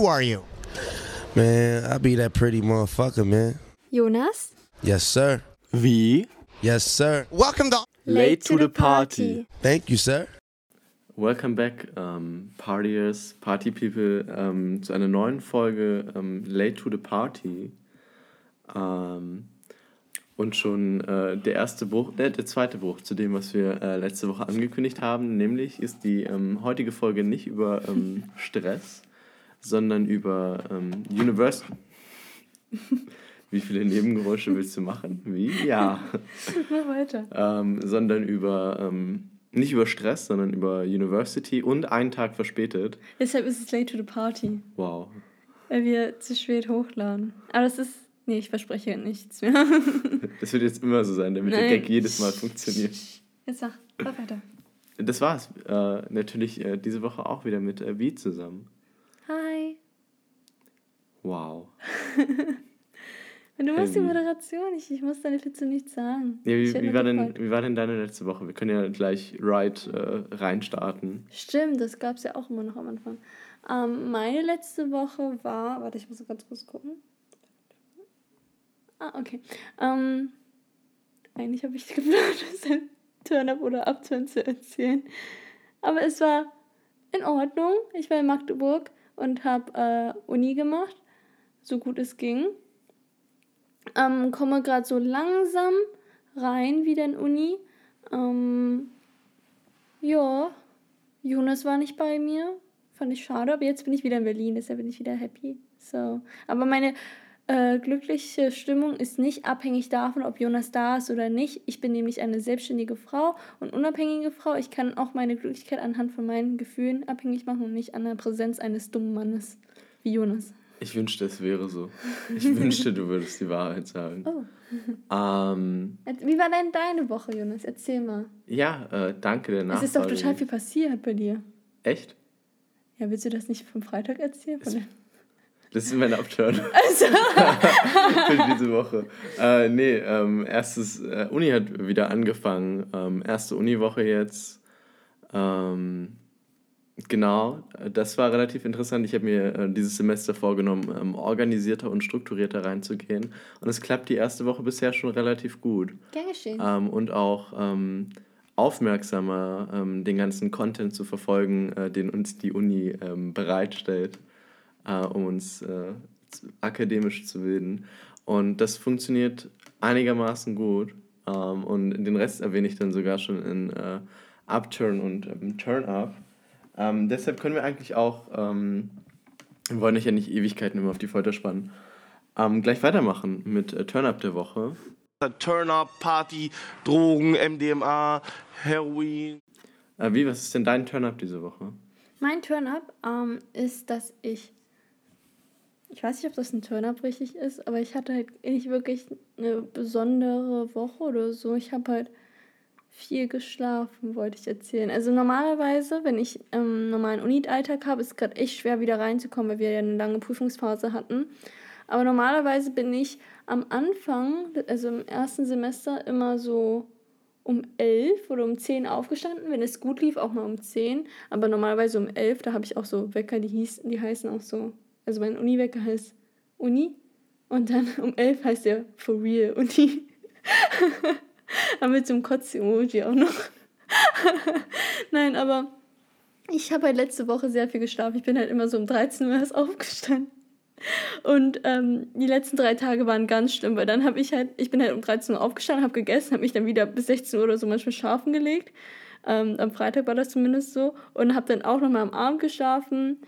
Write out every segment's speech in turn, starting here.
Who are you? Man, I be that pretty motherfucker, man. Jonas? Yes, sir. Wie? Yes, sir. Welcome to Late to the party. Thank you, sir. Welcome back, ähm, Partiers, Party People, ähm, zu einer neuen Folge ähm, Late to the Party. Und schon äh, der erste Bruch, äh, der zweite Bruch zu dem, was wir äh, letzte Woche angekündigt haben. Nämlich ist die ähm, heutige Folge nicht über ähm, Stress, sondern über ähm, University. Wie viele Nebengeräusche willst du machen? Wie? Ja. Mach weiter. ähm, sondern über, ähm, nicht über Stress, sondern über University und einen Tag verspätet. Deshalb ist es late to the party, Wow. weil wir zu spät hochladen. Aber das ist. Nee, ich verspreche nichts mehr. Das wird jetzt immer so sein, damit der Nein. Gag jedes Mal funktioniert. Jetzt sag, mach weiter. Das war's. Äh, natürlich äh, diese Woche auch wieder mit äh, Beat zusammen. Wow. Du machst die. Moderation. Ich, ich muss deine Witze nicht sagen. Ja, wie, wie, war denn, wie war denn deine letzte Woche? Wir können ja gleich right äh, reinstarten. Stimmt, das gab es ja auch immer noch am Anfang. Ähm, meine letzte Woche war. Warte, ich muss ganz kurz gucken. Ah, okay. Ähm, eigentlich habe ich geplant, das ein Turn-up oder Upturn zu erzählen. Aber es war in Ordnung. Ich war in Magdeburg und habe äh, Uni gemacht, so gut es ging. Ähm, komme gerade so langsam rein wieder in Uni. Ähm, ja, Jonas war nicht bei mir. Fand ich schade, aber jetzt bin ich wieder in Berlin, deshalb bin ich wieder happy. So. Aber meine äh, glückliche Stimmung ist nicht abhängig davon, ob Jonas da ist oder nicht. Ich bin nämlich eine selbstständige Frau und unabhängige Frau. Ich kann auch meine Glücklichkeit anhand von meinen Gefühlen abhängig machen und nicht an der Präsenz eines dummen Mannes wie Jonas. Ich wünschte, es wäre so. Ich wünschte, du würdest die Wahrheit sagen. Oh. Ähm, Wie war denn deine Woche, Jonas? Erzähl mal. ja, äh, danke der Es Nachfrage. ist doch total viel passiert bei dir. Echt? Ja, willst du das nicht vom Freitag erzählen? Der- Das ist mein Upturn. Also, für diese Woche. Äh, nee, ähm, erstes, äh, Uni hat wieder angefangen. Ähm, erste Uniwoche jetzt. Ähm, genau, äh, das war relativ interessant. Ich habe mir äh, dieses Semester vorgenommen, ähm, organisierter und strukturierter reinzugehen. Und es klappt die erste Woche bisher schon relativ gut. gern geschehen. Ähm, und auch ähm, aufmerksamer ähm, den ganzen Content zu verfolgen, äh, den uns die Uni ähm, bereitstellt, äh, um uns äh, akademisch zu bilden. Und das funktioniert einigermaßen gut. Ähm, und den Rest erwähne ich dann sogar schon in äh, Upturn und Turn-Up. Ähm, deshalb können wir eigentlich auch, ähm, wir wollen euch ja nicht Ewigkeiten immer auf die Folter spannen, ähm, gleich weitermachen mit äh, Turn-Up der Woche. Turn-up, Party, Drogen, MDMA, Heroin. Äh, wie, was ist denn dein Turn-Up diese Woche? Mein Turn-up ähm, ist, dass ich. Ich weiß nicht, ob das ein Turn-up richtig ist, aber ich hatte halt nicht wirklich eine besondere Woche oder so. Ich habe halt viel geschlafen, wollte ich erzählen. Also normalerweise, wenn ich ähm, normalen Uni-Alltag habe, ist es gerade echt schwer wieder reinzukommen, weil wir ja eine lange Prüfungsphase hatten. Aber normalerweise bin ich am Anfang, also im ersten Semester, immer so um 11 oder um 10 aufgestanden. Wenn es gut lief, auch mal um 10. Aber normalerweise um 11, da habe ich auch so Wecker, die, hieß, die heißen auch so. Also mein Uni-Wecker heißt Uni. Und dann um 11 heißt der For Real Uni. aber mit einem Kotz-Emoji auch noch. Nein, aber ich habe halt letzte Woche sehr viel geschlafen. Ich bin halt immer so um 13 Uhr erst aufgestanden. Und ähm, die letzten drei Tage waren ganz schlimm, weil dann habe ich halt, ich bin halt um 13 Uhr aufgestanden, habe gegessen, habe mich dann wieder bis 16 Uhr oder so manchmal schlafen gelegt. Ähm, am Freitag war das zumindest so. Und habe dann auch nochmal am Abend geschlafen.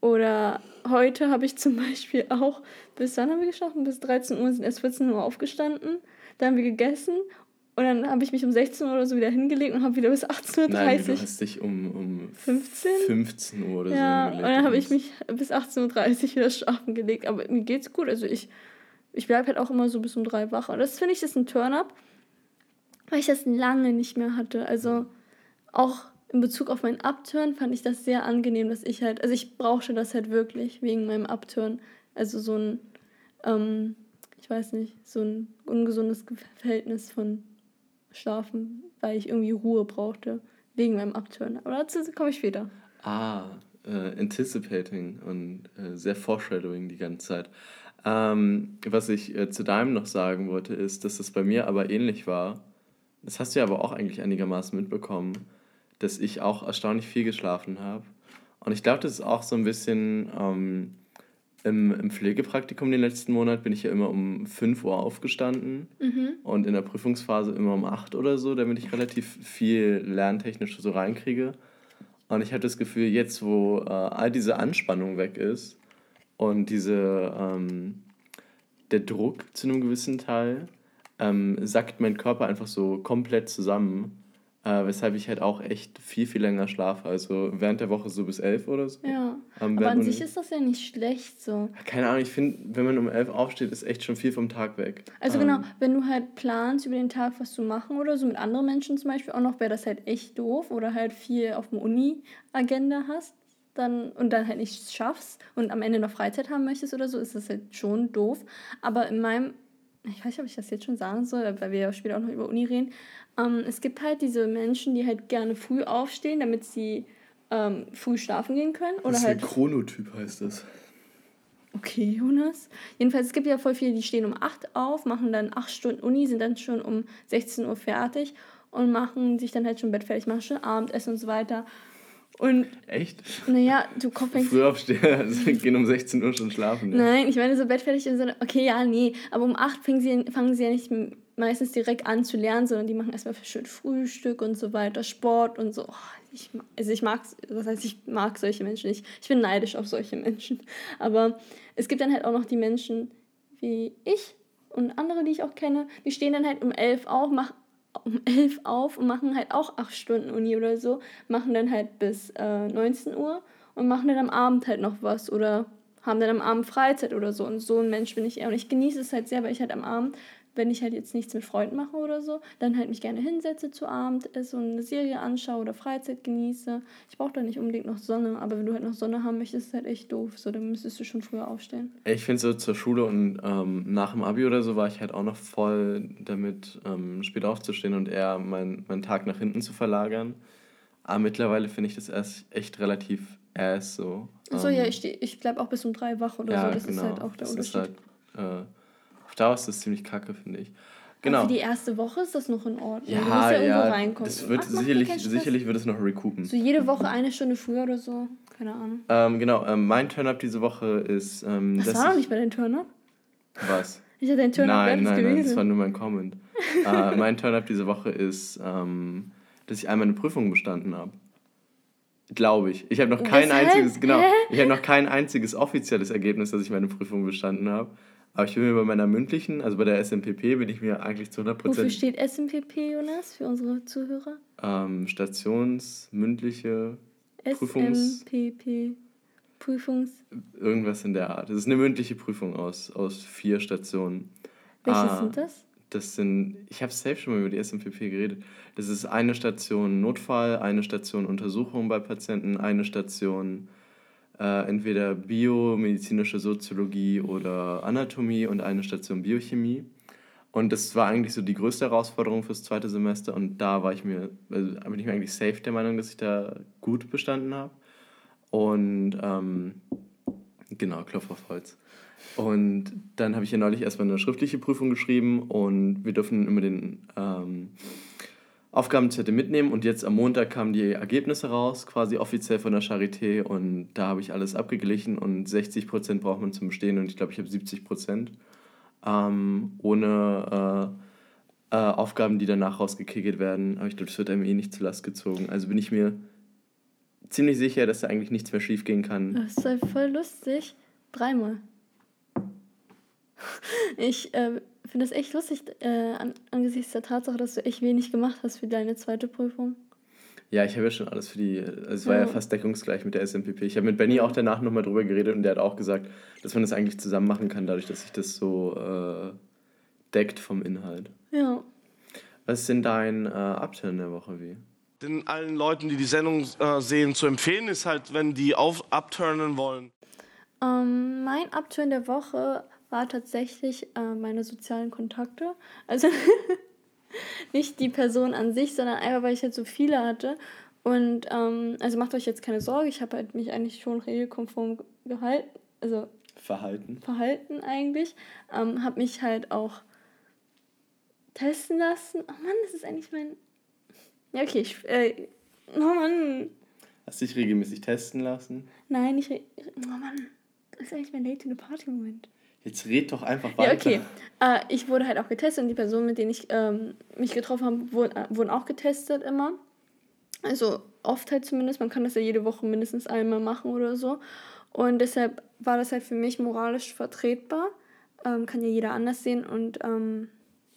Oder heute habe ich zum Beispiel auch, bis wann haben wir geschlafen? Bis 13 Uhr sind erst 14 Uhr aufgestanden. Dann haben wir gegessen. Und dann habe ich mich um 16 Uhr oder so wieder hingelegt und habe wieder bis 18.30 Uhr. Nein, du hast dich um, um 15? 15 Uhr oder Ja, so und hingelegt. dann habe ich mich bis 18.30 Uhr wieder schlafen gelegt. Aber mir geht's gut. Also ich, ich bleibe halt auch immer so bis um drei wach. Und das finde ich ist ein Turn-up, weil ich das lange nicht mehr hatte. Also auch in Bezug auf meinen Upturn fand ich das sehr angenehm, dass ich halt, also ich brauchte das halt wirklich wegen meinem Upturn. Also so ein, ähm, ich weiß nicht, so ein ungesundes Verhältnis von Schlafen, weil ich irgendwie Ruhe brauchte wegen meinem Upturn. Aber dazu komme ich später. Ah, äh, anticipating und äh, sehr foreshadowing die ganze Zeit. Ähm, was ich äh, zu deinem noch sagen wollte, ist, dass es bei mir aber ähnlich war. Das hast du ja aber auch eigentlich einigermaßen mitbekommen, dass ich auch erstaunlich viel geschlafen habe. Und ich glaube, das ist auch so ein bisschen ähm, im, im Pflegepraktikum den letzten Monat bin ich ja immer um 5 Uhr aufgestanden Mhm. und in der Prüfungsphase immer um 8 oder so, damit ich relativ viel lerntechnisch so reinkriege. Und ich habe das Gefühl, jetzt wo äh, all diese Anspannung weg ist und diese, ähm, der Druck zu einem gewissen Teil, ähm, sackt mein Körper einfach so komplett zusammen, äh, weshalb ich halt auch echt viel, viel länger schlafe. Also während der Woche so bis 11 oder so. Ja. Ähm, Aber an sich ist das ja nicht schlecht so. keine Ahnung, ich finde, wenn man um 11 aufsteht, ist echt schon viel vom Tag weg. Also Ähm, genau, wenn du halt planst über den Tag was zu machen oder so mit anderen Menschen zum Beispiel auch noch, wäre das halt echt doof oder halt viel auf dem Uni-Agenda hast dann, und dann halt nichts schaffst und am Ende noch Freizeit haben möchtest oder so, ist das halt schon doof. Aber in meinem, ich weiß nicht, ob ich das jetzt schon sagen soll, weil wir ja später auch noch über Uni reden, ähm, es gibt halt diese Menschen, die halt gerne früh aufstehen, damit sie ähm, früh schlafen gehen können. Oder das ist halt ein Chronotyp heißt das. Okay, Jonas. Jedenfalls, es gibt ja voll viele, die stehen um 8 auf, machen dann 8 Stunden Uni, sind dann schon um 16 Uhr fertig und machen sich dann halt schon Bett fertig, machen schon Abendessen und so weiter. Und Echt? naja, du fängst. Früh aufstehen, also gehen um 16 Uhr schon schlafen. Ne? Nein, ich meine so bettfertig im Sinne, okay, ja, nee, aber um 8 fangen sie, fangen sie ja nicht meistens direkt an zu lernen, sondern die machen erstmal schön Frühstück und so weiter, Sport und so. Oh, ich, also ich mag, das heißt, ich mag solche Menschen nicht. Ich bin neidisch auf solche Menschen. Aber es gibt dann halt auch noch die Menschen wie ich und andere, die ich auch kenne, die stehen dann halt um 11 auf, mach, um 11 auf und machen halt auch 8 Stunden Uni oder so, machen dann halt bis äh, 19 Uhr und machen dann am Abend halt noch was oder haben dann am Abend Freizeit oder so. Und so ein Mensch bin ich eher. Und ich genieße es halt sehr, weil ich halt am Abend, wenn ich halt jetzt nichts mit Freunden mache oder so, dann halt mich gerne hinsetze zu Abend, esse und eine Serie anschaue oder Freizeit genieße. Ich brauche da nicht unbedingt noch Sonne, aber wenn du halt noch Sonne haben möchtest, ist es halt echt doof. So, dann müsstest du schon früher aufstehen. Ich finde so zur Schule und ähm, nach dem Abi oder so war ich halt auch noch voll damit, ähm, spät aufzustehen und eher meinen meinen Tag nach hinten zu verlagern. Aber mittlerweile finde ich das erst echt relativ ass so. Achso, Ähm, ja, ich, steh- ich bleib auch bis um drei wach oder so. Das ist halt auch der Das ist Unterschied. halt, äh, Dauer ist das ziemlich kacke, finde ich. Aber Genau. für die erste Woche ist das noch in Ordnung. du musst Ja, ja irgendwo ja, reinkommen. das wird Ach, sicherlich, sicherlich wird es noch recoupen. So jede Woche eine Stunde früher oder so. Keine Ahnung. Ähm, genau, ähm, mein Turn-Up diese Woche ist. Ähm, Das war doch nicht bei den Turn-Up. Was? Ich hatte den Turn-Up nein, wäre das nein, nein, das gewesen. war nur mein Comment. äh, mein Turn-Up diese Woche ist, ähm, dass ich einmal eine Prüfung bestanden habe. Glaube ich. Ich habe noch kein Weshalb? einziges, genau, Hä? ich habe noch kein einziges offizielles Ergebnis, dass ich meine Prüfung bestanden habe. Aber ich bin mir bei meiner mündlichen, also bei der SMPP, bin ich mir eigentlich zu 100% Wofür steht SMPP, Jonas, für unsere Zuhörer? ähm, stationsmündliche Prüfungs- SMPP. Prüfungs. Irgendwas in der Art. Das ist eine mündliche Prüfung aus, aus vier Stationen. Welche Ah, sind das? Das sind, ich habe safe schon mal über die SMPP geredet. Das ist eine Station Notfall, eine Station Untersuchung bei Patienten, eine Station äh, entweder biomedizinische Soziologie oder Anatomie und eine Station Biochemie. Und das war eigentlich so die größte Herausforderung fürs zweite Semester und da war ich mir, also bin ich mir eigentlich safe der Meinung, dass ich da gut bestanden habe. Und ähm, genau, Klopf auf Holz. Und dann habe ich ja neulich erstmal eine schriftliche Prüfung geschrieben und wir dürfen immer den ähm, Aufgabenzettel mitnehmen und jetzt am Montag kamen die Ergebnisse raus, quasi offiziell von der Charité und da habe ich alles abgeglichen und 60% braucht man zum Bestehen und ich glaube, ich habe 70%. Ähm, ohne äh, äh, Aufgaben, die danach rausgekickert werden, aber ich glaube, das wird einem eh nicht zur Last gezogen. Also bin ich mir ziemlich sicher, dass da eigentlich nichts mehr schief gehen kann. Das ist voll lustig. Dreimal. Ich äh, finde das echt lustig, äh, an, angesichts der Tatsache, dass du echt wenig gemacht hast für deine zweite Prüfung. Ja, ich habe ja schon alles für die. Also es war ja Ja. fast deckungsgleich mit der SMPP. Ich habe mit Benny auch danach nochmal drüber geredet und der hat auch gesagt, dass man das eigentlich zusammen machen kann, dadurch, dass sich das so äh, deckt vom Inhalt. Ja. Was ist denn dein äh, Upturn der Woche wie? den allen Leuten, die die Sendung äh, sehen, zu empfehlen ist halt, wenn die auf upturnen wollen. Ähm, mein Upturn der Woche war tatsächlich äh, meine sozialen Kontakte. Also nicht die Person an sich, sondern einfach, weil ich halt so viele hatte. Und ähm, also macht euch jetzt keine Sorge, ich habe halt mich eigentlich schon regelkonform gehalten, also Verhalten. verhalten eigentlich. Ähm, habe mich halt auch testen lassen. Oh Mann, das ist eigentlich mein. Ja, okay, ich. Äh, oh Mann. Hast dich regelmäßig testen lassen? Nein, ich. Oh Mann. Das ist eigentlich mein Late to the Party Moment. Jetzt red doch einfach Ja, weiter. okay. Äh, ich wurde halt auch getestet und die Personen, mit denen ich ähm, mich getroffen habe, wurden, äh, wurden auch getestet immer. Also oft halt zumindest. Man kann das ja jede Woche mindestens einmal machen oder so. Und deshalb war das halt für mich moralisch vertretbar. Ähm, kann ja jeder anders sehen. Und ähm,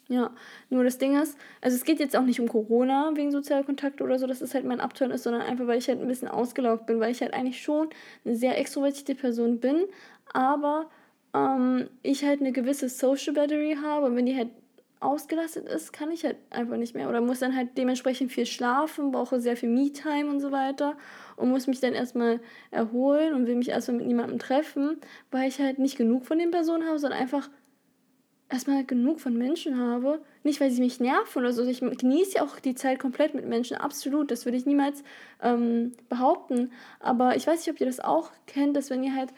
ja, nur das Ding ist, also es geht jetzt auch nicht um Corona wegen sozialer Kontakte oder so, dass es halt mein Abturn ist, sondern einfach, weil ich halt ein bisschen ausgelaugt bin, weil ich halt eigentlich schon eine sehr extrovertierte Person bin, aber ähm, ich halt eine gewisse Social Battery habe und wenn die halt ausgelastet ist, kann ich halt einfach nicht mehr oder muss dann halt dementsprechend viel schlafen, brauche sehr viel Me-Time und so weiter und muss mich dann erstmal erholen und will mich erstmal mit niemandem treffen, weil ich halt nicht genug von den Personen habe, sondern einfach erstmal genug von Menschen habe. Nicht, weil sie mich nerven oder so. Ich genieße ja auch die Zeit komplett mit Menschen, absolut. Das würde ich niemals ähm, behaupten. Aber ich weiß nicht, ob ihr das auch kennt, dass wenn ihr halt.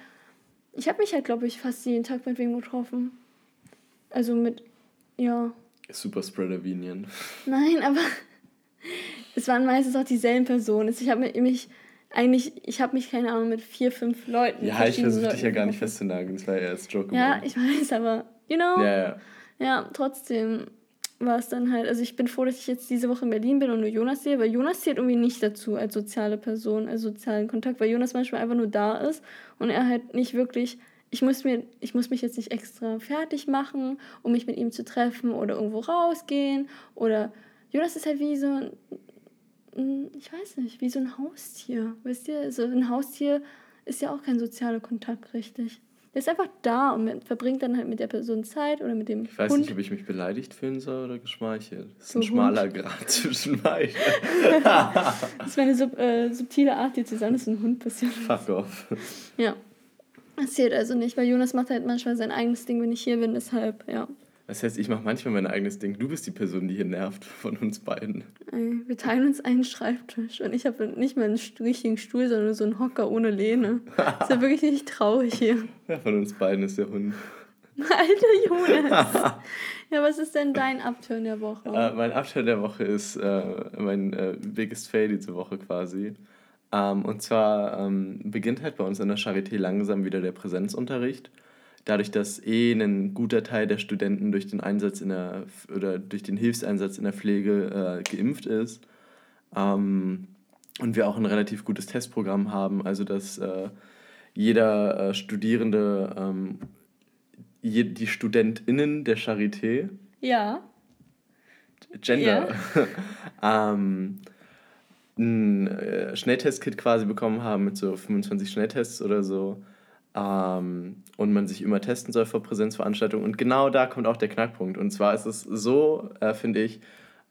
Ich habe mich halt, glaube ich, fast jeden Tag mit wem getroffen. Also mit. Ja. Superspreader Vinian. Nein, aber es waren meistens auch dieselben Personen. Also Ich habe mich eigentlich, ich habe mich, keine Ahnung, mit vier, fünf Leuten. Ja, ich versuche dich ja gar nicht festzunageln. Das war eher als Joke Ja, gemeint. ich weiß, aber, you know. Ja, ja. Ja, trotzdem war es dann halt, also ich bin froh, dass ich jetzt diese Woche in Berlin bin und nur Jonas sehe, weil Jonas zählt irgendwie nicht dazu als soziale Person, als sozialen Kontakt, weil Jonas manchmal einfach nur da ist und er halt nicht wirklich, ich muss mir, ich muss mich jetzt nicht extra fertig machen, um mich mit ihm zu treffen oder irgendwo rausgehen oder Jonas ist halt wie so ein, ich weiß nicht, wie so ein Haustier, wisst ihr? So ein Haustier ist ja auch kein sozialer Kontakt, richtig. Der ist einfach da und verbringt dann halt mit der Person Zeit oder mit dem Ich weiß Hund. nicht, ob ich mich beleidigt fühlen soll oder geschmeichelt. Das ist So ein Hund. schmaler Grad zwischen beiden. Das wäre eine sub, äh, subtile Art, dir zu sagen, dass ein Hund passiert. Fuck off. Ja. Zählt also nicht, weil Jonas macht halt manchmal sein eigenes Ding, wenn ich hier bin, deshalb, ja. Das heißt, ich mache manchmal mein eigenes Ding. Du bist die Person, die hier nervt von uns beiden. Wir teilen uns einen Schreibtisch und ich habe nicht mal einen richtigen Stuhl, sondern so einen Hocker ohne Lehne. ist ja wirklich nicht traurig hier. Ja, von uns beiden ist der Hund. Alter Jonas. ja, was ist denn dein Abturn der Woche? Äh, mein Abschnitt der Woche ist äh, mein äh, biggest fail diese Woche quasi. Ähm, und zwar ähm, beginnt halt bei uns in der Charité langsam wieder der Präsenzunterricht. Dadurch, dass eh ein guter Teil der Studenten durch den Einsatz in der oder durch den Hilfseinsatz in der Pflege äh, geimpft ist. Ähm, und wir auch ein relativ gutes Testprogramm haben, also dass äh, jeder äh, Studierende, ähm, je, die StudentInnen der Charité, ja. Gender, ähm, ein äh, Schnelltestkit quasi bekommen haben mit so 25 Schnelltests oder so. Ähm, und man sich immer testen soll vor Präsenzveranstaltungen. Und genau da kommt auch der Knackpunkt. Und zwar ist es so, äh, finde ich,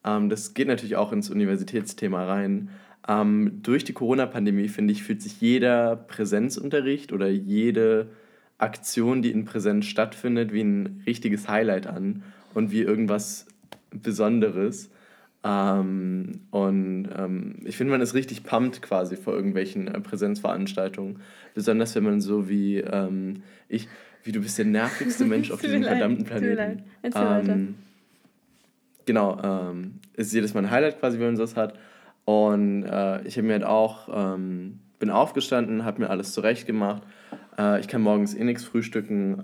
ähm, das geht natürlich auch ins Universitätsthema rein. Ähm, durch die Corona-Pandemie, finde ich, fühlt sich jeder Präsenzunterricht oder jede Aktion, die in Präsenz stattfindet, wie ein richtiges Highlight an und wie irgendwas Besonderes. Ähm, und ähm, ich finde, man ist richtig pumped quasi vor irgendwelchen äh, Präsenzveranstaltungen. Besonders wenn man so wie ähm, ich, wie du bist der nervigste Mensch auf diesem verdammten tut mir Planeten. leid. Ähm, genau, ähm, ist jedes Mal ein Highlight quasi, wenn man sowas hat. Und äh, ich habe mir halt auch, ähm, bin aufgestanden, habe mir alles zurecht gemacht. Äh, ich kann morgens eh nichts frühstücken.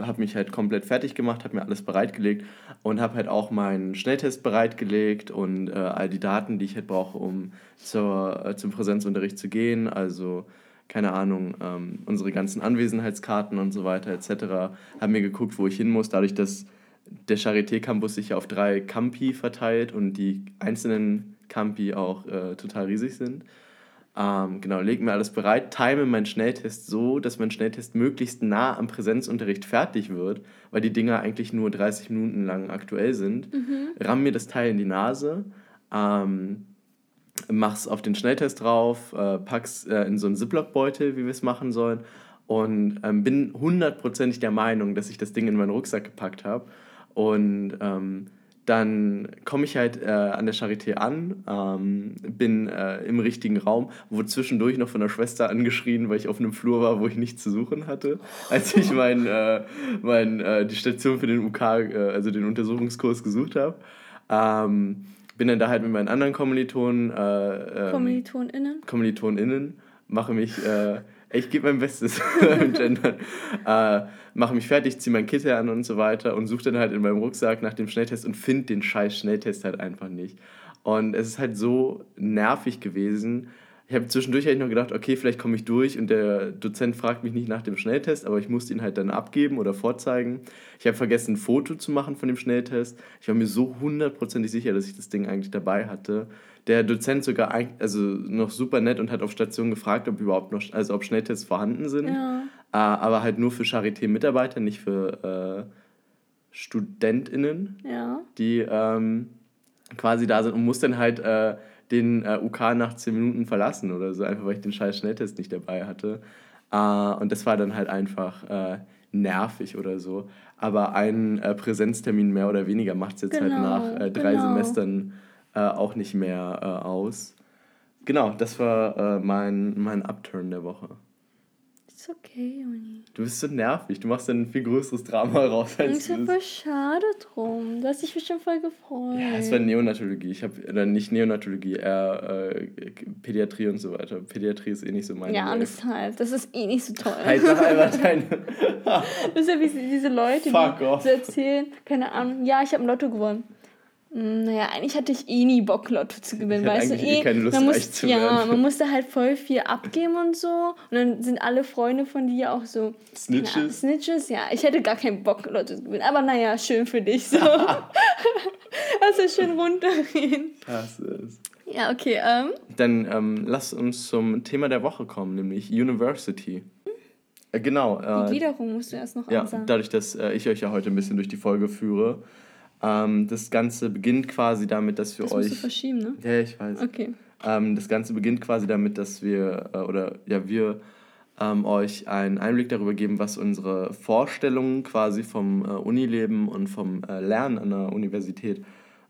Habe mich halt komplett fertig gemacht, habe mir alles bereitgelegt und habe halt auch meinen Schnelltest bereitgelegt und äh, all die Daten, die ich halt brauche, um zur, äh, zum Präsenzunterricht zu gehen. Also, keine Ahnung, ähm, unsere ganzen Anwesenheitskarten und so weiter etc. Haben mir geguckt, wo ich hin muss, dadurch, dass der Charité-Campus sich ja auf drei Campi verteilt und die einzelnen Campi auch äh, total riesig sind. Ähm, genau, leg mir alles bereit, time meinen Schnelltest so, dass mein Schnelltest möglichst nah am Präsenzunterricht fertig wird, weil die Dinger eigentlich nur 30 Minuten lang aktuell sind. Ramm mir das Teil in die Nase, ähm, mach's auf den Schnelltest drauf, äh, pack's äh, in so einen Ziploc-Beutel, wie wir es machen sollen, und ähm, bin hundertprozentig der Meinung, dass ich das Ding in meinen Rucksack gepackt habe. Und ähm, dann komme ich halt äh, an der Charité an, ähm, bin äh, im richtigen Raum, wurde zwischendurch noch von der Schwester angeschrien, weil ich auf einem Flur war, wo ich nichts zu suchen hatte, als ich mein, äh, mein, äh, die Station für den UK, äh, also den Untersuchungskurs gesucht habe. Ähm, bin dann da halt mit meinen anderen Kommilitonen, äh, ähm, KommilitonInnen. KommilitonInnen, mache mich, ich gebe mein Bestes im Gendern, äh, mache mich fertig, ziehe mein Kittel an und so weiter und suche dann halt in meinem Rucksack nach dem Schnelltest und finde den scheiß Schnelltest halt einfach nicht. Und es ist halt so nervig gewesen. Ich habe zwischendurch eigentlich noch gedacht, okay, vielleicht komme ich durch und der Dozent fragt mich nicht nach dem Schnelltest, aber ich musste ihn halt dann abgeben oder vorzeigen. Ich habe vergessen, ein Foto zu machen von dem Schnelltest. Ich war mir so hundertprozentig sicher, dass ich das Ding eigentlich dabei hatte. Der Dozent sogar ein- also noch super nett und hat auf Station gefragt, ob überhaupt noch, also ob Schnelltests vorhanden sind. Ja. Äh, aber halt nur für Charité-Mitarbeiter, nicht für äh, StudentInnen, Ja. die ähm, quasi da sind und muss dann halt äh, den äh, UK nach 10 Minuten verlassen oder so, einfach weil ich den scheiß Schnelltest nicht dabei hatte. Äh, und das war dann halt einfach äh, nervig oder so. Aber ein äh, Präsenztermin mehr oder weniger macht es jetzt halt Genau, nach äh, drei genau. Semestern äh, auch nicht mehr äh, aus. Genau, das war äh, mein, mein Upturn der Woche. Ist okay, Juni. Du bist so nervig. Du machst dann ein viel größeres Drama raus, als ja es- voll schade drum. Du hast dich bestimmt voll gefreut. Ja, es war Neonatologie. Ich habe dann nicht Neonatologie, eher äh, Pädiatrie und so weiter. Pädiatrie ist eh nicht so meine Ja, Welt. deshalb. Das ist eh nicht so toll. Halt doch einfach deine. Das ist ja wie diese Leute, Fuck die off. so erzählen, keine Ahnung, ja, ich habe ein Lotto gewonnen. Hm, Naja, eigentlich hatte ich eh nie Bock, Lotto zu gewinnen, Ich weißt du? eh Eh, keine Lust, man muss, zu ja, werden. man musste halt voll viel abgeben und so. Und dann sind alle Freunde von dir auch so. Snitches? Ja, Snitches, ja. Ich hätte gar keinen Bock, Lotto zu gewinnen. Aber naja, schön für dich so. also schön runtergehen. Das ist. Ja, okay, ähm. Dann ähm, lass uns zum Thema der Woche kommen, nämlich University. Äh, genau. Die Äh, Gliederung musst du erst noch Ja, ansagen. dadurch, dass äh, ich euch ja heute ein bisschen durch die Folge führe. Ähm, das Ganze beginnt quasi damit, dass wir das musst du euch. verschieben, ne? Ja, ich weiß. Okay. Ähm, das Ganze beginnt quasi damit, dass wir, äh, oder ja, wir ähm, euch einen Einblick darüber geben, was unsere Vorstellungen quasi vom äh, Unileben und vom äh, Lernen an der Universität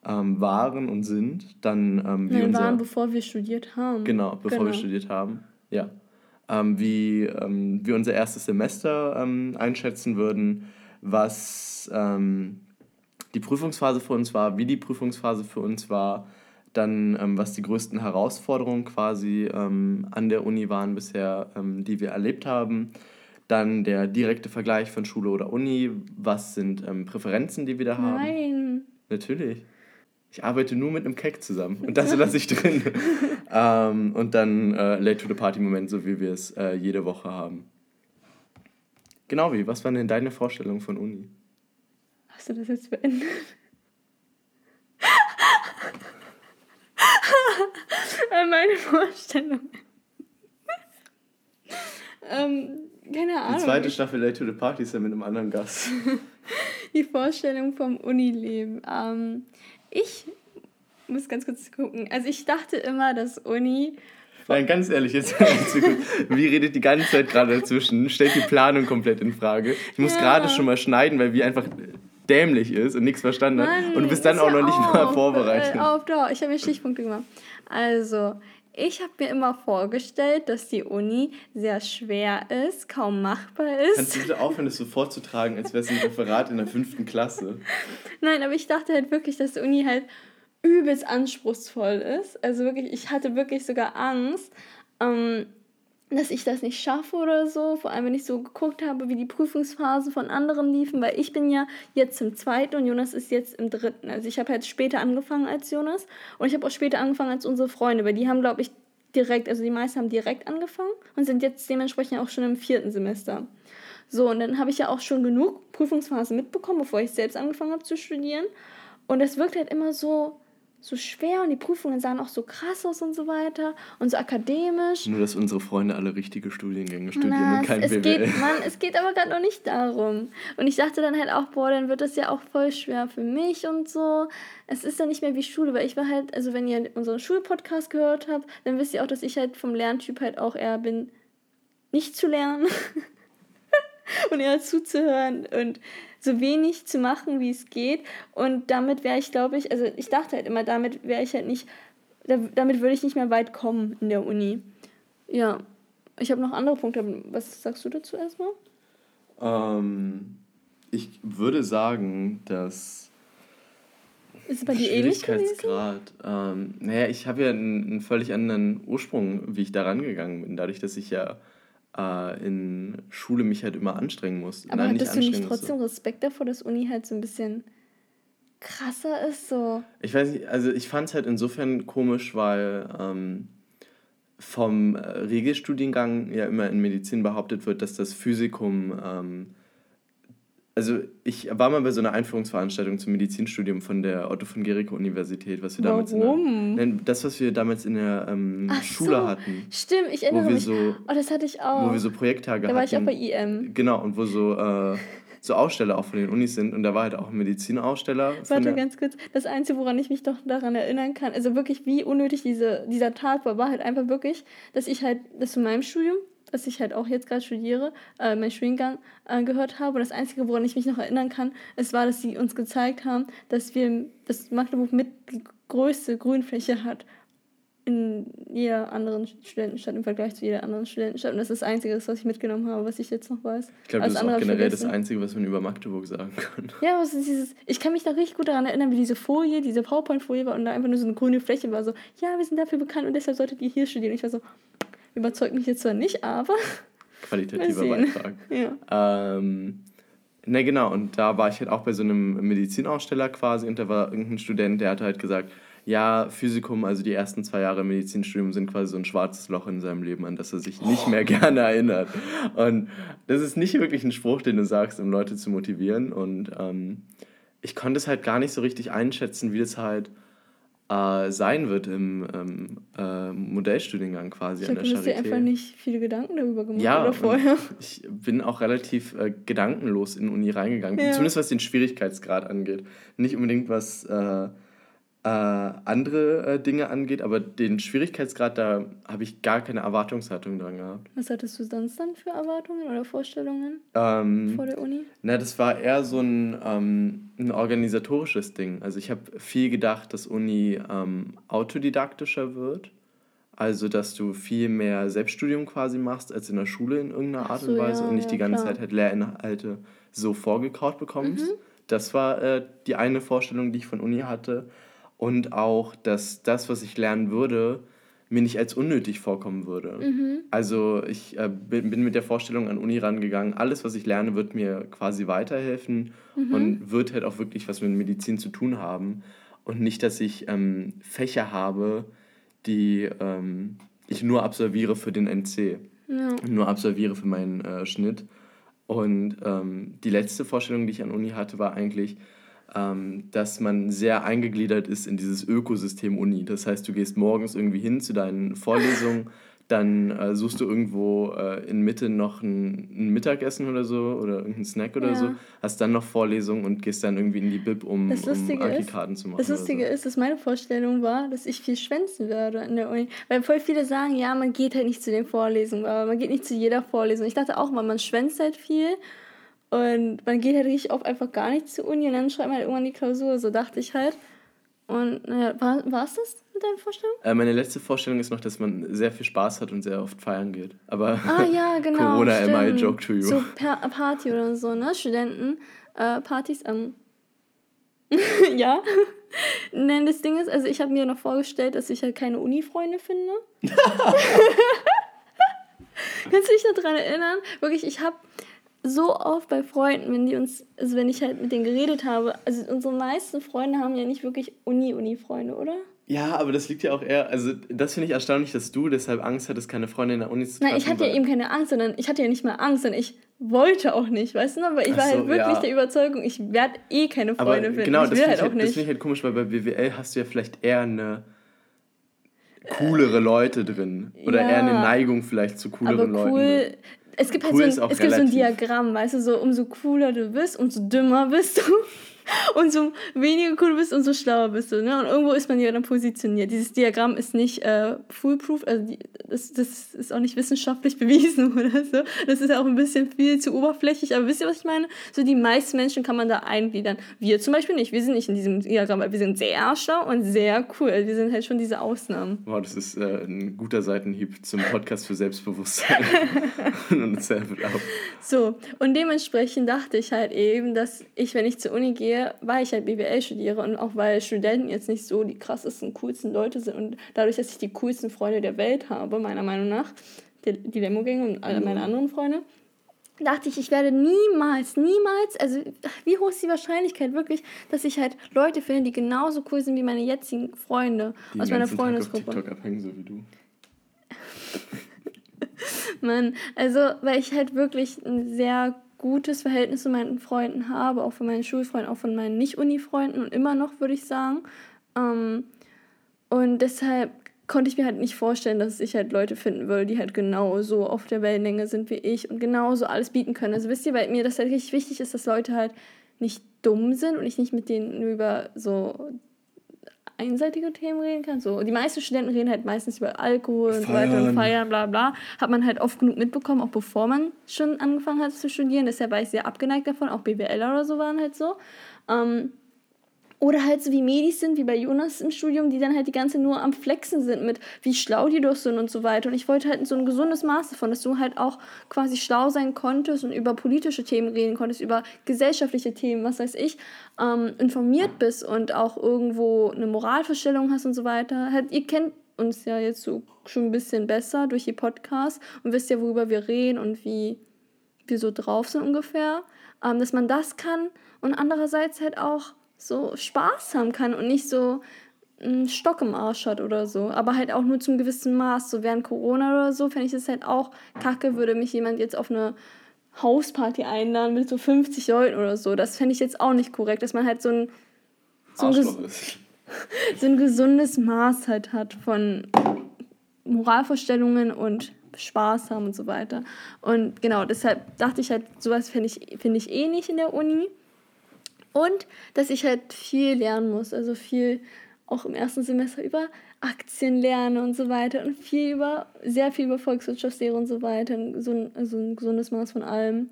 ähm, waren und sind. Dann, ähm, wie Nein, unser, waren, bevor wir studiert haben. Genau, bevor wir Genau. studiert haben. Ja. Ähm, wie ähm, wir unser erstes Semester einschätzen würden, was ähm, die Prüfungsphase für uns war, wie die Prüfungsphase für uns war, dann ähm, was die größten Herausforderungen quasi ähm, an der Uni waren bisher, ähm, die wir erlebt haben. Dann der direkte Vergleich von Schule oder Uni, was sind ähm, Präferenzen, die wir da haben. Nein. Natürlich. Ich arbeite nur mit einem Keck zusammen und das lasse ich drin. ähm, und dann äh, Late to the Party Moment, so wie wir es äh, jede Woche haben. Genau wie, was waren denn deine Vorstellungen von Uni? Hast du das jetzt beendet? Äh, Meine Vorstellung. ähm, keine Ahnung. Die zweite Staffel Late to the Party ist ja mit einem anderen Gast. Die Vorstellung vom Unileben. Ähm, ich muss ganz kurz gucken. Also ich dachte immer, dass Uni. Nein, ganz ehrlich, jetzt wie redet die ganze Zeit gerade dazwischen, stellt die Planung komplett in Frage. Ich muss Ja. gerade schon mal schneiden, weil wie einfach dämlich ist und nichts verstanden hat. Mann, Und du bist dann ist auch noch nicht mal auf, vorbereitet. Äh, auf, doch, ich habe mir Stichpunkte gemacht. Also, ich habe mir immer vorgestellt, dass die Uni sehr schwer ist, kaum machbar Kannst du ist. bitte aufhören, das so vorzutragen, als wäre es ein Referat in der fünften Klasse? Nein, aber ich dachte halt wirklich, dass die Uni halt übelst anspruchsvoll ist. Also wirklich, ich hatte wirklich sogar Angst, ähm, dass ich das nicht schaffe oder so. Vor allem, wenn ich so geguckt habe, wie die Prüfungsphasen von anderen liefen, weil ich bin ja jetzt im zweiten und Jonas ist jetzt im dritten. Also ich habe halt später angefangen als Jonas und ich habe auch später angefangen als unsere Freunde, weil die haben, glaube ich, direkt, also die meisten haben direkt angefangen und sind jetzt dementsprechend auch schon im vierten Semester. So, und dann habe ich ja auch schon genug Prüfungsphasen mitbekommen, bevor ich selbst angefangen habe zu studieren. Und es wirkt halt immer so, so schwer und die Prüfungen sahen auch so krass aus und so weiter und so akademisch. Nur, dass unsere Freunde alle richtige Studiengänge studieren Na, und kein es, BWL. geht, Mann, es geht aber gerade noch nicht darum. Und ich dachte dann halt auch, boah, dann wird das ja auch voll schwer für mich und so. Es ist dann nicht mehr wie Schule, weil ich war halt, also wenn ihr unseren Schulpodcast gehört habt, dann wisst ihr auch, dass ich halt vom Lerntyp halt auch eher bin, nicht zu lernen. und eher zuzuhören und so wenig zu machen, wie es geht. Und damit wäre ich, glaube ich, also ich dachte halt immer, damit wäre ich halt nicht, damit würde ich nicht mehr weit kommen in der Uni. Ja, ich habe noch andere Punkte. Was sagst du dazu erstmal? Ähm, ich würde sagen, dass. Ist es bei dir ähnlich Schwierigkeitsgrad. Ähm, naja, ich habe ja einen, einen, völlig anderen Ursprung, wie ich da rangegangen bin. Dadurch, dass ich ja äh, in Schule mich halt immer anstrengen muss. Aber Nein, hattest nicht du nicht trotzdem musste. Respekt davor, dass Uni halt so ein bisschen krasser ist? So? Ich weiß nicht, also ich fand es halt insofern komisch, weil ähm, vom äh, Regelstudiengang ja immer in Medizin behauptet wird, dass das Physikum ähm, also ich war mal bei so einer Einführungsveranstaltung zum Medizinstudium von der Otto von Gericke Universität, was wir damals Warum? in der, das, was wir damals in der ähm, Schule so. hatten. Stimmt, ich erinnere mich. So, oh, das hatte ich auch. Wo wir so Projekttage hatten. Da war ich auch bei IM. Genau, und wo so, äh, so Aussteller auch von den Unis sind. Und da war halt auch ein Medizinaussteller. Warte, ganz kurz. Das Einzige, woran ich mich doch daran erinnern kann, also wirklich, wie unnötig diese, dieser Tag war, war halt einfach wirklich, dass ich halt, das zu meinem Studium, was ich halt auch jetzt gerade studiere, äh, mein Studiengang äh, gehört habe. Und das Einzige, woran ich mich noch erinnern kann, es war, dass sie uns gezeigt haben, dass wir, dass Magdeburg mit die größte Grünfläche hat in jeder anderen Studentenstadt im Vergleich zu jeder anderen Studentenstadt. Und das ist das Einzige, was ich mitgenommen habe, was ich jetzt noch weiß. Ich glaube, das ist auch generell das Einzige, was man über Magdeburg sagen kann. Ja, was ist dieses, ich kann mich da richtig gut daran erinnern, wie diese Folie, diese PowerPoint-Folie war und da einfach nur so eine grüne Fläche war. So, ja, wir sind dafür bekannt und deshalb solltet ihr hier studieren. Ich war so, Überzeugt mich jetzt zwar nicht, aber. Qualitativer Beitrag. Ja. Ähm, ne, genau. Und da war ich halt auch bei so einem Medizinaussteller quasi und da war irgendein Student, der hatte halt gesagt, ja, Physikum, also die ersten zwei Jahre Medizinstudium sind quasi so ein schwarzes Loch in seinem Leben, an das er sich nicht mehr gerne erinnert. Und das ist nicht wirklich ein Spruch, den du sagst, um Leute zu motivieren. Und ähm, ich konnte es halt gar nicht so richtig einschätzen, wie das halt äh, sein wird im ähm, äh, Modellstudiengang quasi ich an der Charité. Du hast dir einfach nicht viele Gedanken darüber gemacht ja, oder vorher. Ich bin auch relativ äh, gedankenlos in Uni reingegangen, ja. zumindest was den Schwierigkeitsgrad angeht. Nicht unbedingt was äh, andere äh, Dinge angeht, aber den Schwierigkeitsgrad, da habe ich gar keine Erwartungshaltung dran gehabt. Was hattest du sonst dann für Erwartungen oder Vorstellungen ähm, vor der Uni? Na, das war eher so ein, ähm, ein organisatorisches Ding. Also ich habe viel gedacht, dass Uni ähm, autodidaktischer wird. Also, dass du viel mehr Selbststudium quasi machst als in der Schule in irgendeiner Art so, und Weise ja, und nicht ja, die ganze klar. Zeit halt Lehrinhalte so vorgekaut bekommst. Mhm. Das war äh, die eine Vorstellung, die ich von Uni hatte und auch, dass das, was ich lernen würde, mir nicht als unnötig vorkommen würde. Mhm. Also ich äh, bin, bin, mit der Vorstellung an Uni rangegangen, alles, was ich lerne, wird mir quasi weiterhelfen mhm. und wird halt auch wirklich was mit Medizin zu tun haben. Und nicht, dass ich ähm, Fächer habe, die ähm, ich nur absolviere für den NC. Ja. Nur absolviere für meinen äh, Schnitt. Und ähm, die letzte Vorstellung, die ich an Uni hatte, war eigentlich, dass man sehr eingegliedert ist in dieses Ökosystem Uni. Das heißt, du gehst morgens irgendwie hin zu deinen Vorlesungen, dann äh, suchst du irgendwo äh, in Mitte noch ein, ein, Mittagessen oder so oder irgendeinen Snack oder ja. so, hast dann noch Vorlesungen und gehst dann irgendwie in die Bib, um, das um Anki-Karten zu machen. Das Lustige so. ist, dass meine Vorstellung war, dass ich viel schwänzen werde in der Uni. Weil voll viele sagen, ja, man geht halt nicht zu den Vorlesungen, aber man geht nicht zu jeder Vorlesung. Ich dachte auch mal, man schwänzt halt viel und man geht halt richtig oft einfach gar nicht zur Uni und dann schreibt man halt irgendwann die Klausur. So dachte ich halt. Und naja, war es das mit deiner Vorstellung? Äh, meine letzte Vorstellung ist noch, dass man sehr viel Spaß hat und sehr oft feiern geht. Aber ah, ja, genau, Corona stimmt. am I joke to you. So per Party oder so, ne? Studenten, äh, Partys am. ja. Nein, das Ding ist, also ich habe mir noch vorgestellt, dass ich halt keine Uni-Freunde finde. Kannst du dich noch daran erinnern? Wirklich, ich habe so oft bei Freunden, wenn die uns, also wenn ich halt mit denen geredet habe, also unsere meisten Freunde haben ja nicht wirklich Uni-Uni-Freunde, oder? Ja, aber das liegt ja auch eher, also das finde ich erstaunlich, dass du deshalb Angst hattest, keine Freunde in der Uni zu treffen. Nein, ich hatte ja eben keine Angst, sondern ich hatte ja nicht mal Angst, sondern ich wollte auch nicht, weißt du? Aber ich Ach war halt wirklich ja. der Überzeugung, ich werde eh keine Freunde aber finden. Genau, ich das halt, halt Das finde ich halt komisch, weil bei BWL hast du ja vielleicht eher eine coolere Leute drin. Oder ja, eher eine Neigung vielleicht zu cooleren aber cool, Leuten es gibt halt cool so ein, es gibt so ein Diagramm, weißt du, so umso cooler du bist, umso dümmer bist du. Umso weniger cool du bist, umso schlauer bist du. Ne? Und irgendwo ist man ja dann positioniert. Dieses Diagramm ist nicht äh, foolproof, also die, das, das ist auch nicht wissenschaftlich bewiesen oder so. Das ist auch ein bisschen viel zu oberflächlich. Aber wisst ihr, was ich meine? So die meisten Menschen kann man da eingliedern. Wir zum Beispiel nicht. Wir sind nicht in diesem Diagramm, weil wir sind sehr schlau und sehr cool. Wir sind halt schon diese Ausnahmen. Wow, das ist äh, ein guter Seitenhieb zum Podcast für Selbstbewusstsein und Self-Love. So, und dementsprechend dachte ich halt eben, dass ich, wenn ich zur Uni gehe, weil ich halt BWL studiere und auch weil Studenten jetzt nicht so die krassesten, coolsten Leute sind und dadurch, dass ich die coolsten Freunde der Welt habe, meiner Meinung nach, die, die Lemo-Gänge und alle meine anderen Freunde, dachte ich, ich werde niemals, niemals, also wie hoch ist die Wahrscheinlichkeit wirklich, dass ich halt Leute finde, die genauso cool sind wie meine jetzigen Freunde Die aus meiner ganzen Tag auf Freundesgruppe. TikTok abhängen, so wie du. Mann, also, weil ich halt wirklich ein sehr gutes Verhältnis zu meinen Freunden habe, auch von meinen Schulfreunden, auch von meinen Nicht-Uni-Freunden und immer noch, würde ich sagen. Ähm, und deshalb konnte ich mir halt nicht vorstellen, dass ich halt Leute finden würde, die halt genauso auf der Wellenlänge sind wie ich und genauso alles bieten können. Also wisst ihr, weil mir das halt richtig wichtig ist, dass Leute halt nicht dumm sind und ich nicht mit denen über so einseitige Themen reden kann. So, die meisten Studenten reden halt meistens über Alkohol und so weiter und Feiern. Feiern, bla bla. Hat man halt oft genug mitbekommen, auch bevor man schon angefangen hat zu studieren. Deshalb war ich sehr abgeneigt davon. Auch BWLer oder so waren halt so. Ähm, oder halt so wie Medis sind, wie bei Jonas im Studium, die dann halt die ganze nur am Flexen sind mit, wie schlau die doch sind und so weiter. Und ich wollte halt so ein gesundes Maß davon, dass du halt auch quasi schlau sein konntest und über politische Themen reden konntest, über gesellschaftliche Themen, was weiß ich, ähm, informiert bist und auch irgendwo eine Moralvorstellung hast und so weiter. Halt, ihr kennt uns ja jetzt so schon ein bisschen besser durch die Podcasts und wisst ja, worüber wir reden und wie wir so drauf sind ungefähr. Ähm, dass man das kann und andererseits halt auch so Spaß haben kann und nicht so einen Stock im Arsch hat oder so. Aber halt auch nur zum gewissen Maß. So während Corona oder so fände ich das halt auch kacke, würde mich jemand jetzt auf eine Hausparty einladen mit so 50 Leuten oder so. Das fände ich jetzt auch nicht korrekt, dass man halt so ein, so ein, so ein gesundes Maß halt hat von Moralvorstellungen und Spaß haben und so weiter. Und genau, deshalb dachte ich halt, sowas finde ich, find ich eh nicht in der Uni. Und dass ich halt viel lernen muss, also viel auch im ersten Semester über Aktien lerne und so weiter und viel über, sehr viel über Volkswirtschaftslehre und so weiter. So ein, also ein gesundes Maß von allem.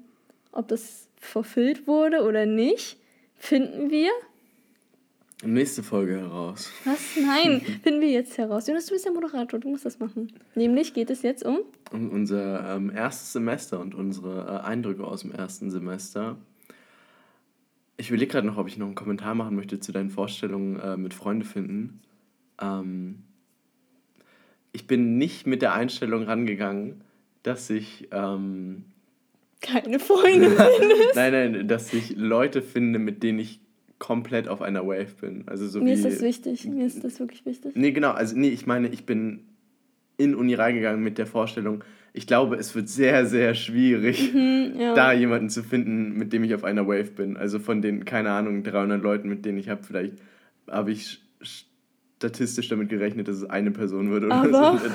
Ob das verfüllt wurde oder nicht, finden wir. Nächste Folge heraus. Was? Nein, finden wir jetzt heraus. Jonas, du bist der Moderator, du musst das machen. Nämlich geht es jetzt um. Um unser ähm, erstes Semester und unsere äh, Eindrücke aus dem ersten Semester. Ich überlege gerade noch, ob ich noch einen Kommentar machen möchte zu deinen Vorstellungen äh, mit Freunde finden. Ähm, ich bin nicht mit der Einstellung rangegangen, dass ich ähm, Keine Freunde. nein, nein, dass ich Leute finde, mit denen ich komplett auf einer Wave bin. Also so Mir wie, ist das wichtig. Mir ist das wirklich wichtig. Nee, genau. Also, nee, ich meine, ich bin in Uni reingegangen mit der Vorstellung, ich glaube, es wird sehr, sehr schwierig, Hm, ja. da jemanden zu finden, mit dem ich auf einer Wave bin. Also von den, keine Ahnung, 300 Leuten, mit denen ich habe, vielleicht habe ich sch- statistisch damit gerechnet, dass es eine Person wird oder Aber- so.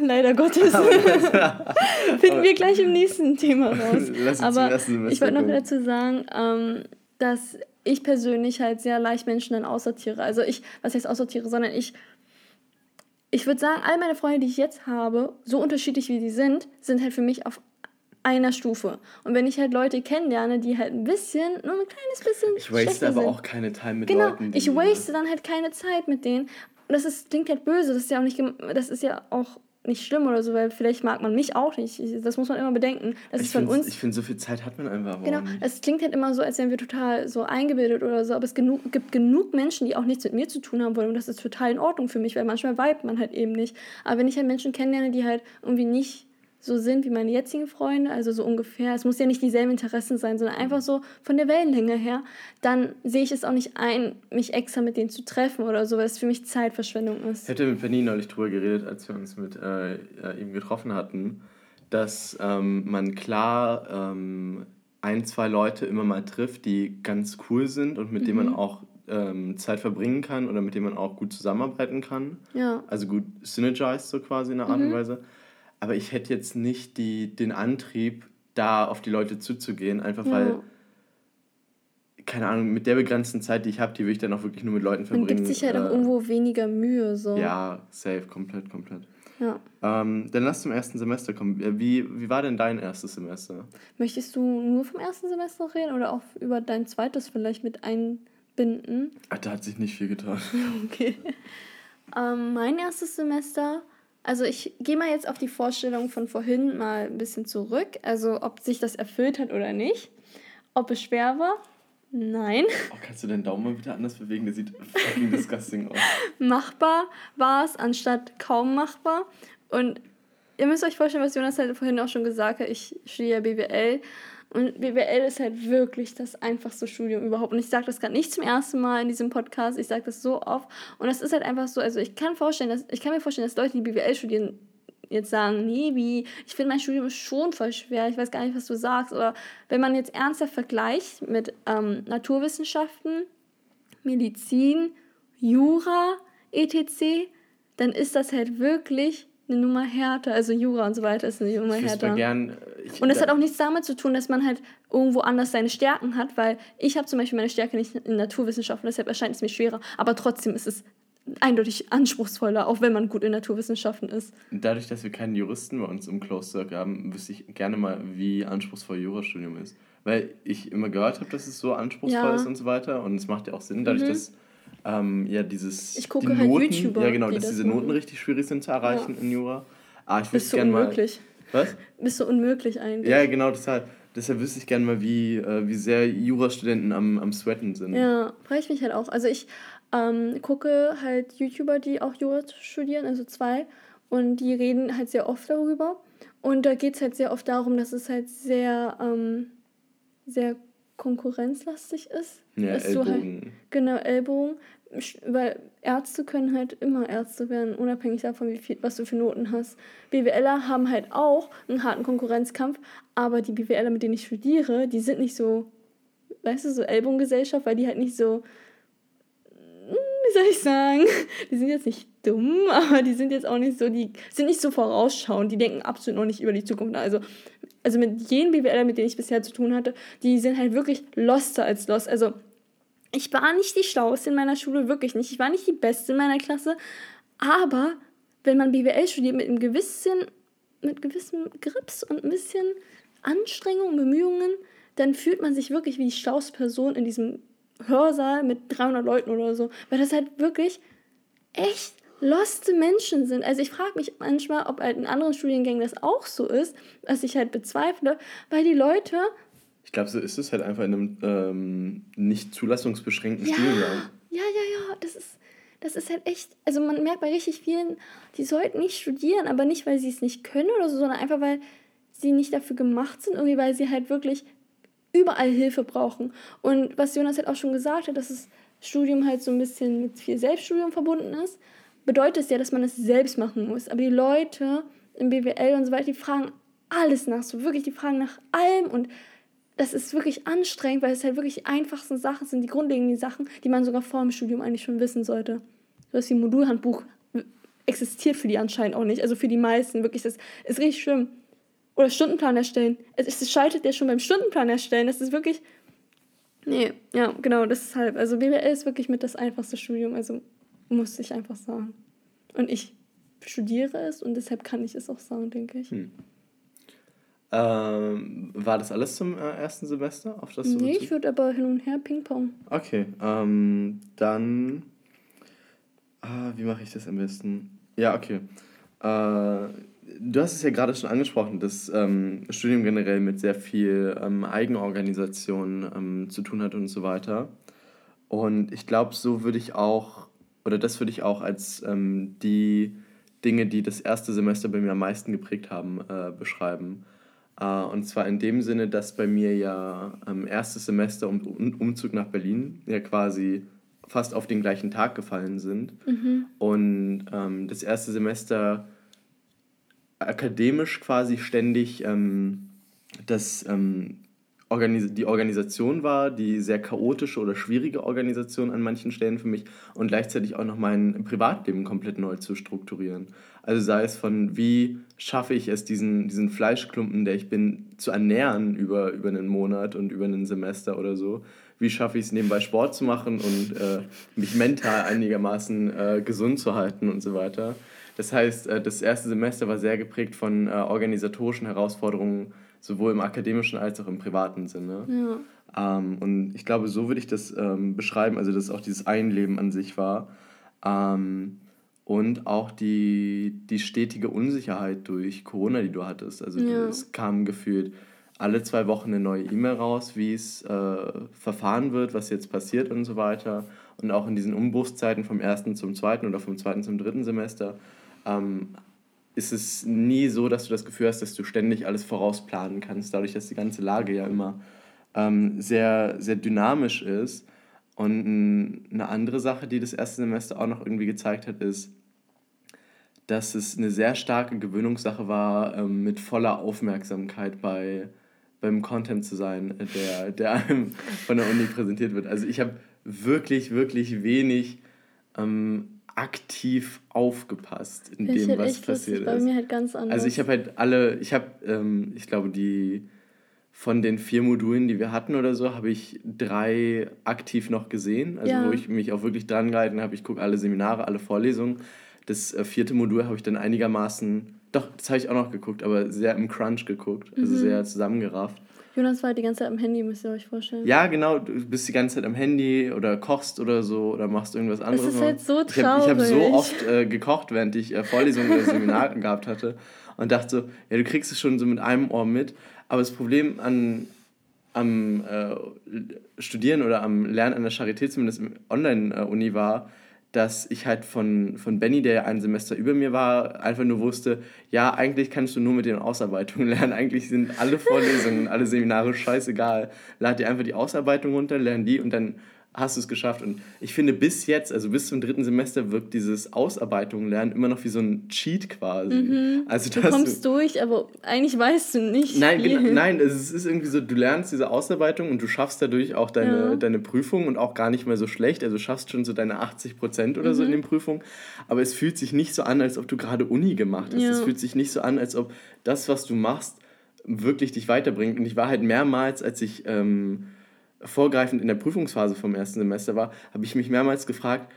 Leider Gottes. Finden wir gleich im nächsten Thema raus. Lass Aber ich wollte noch dazu sagen, ähm, dass ich persönlich halt sehr leicht Menschen dann aussortiere. Also ich, was heißt aussortiere, sondern ich, ich würde sagen, all meine Freunde, die ich jetzt habe, so unterschiedlich wie die sind, sind halt für mich auf einer Stufe. Und wenn ich halt Leute kennenlerne, die halt ein bisschen, nur ein kleines bisschen Ich waste aber sind. auch keine Time mit Genau, Leuten. die- ich waste dann halt keine Zeit mit denen. Und das ist, klingt halt böse, das ist ja auch nicht, das ist ja auch nicht schlimm oder so, weil vielleicht mag man mich auch nicht. Ich- Das muss man immer bedenken. Das Ich ist von finde, uns. find, so viel Zeit hat man einfach Genau, es klingt halt immer so, als wären wir total so eingebildet oder so, aber es genug, gibt genug Menschen, die auch nichts mit mir zu tun haben wollen und das ist total in Ordnung für mich, weil manchmal vibet man halt eben nicht. Aber wenn ich halt Menschen kennenlerne, die halt irgendwie nicht so sind wie meine jetzigen Freunde, also so ungefähr, es muss ja nicht dieselben Interessen sein, sondern einfach so von der Wellenlänge her, dann sehe ich es auch nicht ein, mich extra mit denen zu treffen oder so, weil es für mich Zeitverschwendung Ich ist. hatte mit Benny neulich drüber geredet, als wir uns mit äh, äh, ihm getroffen hatten, dass ähm, man klar ähm, ein, zwei Leute immer mal trifft, die ganz cool sind und mit denen man auch ähm, Zeit verbringen kann oder mit denen man auch gut zusammenarbeiten kann. Ja. Also gut synergized so quasi in einer Art und Weise. Aber ich hätte jetzt nicht die, den Antrieb, da auf die Leute zuzugehen, einfach weil Ja. keine Ahnung, mit der begrenzten Zeit, die ich habe, die will ich dann auch wirklich nur mit Leuten verbringen. Man gibt sich halt auch äh, irgendwo weniger Mühe. So. Ja, safe, komplett, komplett. Ja. Ähm, dann lass zum ersten Semester kommen. Äh, Wie, wie war denn dein erstes Semester? Möchtest du nur vom ersten Semester reden oder auch über dein zweites vielleicht mit einbinden? Ach, da hat sich nicht viel getan. Okay. Ähm, mein erstes Semester, also ich gehe mal jetzt auf die Vorstellung von vorhin mal ein bisschen zurück. Also ob sich das erfüllt hat oder nicht. Ob es schwer war? Nein. Oh, kannst du deinen Daumen mal bitte anders bewegen? Der sieht fucking disgusting aus. Machbar war es, anstatt kaum machbar. Und ihr müsst euch vorstellen, was Jonas halt vorhin auch schon gesagt hat. Ich studiere ja BWL. Und BWL ist halt wirklich das einfachste Studium überhaupt. Und ich sage das gerade nicht zum ersten Mal in diesem Podcast. Ich sage das so oft. Und das ist halt einfach so. Also ich kann, vorstellen, dass, ich kann mir vorstellen, dass Leute, die BWL studieren, jetzt sagen, nee, wie, ich finde mein Studium schon voll schwer, ich weiß gar nicht, was du sagst. Oder wenn man jetzt ernsthaft vergleicht mit ähm, Naturwissenschaften, Medizin, Jura, etc., dann ist das halt wirklich eine Nummer härter. Also Jura und so weiter ist eine Nummer Ich härter. gern. Ich, Und das hat auch nichts damit zu tun, dass man halt irgendwo anders seine Stärken hat, weil ich habe zum Beispiel meine Stärke nicht in Naturwissenschaften, deshalb erscheint es mir schwerer. Aber trotzdem ist es eindeutig anspruchsvoller, auch wenn man gut in Naturwissenschaften ist. Dadurch, dass wir keinen Juristen bei uns im Close Circle haben, wüsste ich gerne mal, wie anspruchsvoll Jurastudium ist. Weil ich immer gehört habe, dass es so anspruchsvoll Ja. ist und so weiter. Und es macht ja auch Sinn, dadurch, dass ähm, ja dieses. Ich gucke die halt Noten, YouTuber, Ja, genau, die dass das diese Noten richtig schwierig sind zu erreichen in Jura. Ah, ich Bist du gerne mal. unmöglich. Was? Bist du unmöglich eigentlich. Ja, genau, deshalb, deshalb wüsste ich gerne mal, wie, äh, wie sehr Jurastudenten am, am Sweaten sind. Ja, frage ich mich halt auch. Also ich ähm, gucke halt YouTuber, die auch Jura studieren, also zwei, und die reden halt sehr oft darüber. Und da geht es halt sehr oft darum, dass es halt sehr, ähm, sehr konkurrenzlastig ist. Ja, du halt, Ellbogen. genau, Ellbogen. Weil Ärzte können halt immer Ärzte werden, unabhängig davon, wie viel, was du für Noten hast. BWLer haben halt auch einen harten Konkurrenzkampf, aber die BWLer, mit denen ich studiere, die sind nicht so, weißt du, so Ellbogengesellschaft, weil die halt nicht so, hm, wie soll ich sagen, die sind jetzt nicht dumm, aber die sind jetzt auch nicht so, die sind nicht so vorausschauend, die denken absolut noch nicht über die Zukunft. Also, also mit jenen BWLer, mit denen ich bisher zu tun hatte, die sind halt wirklich loster als lost. Also ich war nicht die Schlauste in meiner Schule, wirklich nicht. Ich war nicht die Beste in meiner Klasse. Aber wenn man BWL studiert mit einem gewissen, mit gewissem Grips und ein bisschen Anstrengung Bemühungen, dann fühlt man sich wirklich wie die schlauste Person in diesem Hörsaal mit 300 Leuten oder so. Weil das halt wirklich echt loste Menschen sind. Also ich frage mich manchmal, ob halt in anderen Studiengängen das auch so ist, was ich halt bezweifle, weil die Leute Ich glaube, so ist es halt einfach in einem ähm, nicht zulassungsbeschränkten Ja, Studiengang. ja, ja, ja, das ist, das ist halt echt, also man merkt bei richtig vielen, die sollten nicht studieren, aber nicht, weil sie es nicht können oder so, sondern einfach, weil sie nicht dafür gemacht sind, irgendwie, weil sie halt wirklich überall Hilfe brauchen. Und was Jonas halt auch schon gesagt hat, dass das Studium halt so ein bisschen mit viel Selbststudium verbunden ist, bedeutet es ja, dass man es selbst machen muss. Aber die Leute im BWL und so weiter, die fragen alles nach, so wirklich, die fragen nach allem und das ist wirklich anstrengend, weil es halt wirklich die einfachsten Sachen sind, die grundlegenden Sachen, die man sogar vor dem Studium eigentlich schon wissen sollte. So was wie ein Modulhandbuch existiert für die anscheinend auch nicht. Also für die meisten wirklich, das ist richtig schlimm. Oder Stundenplan erstellen. Es, es scheitert ja schon beim Stundenplan erstellen. Das ist wirklich. Nee, ja, genau, deshalb. Also BWL ist wirklich mit das einfachste Studium, also muss ich einfach sagen. Und ich studiere es und deshalb kann ich es auch sagen, denke ich. Ähm, war das alles zum äh, ersten Semester? Auf das nee, ich würde aber hin und her Ping-Pong. Okay, ähm, dann. Ah, wie mache ich das am besten? Ja, okay. Äh, du hast es ja gerade schon angesprochen, dass ähm, Studium generell mit sehr viel ähm, Eigenorganisation ähm, zu tun hat und so weiter. Und ich glaube, so würde ich auch, oder das würde ich auch als ähm, die Dinge, die das erste Semester bei mir am meisten geprägt haben, äh, beschreiben. Äh, und zwar in dem Sinne, dass bei mir ja ähm, erstes Semester und um, Umzug nach Berlin ja quasi fast auf den gleichen Tag gefallen sind. Und ähm, das erste Semester akademisch quasi ständig ähm, das ähm, Organis die Organisation war, die sehr chaotische oder schwierige Organisation an manchen Stellen für mich und gleichzeitig auch noch mein Privatleben komplett neu zu strukturieren. Also sei es von, wie schaffe ich es, diesen, diesen Fleischklumpen, der ich bin, zu ernähren über, über einen Monat und über ein Semester oder so. Wie schaffe ich es, nebenbei Sport zu machen und äh, mich mental einigermaßen äh, gesund zu halten und so weiter. Das heißt, äh, das erste Semester war sehr geprägt von äh, organisatorischen Herausforderungen, sowohl im akademischen als auch im privaten Sinne. Ja. Ähm, und ich glaube, so würde ich das ähm, beschreiben, also dass auch dieses Einleben an sich war. Ähm, und auch die, die stetige Unsicherheit durch Corona, die du hattest. Also ja. es kam gefühlt alle zwei Wochen eine neue E-Mail raus, wie es äh, verfahren wird, was jetzt passiert und so weiter. Und auch in diesen Umbruchszeiten vom ersten zum zweiten oder vom zweiten zum dritten Semester ähm, ist es nie so, dass du das Gefühl hast, dass du ständig alles vorausplanen kannst, dadurch, dass die ganze Lage ja immer ähm, sehr, sehr dynamisch ist. Und eine andere Sache, die das erste Semester auch noch irgendwie gezeigt hat, ist, dass es eine sehr starke Gewöhnungssache war, ähm, mit voller Aufmerksamkeit bei, beim Content zu sein, der, der einem von der Uni präsentiert wird. Also ich habe wirklich, wirklich wenig ähm, aktiv aufgepasst in ich dem, was echt, passiert ist. Bei mir halt ganz anders. Also ich habe halt alle, ich habe, ähm, ich glaube, die von den vier Modulen, die wir hatten oder so, habe ich drei aktiv noch gesehen. Also ja. wo ich mich auch wirklich dran gehalten habe. Ich gucke alle Seminare, alle Vorlesungen. Das äh, vierte Modul habe ich dann einigermaßen, doch, das habe ich auch noch geguckt, aber sehr im Crunch geguckt, also mhm. sehr zusammengerafft. Jonas war die ganze Zeit am Handy, müsst ihr euch vorstellen. Ja, genau, du bist die ganze Zeit am Handy oder kochst oder so oder machst irgendwas anderes. Das ist halt so traurig. Ich habe hab so oft äh, gekocht, während ich äh, Vorlesungen oder Seminare gehabt hatte und dachte so, ja, du kriegst es schon so mit einem Ohr mit. Aber das Problem an, am äh, Studieren oder am Lernen an der Charité, zumindest im Online-Uni, war, dass ich halt von, von Benny, der ein Semester über mir war, einfach nur wusste, ja, eigentlich kannst du nur mit den Ausarbeitungen lernen. Eigentlich sind alle Vorlesungen, alle Seminare scheißegal. Lad dir einfach die Ausarbeitung runter, lern die und dann hast du es geschafft. Und ich finde, bis jetzt, also bis zum dritten Semester, wirkt dieses Ausarbeitung lernen immer noch wie so ein Cheat quasi. Mhm. Also, du kommst du, durch, aber eigentlich weißt du nicht. Nein, genau, nein, es ist irgendwie so, du lernst diese Ausarbeitung und du schaffst dadurch auch deine, ja. deine Prüfung und auch gar nicht mehr so schlecht. Also schaffst schon so deine 80 Prozent oder mhm. so in den Prüfungen. Aber es fühlt sich nicht so an, als ob du gerade Uni gemacht hast. Ja. Es fühlt sich nicht so an, als ob das, was du machst, wirklich dich weiterbringt. Und ich war halt mehrmals, als ich... Ähm, vorgreifend in der Prüfungsphase vom ersten Semester war, habe ich mich mehrmals gefragt,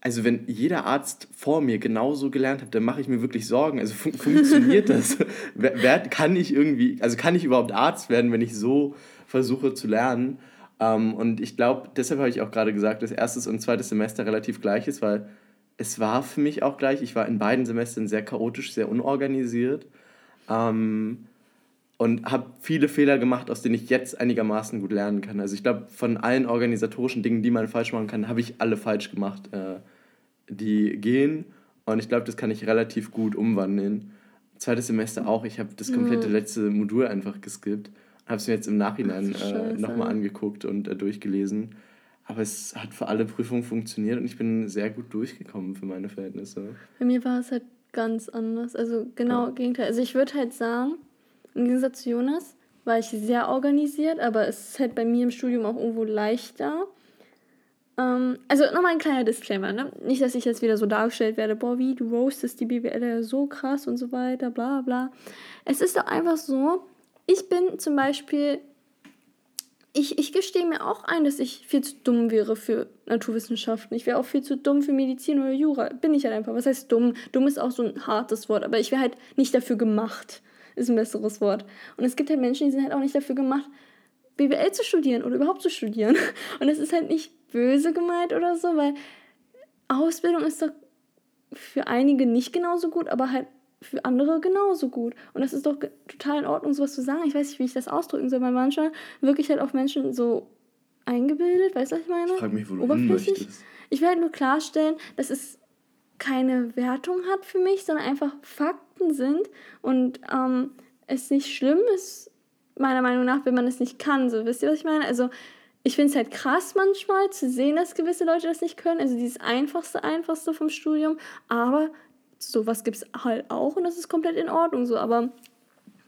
also wenn jeder Arzt vor mir genauso gelernt hat, dann mache ich mir wirklich Sorgen. Also fun funktioniert das? wer, wer, kann ich irgendwie, also kann ich überhaupt Arzt werden, wenn ich so versuche zu lernen? Ähm, und ich glaube, deshalb habe ich auch gerade gesagt, dass erstes und zweites Semester relativ gleich ist, weil es war für mich auch gleich. Ich war in beiden Semestern sehr chaotisch, sehr unorganisiert. Ähm, und habe viele Fehler gemacht, aus denen ich jetzt einigermaßen gut lernen kann. Also ich glaube, von allen organisatorischen Dingen, die man falsch machen kann, habe ich alle falsch gemacht, äh, die gehen. Und ich glaube, das kann ich relativ gut umwandeln. Zweites Semester auch. Ich habe das komplette letzte Modul einfach geskippt. Habe es mir jetzt im Nachhinein äh, nochmal angeguckt und äh, durchgelesen. Aber es hat für alle Prüfungen funktioniert und ich bin sehr gut durchgekommen für meine Verhältnisse. Bei mir war es halt ganz anders. Also genau ja. Gegenteil. Also ich würde halt sagen, im Gegensatz zu Jonas war ich sehr organisiert, aber es ist halt bei mir im Studium auch irgendwo leichter. Ähm, also nochmal ein kleiner Disclaimer, ne? Nicht, dass ich jetzt wieder so dargestellt werde, boah, wie, du roastest die BWL ja so krass und so weiter, bla bla. Es ist doch einfach so, ich bin zum Beispiel, ich, ich gestehe mir auch ein, dass ich viel zu dumm wäre für Naturwissenschaften. Ich wäre auch viel zu dumm für Medizin oder Jura. Bin ich halt einfach. Was heißt dumm? Dumm ist auch so ein hartes Wort, aber ich wäre halt nicht dafür gemacht ist ein besseres Wort. Und es gibt halt Menschen, die sind halt auch nicht dafür gemacht, BWL zu studieren oder überhaupt zu studieren. Und es ist halt nicht böse gemeint oder so, weil Ausbildung ist doch für einige nicht genauso gut, aber halt für andere genauso gut. Und das ist doch total in Ordnung, sowas zu sagen. Ich weiß nicht, wie ich das ausdrücken soll, weil manchmal wirklich halt auch Menschen so eingebildet, weißt du, was ich meine? Ich frage mich, wo du Oberflächlich. Ich will halt nur klarstellen, dass es keine Wertung hat für mich, sondern einfach Fakten sind und ähm, es nicht schlimm ist, meiner Meinung nach, wenn man es nicht kann. So, wisst ihr, was ich meine? Also, ich finde es halt krass manchmal zu sehen, dass gewisse Leute das nicht können. Also dieses einfachste, einfachste vom Studium. Aber sowas gibt es halt auch und das ist komplett in Ordnung so. Aber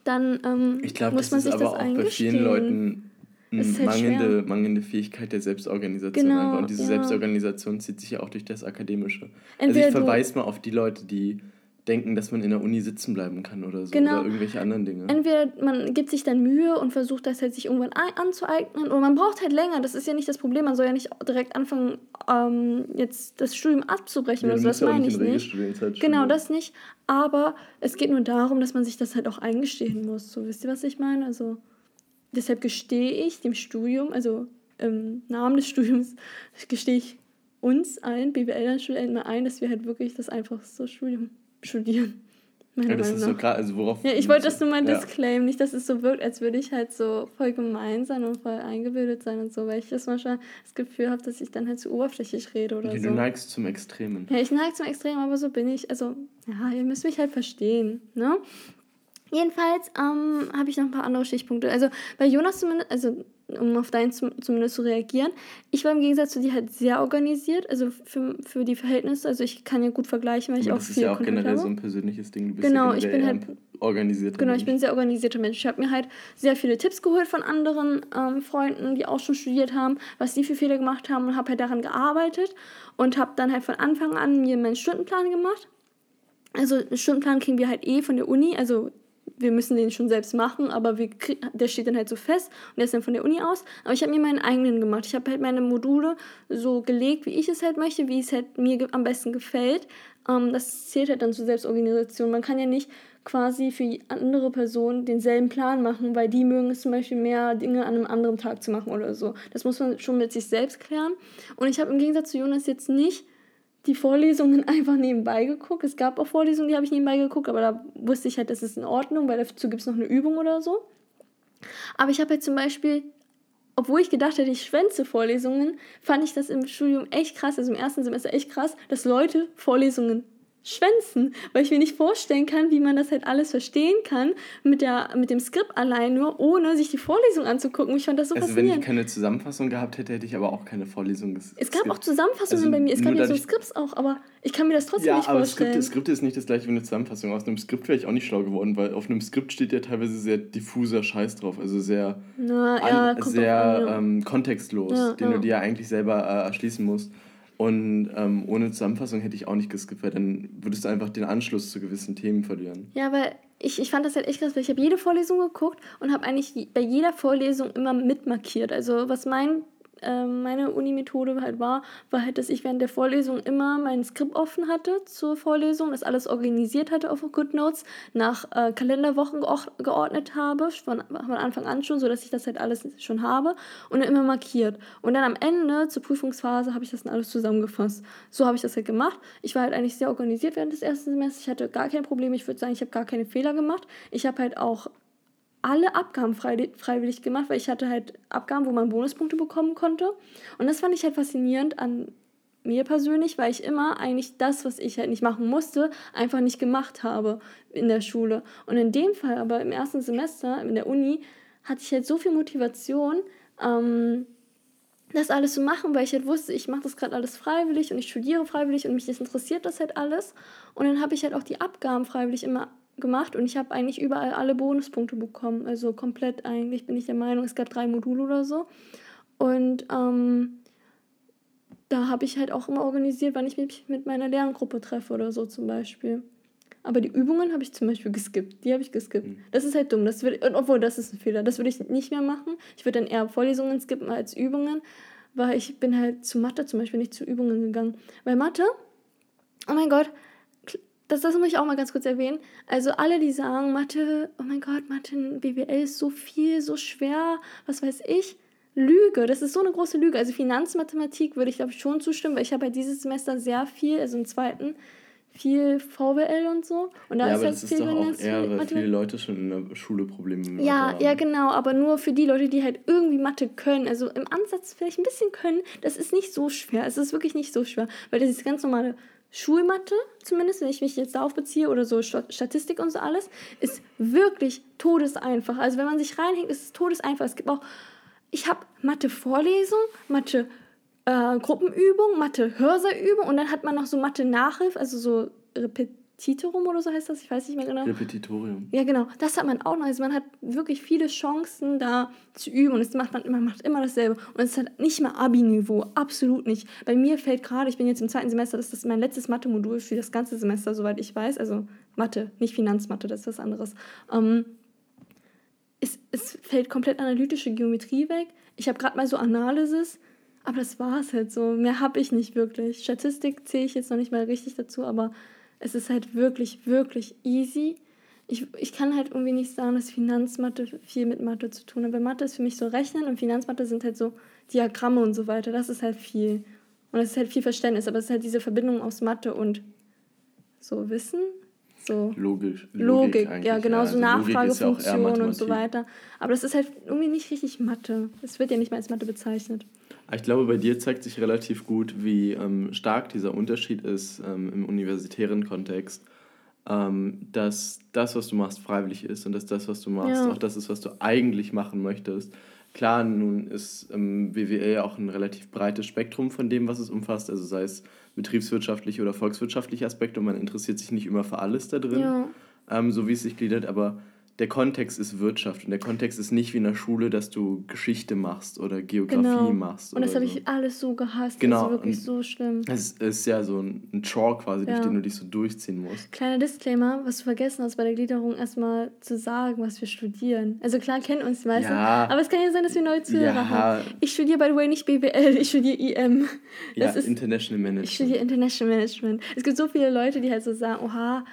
dann ähm, ich glaub, muss man sich das aber auch bei vielen Leuten ist halt mangelnde, schwer. mangelnde Fähigkeit der Selbstorganisation Genau, einfach. Und diese ja. Selbstorganisation zieht sich ja auch durch das Akademische. Entweder also ich verweise mal auf die Leute, die denken, dass man in der Uni sitzen bleiben kann oder so. Genau. Oder irgendwelche anderen Dinge. Entweder man gibt sich dann Mühe und versucht das halt sich irgendwann anzueignen oder man braucht halt länger. Das ist ja nicht das Problem. Man soll ja nicht direkt anfangen, ähm, jetzt das Studium abzubrechen Ja, oder so. Das meine ich nicht. Genau, das nicht. Aber es geht nur darum, dass man sich das halt auch eingestehen muss. So, wisst ihr, was ich meine? Also, deshalb gestehe ich dem Studium, also im Namen des Studiums, gestehe ich uns allen BWL-Studenten mal ein, dass wir halt wirklich das einfachste Studium studieren. Ja, das ist so klar, also worauf... Ja, ich wollte das nur mal Ja. disclaimen, nicht, dass es so wirkt, als würde ich halt so voll gemein sein und voll eingebildet sein und so, weil ich das manchmal das Gefühl habe, dass ich dann halt zu oberflächlich rede oder Okay, so. du neigst zum Extremen. Ja, ich neige zum Extrem, aber so bin ich. Also, ja, ihr müsst mich halt verstehen, ne? Jedenfalls ähm, habe ich noch ein paar andere Stichpunkte. Also bei Jonas zumindest, also um auf deinen zum, zumindest zu reagieren, ich war im Gegensatz zu dir halt sehr organisiert, also für, für die Verhältnisse. Also ich kann ja gut vergleichen, weil ich Aber auch das ist viel ja auch Kontakt generell habe. so ein persönliches Ding. Du bist Genau, ja ich bin eher ein organisierter Genau, ich Mensch. bin ein sehr organisierter Mensch. Ich habe mir halt sehr viele Tipps geholt von anderen ähm, Freunden, die auch schon studiert haben, was sie für Fehler gemacht haben und habe halt daran gearbeitet und habe dann halt von Anfang an mir meinen Stundenplan gemacht. Also einen Stundenplan kriegen wir halt eh von der Uni, also wir müssen den schon selbst machen, aber wir der steht dann halt so fest und der ist dann von der Uni aus. Aber ich habe mir meinen eigenen gemacht. Ich habe halt meine Module so gelegt, wie ich es halt möchte, wie es halt mir am besten gefällt. Ähm, das zählt halt dann zur Selbstorganisation. Man kann ja nicht quasi für andere Person denselben Plan machen, weil die mögen es zum Beispiel mehr, Dinge an einem anderen Tag zu machen oder so. Das muss man schon mit sich selbst klären. Und ich habe im Gegensatz zu Jonas jetzt nicht die Vorlesungen einfach nebenbei geguckt. Es gab auch Vorlesungen, die habe ich nebenbei geguckt, aber da wusste ich halt, das ist in Ordnung, weil dazu gibt es noch eine Übung oder so. Aber ich habe halt zum Beispiel, obwohl ich gedacht hätte, ich schwänze Vorlesungen, fand ich das im Studium echt krass, also im ersten Semester echt krass, dass Leute Vorlesungen schwänzen, weil ich mir nicht vorstellen kann, wie man das halt alles verstehen kann mit, der, mit dem Skript allein nur, ohne sich die Vorlesung anzugucken. Ich fand das so Also wenn ich faszinierend. keine Zusammenfassung gehabt hätte, hätte ich aber auch keine Vorlesung ges Es gab auch Zusammenfassungen Also bei mir, es gab ja so Skripts auch, aber ich kann mir das trotzdem Ja, nicht aber vorstellen. Skript, Skript ist nicht das gleiche wie eine Zusammenfassung. Aus einem Skript wäre ich auch nicht schlau geworden, weil auf einem Skript steht ja teilweise sehr diffuser Scheiß drauf, also sehr, Na, an, ja, kommt sehr an, ja. ähm, kontextlos, Ja, den ja. du dir ja eigentlich selber äh, erschließen musst. Und ähm, ohne Zusammenfassung hätte ich auch nicht geskippt, weil dann würdest du einfach den Anschluss zu gewissen Themen verlieren. Ja, aber ich, ich fand das halt echt krass, weil ich habe jede Vorlesung geguckt und habe eigentlich bei jeder Vorlesung immer mitmarkiert. Also was mein, äh, meine Uni-Methode halt war, war halt, dass ich während der Vorlesung immer mein Skript offen hatte zur Vorlesung, das alles organisiert hatte auf GoodNotes, nach äh, Kalenderwochen geor- geordnet habe, von, von Anfang an schon, sodass ich das halt alles schon habe und dann immer markiert. Und dann am Ende, zur Prüfungsphase, habe ich das dann alles zusammengefasst. So habe ich das halt gemacht. Ich war halt eigentlich sehr organisiert während des ersten Semesters. Ich hatte gar kein Problem. Ich würde sagen, ich habe gar keine Fehler gemacht. Ich habe halt auch alle Abgaben frei, freiwillig gemacht, weil ich hatte halt Abgaben, wo man Bonuspunkte bekommen konnte. Und das fand ich halt faszinierend an mir persönlich, weil ich immer eigentlich das, was ich halt nicht machen musste, einfach nicht gemacht habe in der Schule. Und in dem Fall aber im ersten Semester in der Uni hatte ich halt so viel Motivation, ähm, das alles zu machen, weil ich halt wusste, ich mache das gerade alles freiwillig und ich studiere freiwillig und mich interessiert das halt alles. Und dann habe ich halt auch die Abgaben freiwillig immer gemacht und ich habe eigentlich überall alle Bonuspunkte bekommen. Also komplett eigentlich bin ich der Meinung, es gab drei Module oder so. Und ähm, da habe ich halt auch immer organisiert, wann ich mich mit meiner Lerngruppe treffe oder so zum Beispiel. Aber die Übungen habe ich zum Beispiel geskippt. Die habe ich geskippt. Das ist halt dumm. Das würde, und obwohl, das ist ein Fehler. Das würde ich nicht mehr machen. Ich würde dann eher Vorlesungen skippen als Übungen, weil ich bin halt zu Mathe zum Beispiel nicht zu Übungen gegangen. Weil Mathe, oh mein Gott, das, das muss ich auch mal ganz kurz erwähnen. Also alle, die sagen, Mathe, oh mein Gott, Mathe, BWL ist so viel, so schwer, was weiß ich. Lüge, das ist so eine große Lüge. Also Finanzmathematik würde ich glaube ich schon zustimmen, weil ich habe halt dieses Semester sehr viel, also im zweiten, viel VWL und so. Und da ja, ist aber halt das ist doch auch eher, weil viele Leute schon in der Schule Probleme mit Ja, Mathe ja, haben. genau, aber nur für die Leute, die halt irgendwie Mathe können, also im Ansatz vielleicht ein bisschen können, das ist nicht so schwer. Es ist wirklich nicht so schwer, weil das ist ganz normale Schulmathe, zumindest, wenn ich mich jetzt darauf beziehe, oder so Sta- Statistik und so alles, ist wirklich todeseinfach. Also wenn man sich reinhängt, ist es todeseinfach. Es gibt auch, ich habe Mathe-Vorlesung, Mathe äh, Gruppenübung, Mathe Hörsaübung und dann hat man noch so Mathe Nachhilfe, also so Repetitorum oder so heißt das, ich weiß nicht mehr genau. Repetitorium. Ja, genau. Das hat man auch noch. Also man hat wirklich viele Chancen, da zu üben und es macht man, man macht immer dasselbe. Und es ist halt nicht mal Abi-Niveau, absolut nicht. Bei mir fällt gerade, ich bin jetzt im zweiten Semester, das ist mein letztes Mathe-Modul für das ganze Semester, soweit ich weiß. Also Mathe, nicht Finanzmathe, das ist was anderes. Ähm, es, es fällt komplett analytische Geometrie weg. Ich habe gerade mal so Analysis, aber das war es halt so. Mehr habe ich nicht wirklich. Statistik zähle ich jetzt noch nicht mal richtig dazu, aber es ist halt wirklich, wirklich easy. Ich, ich kann halt irgendwie nicht sagen, dass Finanzmathe viel mit Mathe zu tun hat. Weil Mathe ist für mich so Rechnen und Finanzmathe sind halt so Diagramme und so weiter. Das ist halt viel. Und es ist halt viel Verständnis, aber es ist halt diese Verbindung aus Mathe und so Wissen. So Logisch. Logik, eigentlich, ja, genau, so Also Logik ist ja Nachfragefunktion und so weiter. Aber das ist halt irgendwie nicht richtig Mathe. Es wird ja nicht mal als Mathe bezeichnet. Ich glaube, bei dir zeigt sich relativ gut, wie ähm, stark dieser Unterschied ist ähm, im universitären Kontext. Ähm, dass das, was du machst, freiwillig ist und dass das, was du machst, Ja. auch das ist, was du eigentlich machen möchtest. Klar, nun ist ähm, BWL ja auch ein relativ breites Spektrum von dem, was es umfasst, also sei es betriebswirtschaftliche oder volkswirtschaftliche Aspekte und man interessiert sich nicht immer für alles da drin, Ja. ähm, so wie es sich gliedert, aber der Kontext ist Wirtschaft und der Kontext ist nicht wie in der Schule, dass du Geschichte machst oder Geografie Genau. machst. Und das habe so. ich alles so gehasst. Genau, Das ist wirklich und- so schlimm. Es ist ja so ein Chore quasi, durch Ja. den du dich so durchziehen musst. Kleiner Disclaimer, was du vergessen hast bei der Gliederung, erstmal zu sagen, was wir studieren. Also klar kennen uns die meisten, Ja. aber es kann ja sein, dass wir neue Zuhörer Ja. haben. Ich studiere, by the way, nicht BWL, ich studiere IM. Ja, Das ist, International Management. ich studiere International Management. Es gibt so viele Leute, die halt so sagen, oha,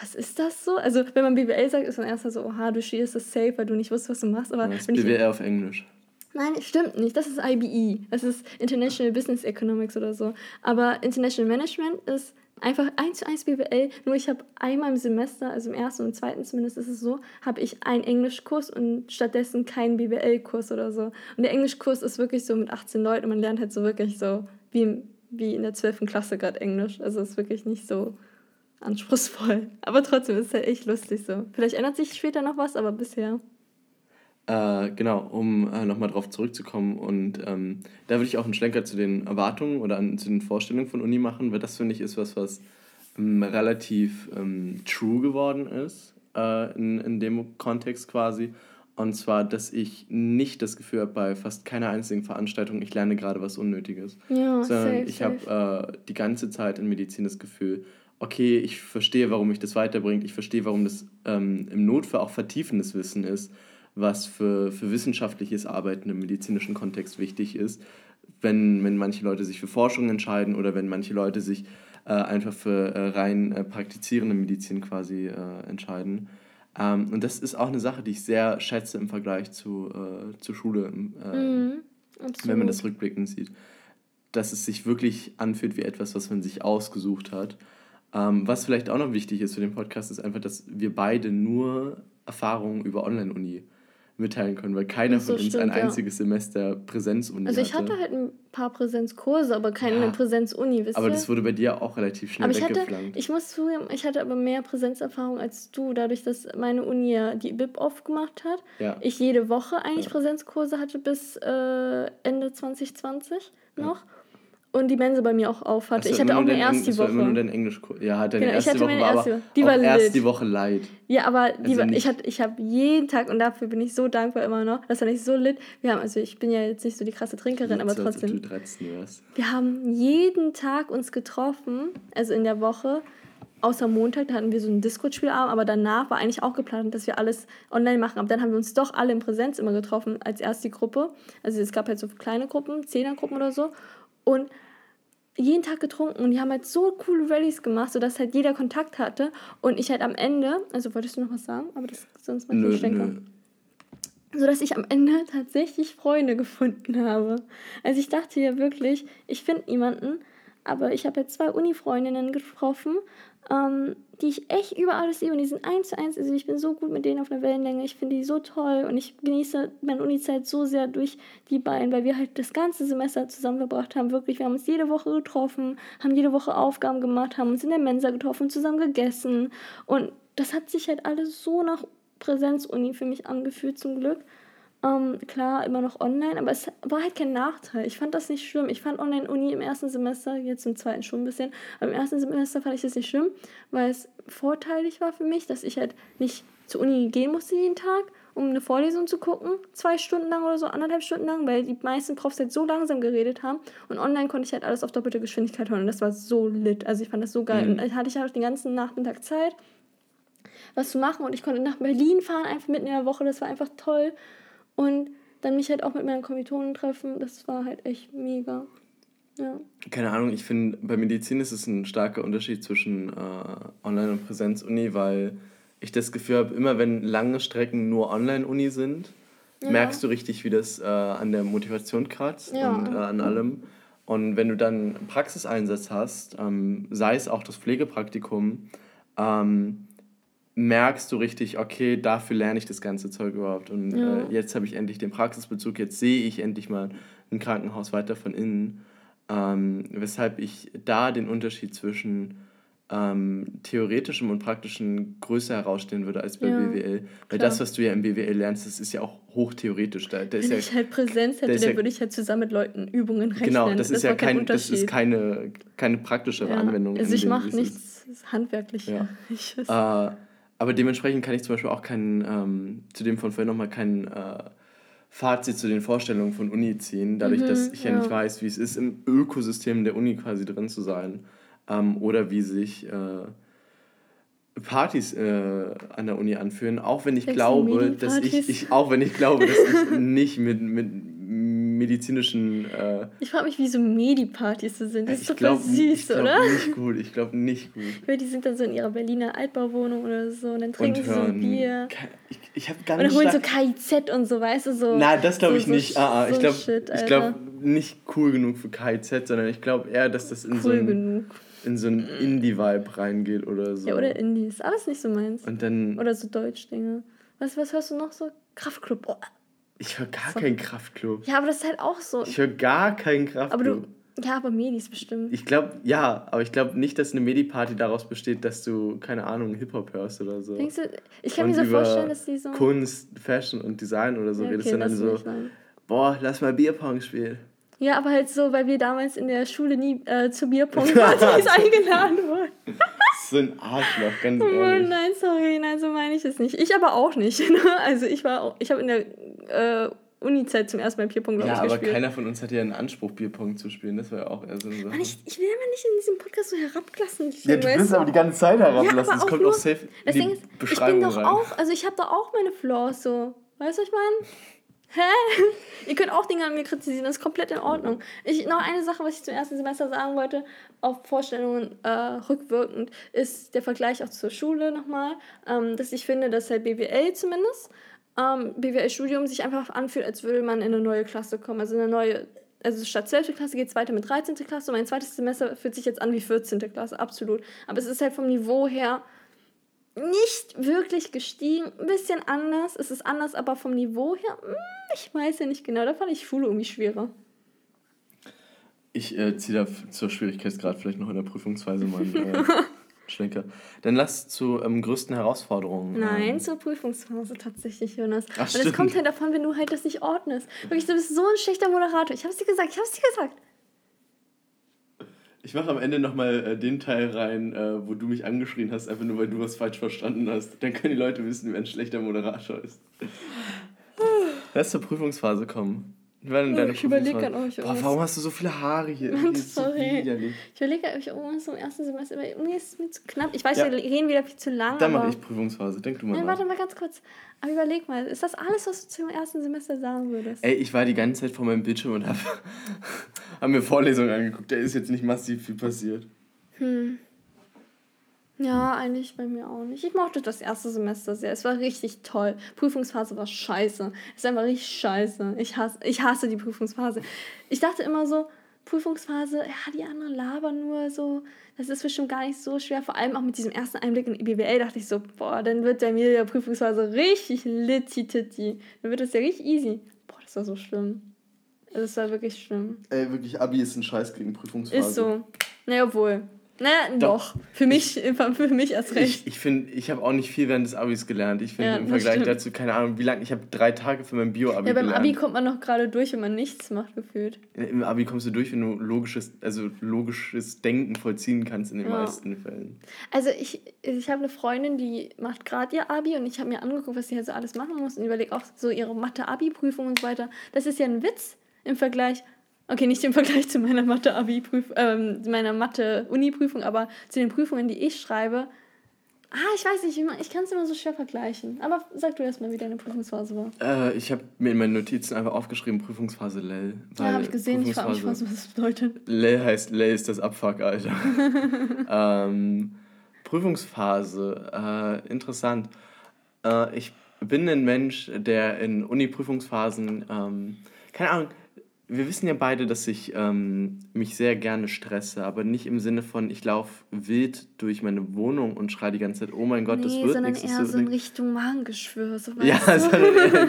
was ist das so? Also wenn man BWL sagt, ist man erstmal so, oha, du studierst das safe, weil du nicht wusstest, was du machst. Aber das ist wenn ich BWL auf Englisch. Nein, stimmt nicht. Das ist IBE. Das ist International Business Economics oder so. Aber International Management ist einfach eins zu eins BWL. Nur ich habe einmal im Semester, also im ersten und zweiten zumindest ist es so, habe ich einen Englischkurs und stattdessen keinen BWL-Kurs oder so. Und der Englischkurs ist wirklich so mit 18 Leuten und man lernt halt so wirklich so wie, wie in der 12. Klasse gerade Englisch. Also es ist wirklich nicht so anspruchsvoll. Aber trotzdem ist es halt echt lustig so. Vielleicht ändert sich später noch was, aber bisher. Äh, genau, um äh, nochmal drauf zurückzukommen. Und ähm, da würde ich auch einen Schlenker zu den Erwartungen oder an, zu den Vorstellungen von Uni machen, weil das finde ich ist was, was ähm, relativ ähm, true geworden ist äh, in, in dem Kontext quasi. Und zwar, dass ich nicht das Gefühl habe, bei fast keiner einzigen Veranstaltung, ich lerne gerade was Unnötiges. Ja, sondern safe, ich habe äh, die ganze Zeit in Medizin das Gefühl, okay, ich verstehe, warum mich das weiterbringt, ich verstehe, warum das ähm, im Notfall auch vertiefendes Wissen ist, was für, für wissenschaftliches Arbeiten im medizinischen Kontext wichtig ist, wenn, wenn manche Leute sich für Forschung entscheiden oder wenn manche Leute sich äh, einfach für äh, rein äh, praktizierende Medizin quasi äh, entscheiden. Ähm, und das ist auch eine Sache, die ich sehr schätze im Vergleich zu, äh, zur Schule, im, äh, Mhm, wenn man das rückblickend sieht, dass es sich wirklich anfühlt wie etwas, was man sich ausgesucht hat. Ähm, was vielleicht auch noch wichtig ist für den Podcast, ist einfach, dass wir beide nur Erfahrungen über Online-Uni mitteilen können, weil keiner so, von uns stimmt, ein ja. einziges Semester Präsenzuni Also ich hatte. hatte halt ein paar Präsenzkurse, aber keine Ja. Präsenzuni, wisst aber ihr? das wurde bei dir auch relativ schnell aber ich hatte, ich muss zugeben, ich hatte aber mehr Präsenzerfahrung als du, dadurch, dass meine Uni ja die BIP aufgemacht hat. ja. Ich jede Woche eigentlich. Präsenzkurse hatte bis äh, Ende 2020 noch. Und die Mensa bei mir auch auf hatte. Das ich hatte auch eine Eng- erste das war immer nur Woche. dein Englischkurs. Ja, deine Genau, ich erste hatte Woche meine war aber erste Woche. Die war erst die Woche leid. Ja, aber die Also war, ich, hatte, ich habe jeden Tag, und dafür bin ich so dankbar immer noch, das war nicht so lit. Wir haben, also ich bin ja jetzt nicht so die krasse Trinkerin, aber So, als ob trotzdem. du 13 wärst. Wir haben jeden Tag uns getroffen, also in der Woche, außer Montag, da hatten wir so einen Discord-Spielabend, aber danach war eigentlich auch geplant, dass wir alles online machen. Aber dann haben wir uns doch alle in Präsenz immer getroffen, als erst die Gruppe. Also es gab halt so kleine Gruppen, Zehnergruppen oder so. Und jeden Tag getrunken und die haben halt so coole Rallyes gemacht, sodass halt jeder Kontakt hatte. Und ich halt am Ende, also wolltest du noch was sagen? Aber das sonst mach ich Nö, den Schlenker nö. sodass ich am Ende tatsächlich Freunde gefunden habe. Also ich dachte ja wirklich, ich finde niemanden, aber ich habe jetzt zwei Uni-Freundinnen getroffen, ähm, die ich echt über alles liebe und die sind eins zu eins, also ich bin so gut mit denen auf einer Wellenlänge, ich finde die so toll und ich genieße meine Uni-Zeit so sehr durch die beiden, weil wir halt das ganze Semester zusammen verbracht haben, wirklich, wir haben uns jede Woche getroffen, haben jede Woche Aufgaben gemacht, haben uns in der Mensa getroffen, zusammen gegessen. Und das hat sich halt alles so nach Präsenzuni für mich angefühlt, zum Glück. Ähm, klar, immer noch online, aber es war halt kein Nachteil. Ich fand das nicht schlimm. Ich fand Online-Uni im ersten Semester, jetzt im zweiten schon ein bisschen, aber im ersten Semester fand ich das nicht schlimm, weil es vorteilig war für mich, dass ich halt nicht zur Uni gehen musste jeden Tag, um eine Vorlesung zu gucken, zwei Stunden lang oder so, anderthalb Stunden lang, weil die meisten Profs halt so langsam geredet haben. Und online konnte ich halt alles auf doppelte Geschwindigkeit hören. Und das war so lit. Also ich fand das so geil. Mhm. Und dann hatte ich halt den ganzen Nachmittag Zeit, was zu machen. Und ich konnte nach Berlin fahren, einfach mitten in der Woche. Das war einfach toll. Und dann mich halt auch mit meinen Kommilitonen treffen. Das war halt echt mega. Ja. Keine Ahnung, ich finde, bei Medizin ist es ein starker Unterschied zwischen äh, Online- und Präsenzuni, weil ich das Gefühl habe, immer wenn lange Strecken nur Online-Uni sind, Ja. merkst du richtig, wie das äh, an der Motivation kratzt Ja. und äh, an allem. Und wenn du dann Praxiseinsatz hast, ähm, sei es auch das Pflegepraktikum, ähm, merkst du richtig, okay, dafür lerne ich das ganze Zeug überhaupt. Und Ja. äh, jetzt habe ich endlich den Praxisbezug, jetzt sehe ich endlich mal ein Krankenhaus weiter von innen. Ähm, weshalb ich da den Unterschied zwischen ähm, theoretischem und praktischem größer herausstellen würde als bei Ja, BWL. Weil klar. das, was du ja im BWL lernst, das ist ja auch hochtheoretisch. Da, da Wenn ja, ich halt Präsenz hätte, dann ja- würde ich halt zusammen mit Leuten Übungen rechnen. genau, das, ist ja kein kein, das ist keine, keine praktischere. Anwendung. Also ich mache nichts Handwerkliches. Äh, aber dementsprechend kann ich zum Beispiel auch kein, ähm, zu dem von vorhin nochmal kein äh, Fazit zu den Vorstellungen von Uni ziehen, dadurch, Mhm, dass ich ja, ja. nicht weiß, wie es ist, im Ökosystem der Uni quasi drin zu sein. Ähm, oder wie sich äh, Partys äh, an der Uni anfühlen, auch wenn ich glaube, dass ich, ich, auch wenn ich glaube, dass ich nicht mit, mit medizinischen äh, Ich frage mich, wie so Medi-Partys so sind. Das ist ich total glaub- süß, ich oder? Nicht gut, ich glaube nicht gut. Weil die sind dann so in ihrer Berliner Altbauwohnung oder so und dann trinken Und sie so ein. Bier. Ich, ich habe Und ganz dann holen so KIZ und so, weißt du, so. Nein, das glaube so- ich so nicht. Sch- ah, ah, ich so glaube ich glaub nicht cool genug für KIZ, sondern ich glaube eher, dass das in so Cool ein, genug. in so ein Indie-Vibe reingeht oder so. Ja, oder Indies. Alles nicht so meins. Und dann, Oder so Deutsch-Dinge. Was, was hörst du noch so? Kraftclub. Oh. Ich höre gar So. keinen Kraftclub. Ja, aber das ist halt auch so. Ich höre gar keinen Kraftclub. Aber du. Ja, aber Medis bestimmt. ich glaube, ja, aber ich glaube nicht, dass eine Medi-Party daraus besteht, dass du, keine Ahnung, Hip-Hop hörst oder so. Denkst du, ich kann Und mir so vorstellen, dass die so. Kunst, Fashion und Design oder so Ja, redest, okay, sondern lass so, sein. boah, lass mal Bierpong spielen. Ja, aber halt so, weil wir damals in der Schule nie äh, zu Bierpong-Partys eingeladen wurden. So ein Arschloch, ganz Oh ehrlich. nein, sorry, nein, so meine ich es nicht. Ich aber auch nicht. ne? Also ich war auch, ich habe in der äh, Uni-Zeit zum ersten Mal Bierpong, glaube Ja, ich, aber gespielt. keiner von uns hat ja einen Anspruch, Bierpong zu spielen. Das war ja auch eher so eine Sache. Mann, ich, ich will immer nicht in diesem Podcast so herabklassen. Ja, du bist aber die ganze Zeit herablassen. aber das kommt nur- auch safe in Ding die ist, ich bin doch rein. auch, also ich habe da auch meine Flaws so. Weißt du, was ich meine? Hä? Ihr könnt auch Dinge an mir kritisieren, das ist komplett in Ordnung. Ich, noch eine Sache, was ich zum ersten Semester sagen wollte, auf Vorstellungen äh, rückwirkend, ist der Vergleich auch zur Schule nochmal, ähm, dass ich finde, dass halt BWL zumindest, ähm, BWL-Studium sich einfach anfühlt, als würde man in eine neue Klasse kommen, also in eine neue also statt 12. Klasse geht es weiter mit 13. Klasse und mein zweites Semester fühlt sich jetzt an wie 14. Klasse, absolut. Aber es ist halt vom Niveau her nicht wirklich gestiegen, ein bisschen anders. Es ist anders, aber vom Niveau her, hm, ich weiß ja nicht genau. Da fand ich Schule irgendwie schwerer. Ich äh, ziehe da zur Schwierigkeitsgrad vielleicht noch in der Prüfungsphase mal einen äh, Schlenker. Dann lass zu ähm, größten Herausforderungen. Nein, Ähm, zur Prüfungsphase tatsächlich, Jonas. Ach, Und es kommt halt davon, wenn du halt das nicht ordnest. Wirklich, du bist so ein schlechter Moderator. Ich hab's dir gesagt, ich hab's dir gesagt. Ich mache am Ende nochmal äh, den Teil rein, äh, wo du mich angeschrien hast, einfach nur weil du was falsch verstanden hast. Dann können die Leute wissen, wer ein schlechter Moderator ist. Lass zur Prüfungsphase kommen. Denn Oh, ich überleg Prüfungsphase? grad, ob ich Boah, irgendwas- warum hast du so viele Haare hier? So Sorry. Ich überlege, ob ich irgendwas zum ersten Semester, aber irgendwie ist es mir zu knapp. Ich weiß, Ja. wir reden wieder viel zu lang. Dann mache ich Prüfungsphase. Denk du mal Nein, nach. warte mal ganz kurz. Aber überleg mal, ist das alles, was du zum ersten Semester sagen würdest? Ey, ich war die ganze Zeit vor meinem Bildschirm und habe hab mir Vorlesungen angeguckt. Da ist jetzt nicht massiv viel passiert. Ja, eigentlich bei mir auch nicht. Ich mochte das erste Semester sehr. Es war richtig toll. Prüfungsphase war scheiße. Es ist einfach richtig scheiße. Ich hasse, ich hasse die Prüfungsphase. Ich dachte immer so, Prüfungsphase, ja, die anderen labern nur so. Das ist bestimmt gar nicht so schwer. Vor allem auch mit diesem ersten Einblick in BWL dachte ich so, boah, dann wird der mir der Prüfungsphase richtig litty Dann wird das ja richtig easy. Boah, das war so schlimm. Das war wirklich schlimm. Ey, wirklich, Abi ist ein Scheiß gegen Prüfungsphase. Ist so. Na, obwohl. Na, doch. Für mich, für mich erst recht. Ich, ich finde, ich habe auch nicht viel während des Abis gelernt. Ich finde Ja, im Vergleich stimmt. dazu, keine Ahnung, wie lange, ich habe drei Tage für mein Bio-Abi Ja, beim gelernt. Abi kommt man noch gerade durch, wenn man nichts macht, gefühlt. Im Abi kommst du durch, wenn du logisches, also logisches Denken vollziehen kannst in den Ja. meisten Fällen. Also ich, ich habe eine Freundin, die macht gerade ihr Abi und ich habe mir angeguckt, was sie halt so alles machen muss und überlege auch so ihre Mathe-Abi-Prüfung und so weiter. Das ist ja ein Witz im Vergleich, okay, nicht im Vergleich zu meiner Mathe-Abi-Prüfung, ähm, meiner Mathe-Uni-Prüfung, aber zu den Prüfungen, die ich schreibe. Ah, ich weiß nicht, ich kann es immer so schwer vergleichen. Aber sag du erst mal, wie deine Prüfungsphase war. Äh, ich habe mir in meinen Notizen einfach aufgeschrieben, Prüfungsphase LEL. Ja, habe ich gesehen, ich frage mich, was das bedeutet. LEL heißt, LEL ist das Abfuck, Alter. ähm, Prüfungsphase, äh, interessant. Äh, ich bin ein Mensch, der in Uni-Prüfungsphasen, ähm, keine Ahnung, wir wissen ja beide, dass ich ähm, mich sehr gerne stresse, aber nicht im Sinne von, ich laufe wild durch meine Wohnung und schreie die ganze Zeit, oh mein Gott, das nee, wird sondern nichts. das eher so in. Richtung Magengeschwür. So, Ja, sondern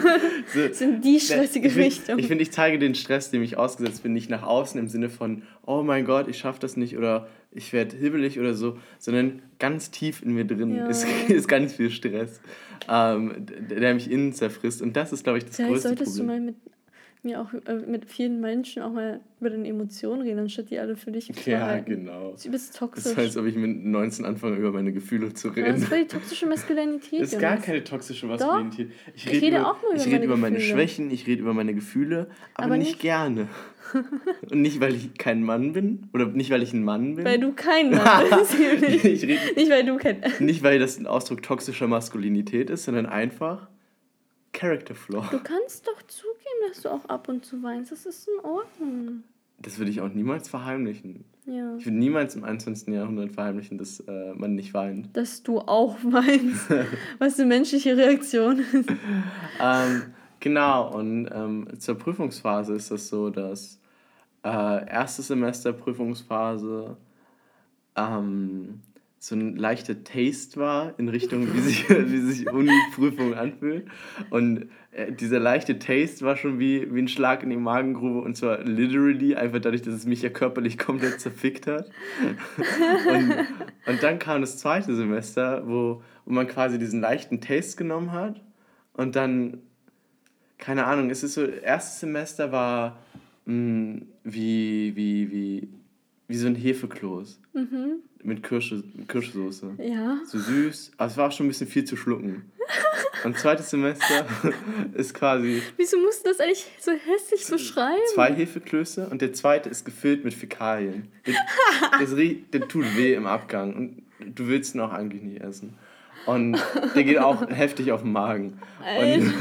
so, so in die stressige ich find- Richtung. Ich finde, ich zeige den Stress, dem ich ausgesetzt bin, nicht nach außen im Sinne von, oh mein Gott, ich schaffe das nicht oder ich werde hibbelig oder so, sondern ganz tief in mir drin Ja. ist, ist ganz viel Stress, ähm, der, mich innen zerfrisst. Und das ist, glaube ich, das Vielleicht größte solltest Problem. du mal mit mir auch äh, mit vielen Menschen auch mal über deine Emotionen reden, anstatt die alle für dich zu ja, behalten. genau. Das ist übelst Das toxisch. ist, als ob ich mit 19 anfange, über meine Gefühle zu Ja, reden. das ist voll die toxische Maskulinität. Das ist gar keine toxische Doch. Maskulinität. Ich Ich rede rede über, auch nur ich über rede meine über meine Gefühle. Schwächen, ich rede über meine Gefühle, aber, Aber nicht, nicht- gerne. Und nicht, weil ich kein Mann bin oder nicht, weil ich ein Mann bin. Weil du kein Mann bist. ich rede Nicht, weil du kein. nicht, weil das ein Ausdruck toxischer Maskulinität ist, sondern einfach Character Flaw. Du kannst doch zugeben, dass du auch ab und zu weinst. Das ist in Ordnung. Das würde ich auch niemals verheimlichen. Ja. Ich würde niemals im 21. Jahrhundert verheimlichen, dass äh, man nicht weint. Dass du auch weinst. Was eine menschliche Reaktion ist. ähm, genau, und ähm, zur Prüfungsphase ist das so, dass äh, erste Semester Prüfungsphase ähm, so ein leichter Taste war in Richtung, wie sich, wie sich Uni-Prüfung anfühlt. Und äh, dieser leichte Taste war schon wie, wie ein Schlag in die Magengrube und zwar literally, einfach dadurch, dass es mich ja körperlich komplett zerfickt hat. Und, und dann kam das zweite Semester, wo, wo man quasi diesen leichten Taste genommen hat und dann, keine Ahnung, es ist so, erstes Semester war mh, wie, wie, wie, wie so ein Hefekloß Mhm. Mit Kirsche, Kirschsoße. Ja. So süß, aber es war auch schon ein bisschen viel zu schlucken. Und zweites Semester ist quasi Wieso musst du das eigentlich so hässlich beschreiben? zwei Hefeklöße und der zweite ist gefüllt mit Fäkalien. Der, das der tut weh im Abgang und du willst ihn auch eigentlich nicht essen. Und der geht auch heftig auf den Magen. Und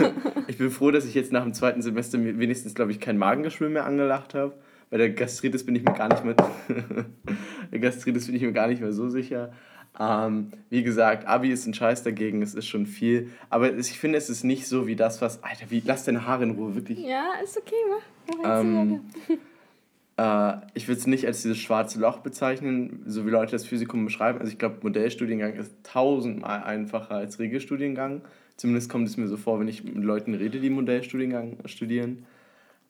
ich bin froh, dass ich jetzt nach dem zweiten Semester wenigstens, glaube ich, kein Magengeschwür mehr angelacht habe. Bei der Gastritis bin ich mir gar nicht mehr, der Gastritis bin ich mir gar nicht mehr so sicher. Ähm, wie gesagt, Abi ist ein Scheiß dagegen, es ist schon viel. Aber ich finde, es ist nicht so wie das, was. Alter, wie, lass deine Haare in Ruhe, wirklich. Ja, ist okay, mach. mach Ähm. Äh, ich würde es nicht als dieses schwarze Loch bezeichnen, so wie Leute das Physikum beschreiben. Also ich glaube, Modellstudiengang ist tausendmal einfacher als Regelstudiengang. Zumindest kommt es mir so vor, wenn ich mit Leuten rede, die Modellstudiengang studieren.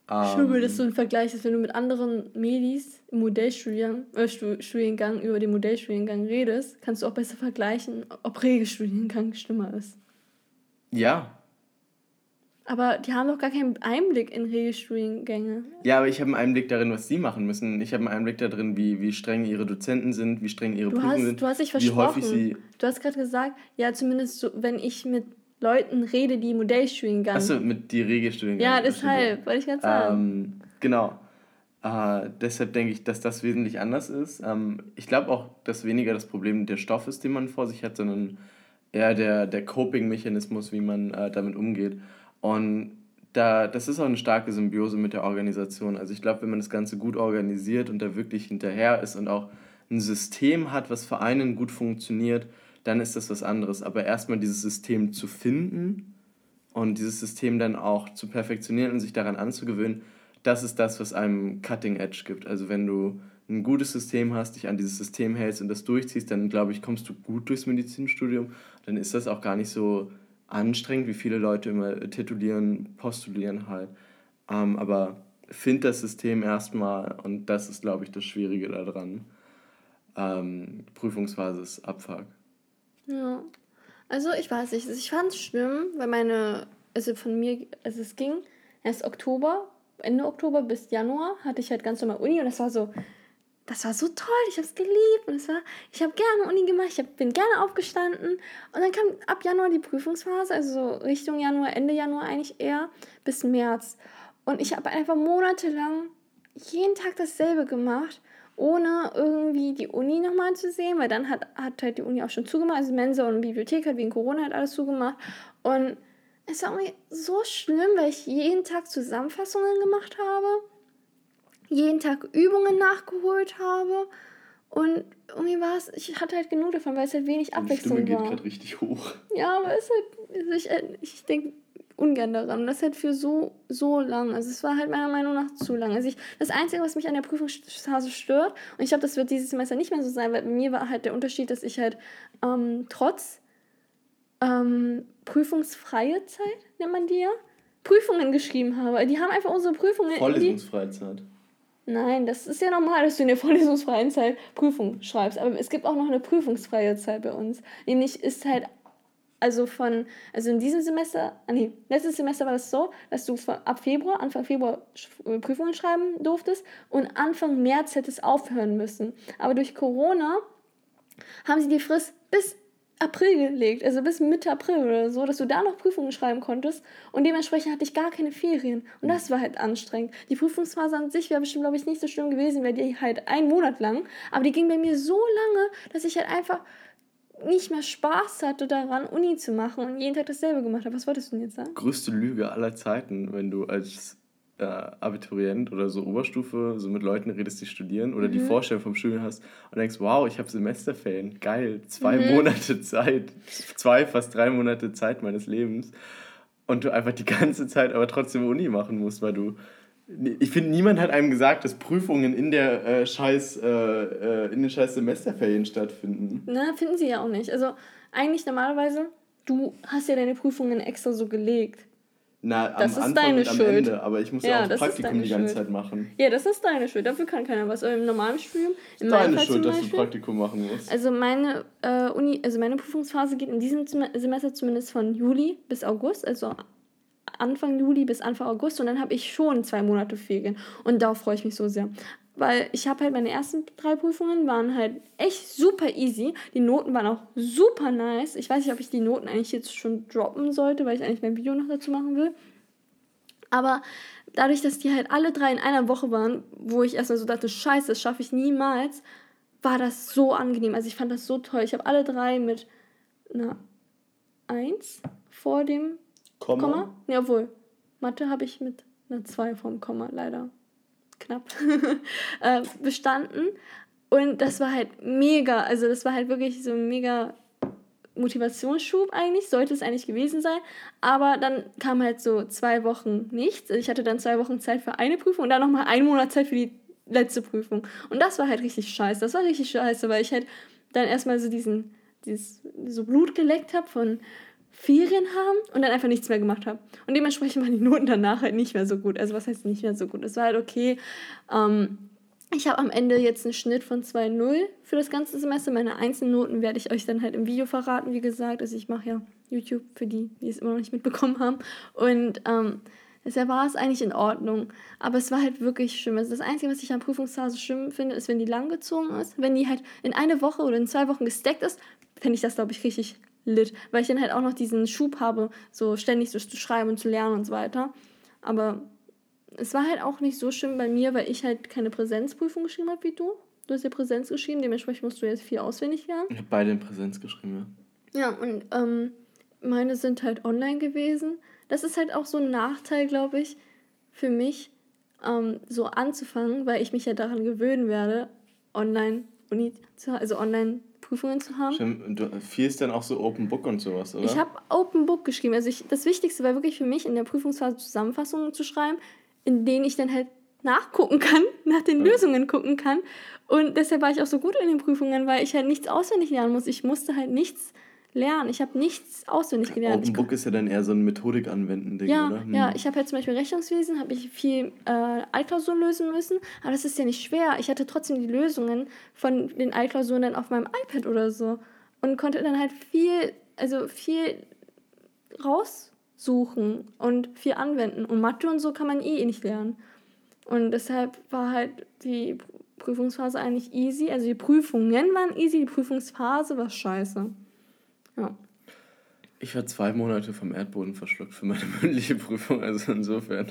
Schön, Ähm, dass du ein Vergleich ist, wenn du mit anderen Medis im Modellstudiengang äh, Stu- Studiengang über den Modellstudiengang redest, kannst du auch besser vergleichen, ob Regelstudiengang schlimmer ist. ja. Aber die haben doch gar keinen Einblick in Regelstudiengänge. Ja, aber ich habe einen Einblick darin, was sie machen müssen. Ich habe einen Einblick darin, wie, wie streng ihre Dozenten sind, wie streng ihre Du Prüfungen hast, sind. du hast dich wie häufig versprochen. sie. Du hast gerade gesagt, ja, zumindest so, wenn ich mit Leuten rede, die Modellstudiengang. Achso, mit die Regelstudiengang. ja, deshalb, wollte ich gerade sagen. Ähm, genau. Äh, deshalb denke ich, dass das wesentlich anders ist. Ähm, ich glaube auch, dass weniger das Problem der Stoff ist, den man vor sich hat, sondern eher der, der Coping-Mechanismus, wie man äh, damit umgeht. Und da, das ist auch eine starke Symbiose mit der Organisation. Also ich glaube, wenn man das Ganze gut organisiert und da wirklich hinterher ist und auch ein System hat, was für einen gut funktioniert, dann ist das was anderes. Aber erstmal dieses System zu finden und dieses System dann auch zu perfektionieren und sich daran anzugewöhnen, das ist das, was einem Cutting Edge gibt. Also wenn du ein gutes System hast, dich an dieses System hältst und das durchziehst, dann glaube ich, kommst du gut durchs Medizinstudium. Dann ist das auch gar nicht so anstrengend, wie viele Leute immer titulieren, postulieren halt. Ähm, aber find das System erstmal und das ist, glaube ich, das Schwierige daran. ähm, Prüfungsphase ist Abfuck. Ja. Also ich weiß nicht, ich fand es schlimm, weil meine, also von mir, also es ging erst Oktober, Ende Oktober bis Januar hatte ich halt ganz normal Uni und das war so, das war so toll, ich habe es geliebt und es war, ich habe gerne Uni gemacht, ich hab, bin gerne aufgestanden. Und dann kam ab Januar die Prüfungsphase, also so Richtung Januar, Ende Januar eigentlich eher bis März. Und ich habe einfach monatelang jeden Tag dasselbe gemacht, ohne irgendwie die Uni nochmal zu sehen, weil dann hat, hat halt die Uni auch schon zugemacht, also Mensa und Bibliothek hat wegen Corona halt alles zugemacht und es war irgendwie so schlimm, weil ich jeden Tag Zusammenfassungen gemacht habe jeden Tag Übungen nachgeholt habe. Und irgendwie war es, ich hatte halt genug davon, weil es halt wenig Abwechslung Die Stimme war. geht gerade richtig hoch. Ja, aber es ist halt, also ich, äh, ich denke ungern daran. Und das halt für so, so lang. Also es war halt meiner Meinung nach zu lang. Also ich, das Einzige, was mich an der Prüfungsphase stört, und ich glaube, das wird dieses Semester nicht mehr so sein, weil bei mir war halt der Unterschied, dass ich halt ähm, trotz ähm, prüfungsfreie Zeit, nennt man die ja, Prüfungen geschrieben habe. Die haben einfach unsere Prüfungen in die, Vorlesungsfreizeit. Nein, das ist ja normal, dass du in der vorlesungsfreien Zeit Prüfung schreibst. Aber es gibt auch noch eine prüfungsfreie Zeit bei uns. Nämlich ist halt, also von, also in diesem Semester, ah nee, letztes Semester war das so, dass du ab Februar, Anfang Februar sch- Prüfungen schreiben durftest und Anfang März hättest aufhören müssen. Aber durch Corona haben sie die Frist bis April gelegt, also bis Mitte April oder so, dass du da noch Prüfungen schreiben konntest und dementsprechend hatte ich gar keine Ferien und das war halt anstrengend. Die Prüfungsphase an sich wäre bestimmt, glaube ich, nicht so schlimm gewesen, wäre die halt einen Monat lang, aber die ging bei mir so lange, dass ich halt einfach nicht mehr Spaß hatte daran, Uni zu machen und jeden Tag dasselbe gemacht habe. Was wolltest du denn jetzt sagen? Größte Lüge aller Zeiten, wenn du als äh, Abiturient oder so Oberstufe so mit Leuten redest, die studieren oder die Mhm. Vorstellung vom Studium hast und denkst, wow, ich habe Semesterferien, geil, zwei Mhm. Monate Zeit, zwei, fast drei Monate Zeit meines Lebens und du einfach die ganze Zeit aber trotzdem Uni machen musst, weil du ich finde, niemand hat einem gesagt, dass Prüfungen in der äh, scheiß äh, äh, in den scheiß Semesterferien stattfinden. Na, finden sie ja auch nicht. Also eigentlich normalerweise, du hast ja deine Prüfungen extra so gelegt. Na, Das am ist Anfang deine und am Schuld. Ende, aber ich muss ja, Ja, auch das Praktikum die ganze Schuld. Zeit machen. Ja, das ist deine Schuld. Dafür kann keiner was. Aber im normalen Studium, in Deine Schuld, zum dass du Beispiel, Praktikum machen musst. Also meine äh, Uni, also meine Prüfungsphase geht in diesem Sem- Semester zumindest von Juli bis August, also Anfang Juli bis Anfang August und dann habe ich schon zwei Monate Ferien und darauf freue ich mich so sehr. Weil ich habe halt meine ersten drei Prüfungen waren halt echt super easy. Die Noten waren auch super nice. Ich weiß nicht, ob ich die Noten eigentlich jetzt schon droppen sollte, weil ich eigentlich mein Video noch dazu machen will. Aber dadurch, dass die halt alle drei in einer Woche waren, wo ich erstmal so dachte, scheiße, das schaffe ich niemals, war das so angenehm. Also ich fand das so toll. Ich habe alle drei mit einer 1 vor dem Komma? Komma. Ja. Mathe habe ich mit einer 2 vom Komma, leider. Knapp. äh, bestanden. Und das war halt mega. Also das war halt wirklich so ein mega Motivationsschub eigentlich, sollte es eigentlich gewesen sein. Aber dann kam halt so zwei Wochen nichts. Also ich hatte dann zwei Wochen Zeit für eine Prüfung und dann nochmal einen Monat Zeit für die letzte Prüfung. Und das war halt richtig scheiße. Das war richtig scheiße, weil ich halt dann erstmal so diesen, dieses, so Blut geleckt habe von Ferien haben und dann einfach nichts mehr gemacht habe. Und dementsprechend waren die Noten danach halt nicht mehr so gut. Also was heißt nicht mehr so gut? Es war halt okay. Ähm, ich habe am Ende jetzt einen Schnitt von 2,0 für das ganze Semester. Meine einzelnen Noten werde ich euch dann halt im Video verraten, wie gesagt. Also ich mache ja YouTube für die, die es immer noch nicht mitbekommen haben. Und ähm, deshalb war es eigentlich in Ordnung. Aber es war halt wirklich schlimm. Also das Einzige, was ich an Prüfungsphase schlimm finde, ist, wenn die langgezogen ist. Wenn die halt in eine Woche oder in zwei Wochen gesteckt ist, finde ich das, glaube ich, richtig lit. Weil ich dann halt auch noch diesen Schub habe, so ständig so zu schreiben und zu lernen und so weiter. Aber es war halt auch nicht so schlimm bei mir, weil ich halt keine Präsenzprüfung geschrieben habe wie du. Du hast ja Präsenz geschrieben, dementsprechend musst du jetzt viel auswendig lernen. Ich habe beide in Präsenz geschrieben, ja. Ja, und ähm, meine sind halt online gewesen. Das ist halt auch so ein Nachteil, glaube ich, für mich, ähm, so anzufangen, weil ich mich ja daran gewöhnen werde, online Uni zu, also online Prüfungen zu haben. Stimmt, und du, viel ist dann auch so Open Book und sowas, oder? Ich habe Open Book geschrieben. Also ich, das Wichtigste war wirklich für mich, in der Prüfungsphase Zusammenfassungen zu schreiben, in denen ich dann halt nachgucken kann, nach den Ja. Lösungen gucken kann. Und deshalb war ich auch so gut in den Prüfungen, weil ich halt nichts auswendig lernen muss. Ich musste halt nichts lernen. Ich habe nichts auswendig gelernt. Open Ich Book ist ja dann eher so ein Methodik anwenden Ding, ja, oder? Hm. ja, ich habe halt zum Beispiel Rechnungswesen, habe ich viel äh, Altklausuren lösen müssen, aber das ist ja nicht schwer. Ich hatte trotzdem die Lösungen von den Altklausuren dann auf meinem iPad oder so und konnte dann halt viel, also viel raussuchen und viel anwenden. Und Mathe und so kann man eh nicht lernen. Und deshalb war halt die Prüfungsphase eigentlich easy. Also die Prüfungen waren easy, die Prüfungsphase war scheiße. Ja. Ich war zwei Monate vom Erdboden verschluckt für meine mündliche Prüfung, also insofern.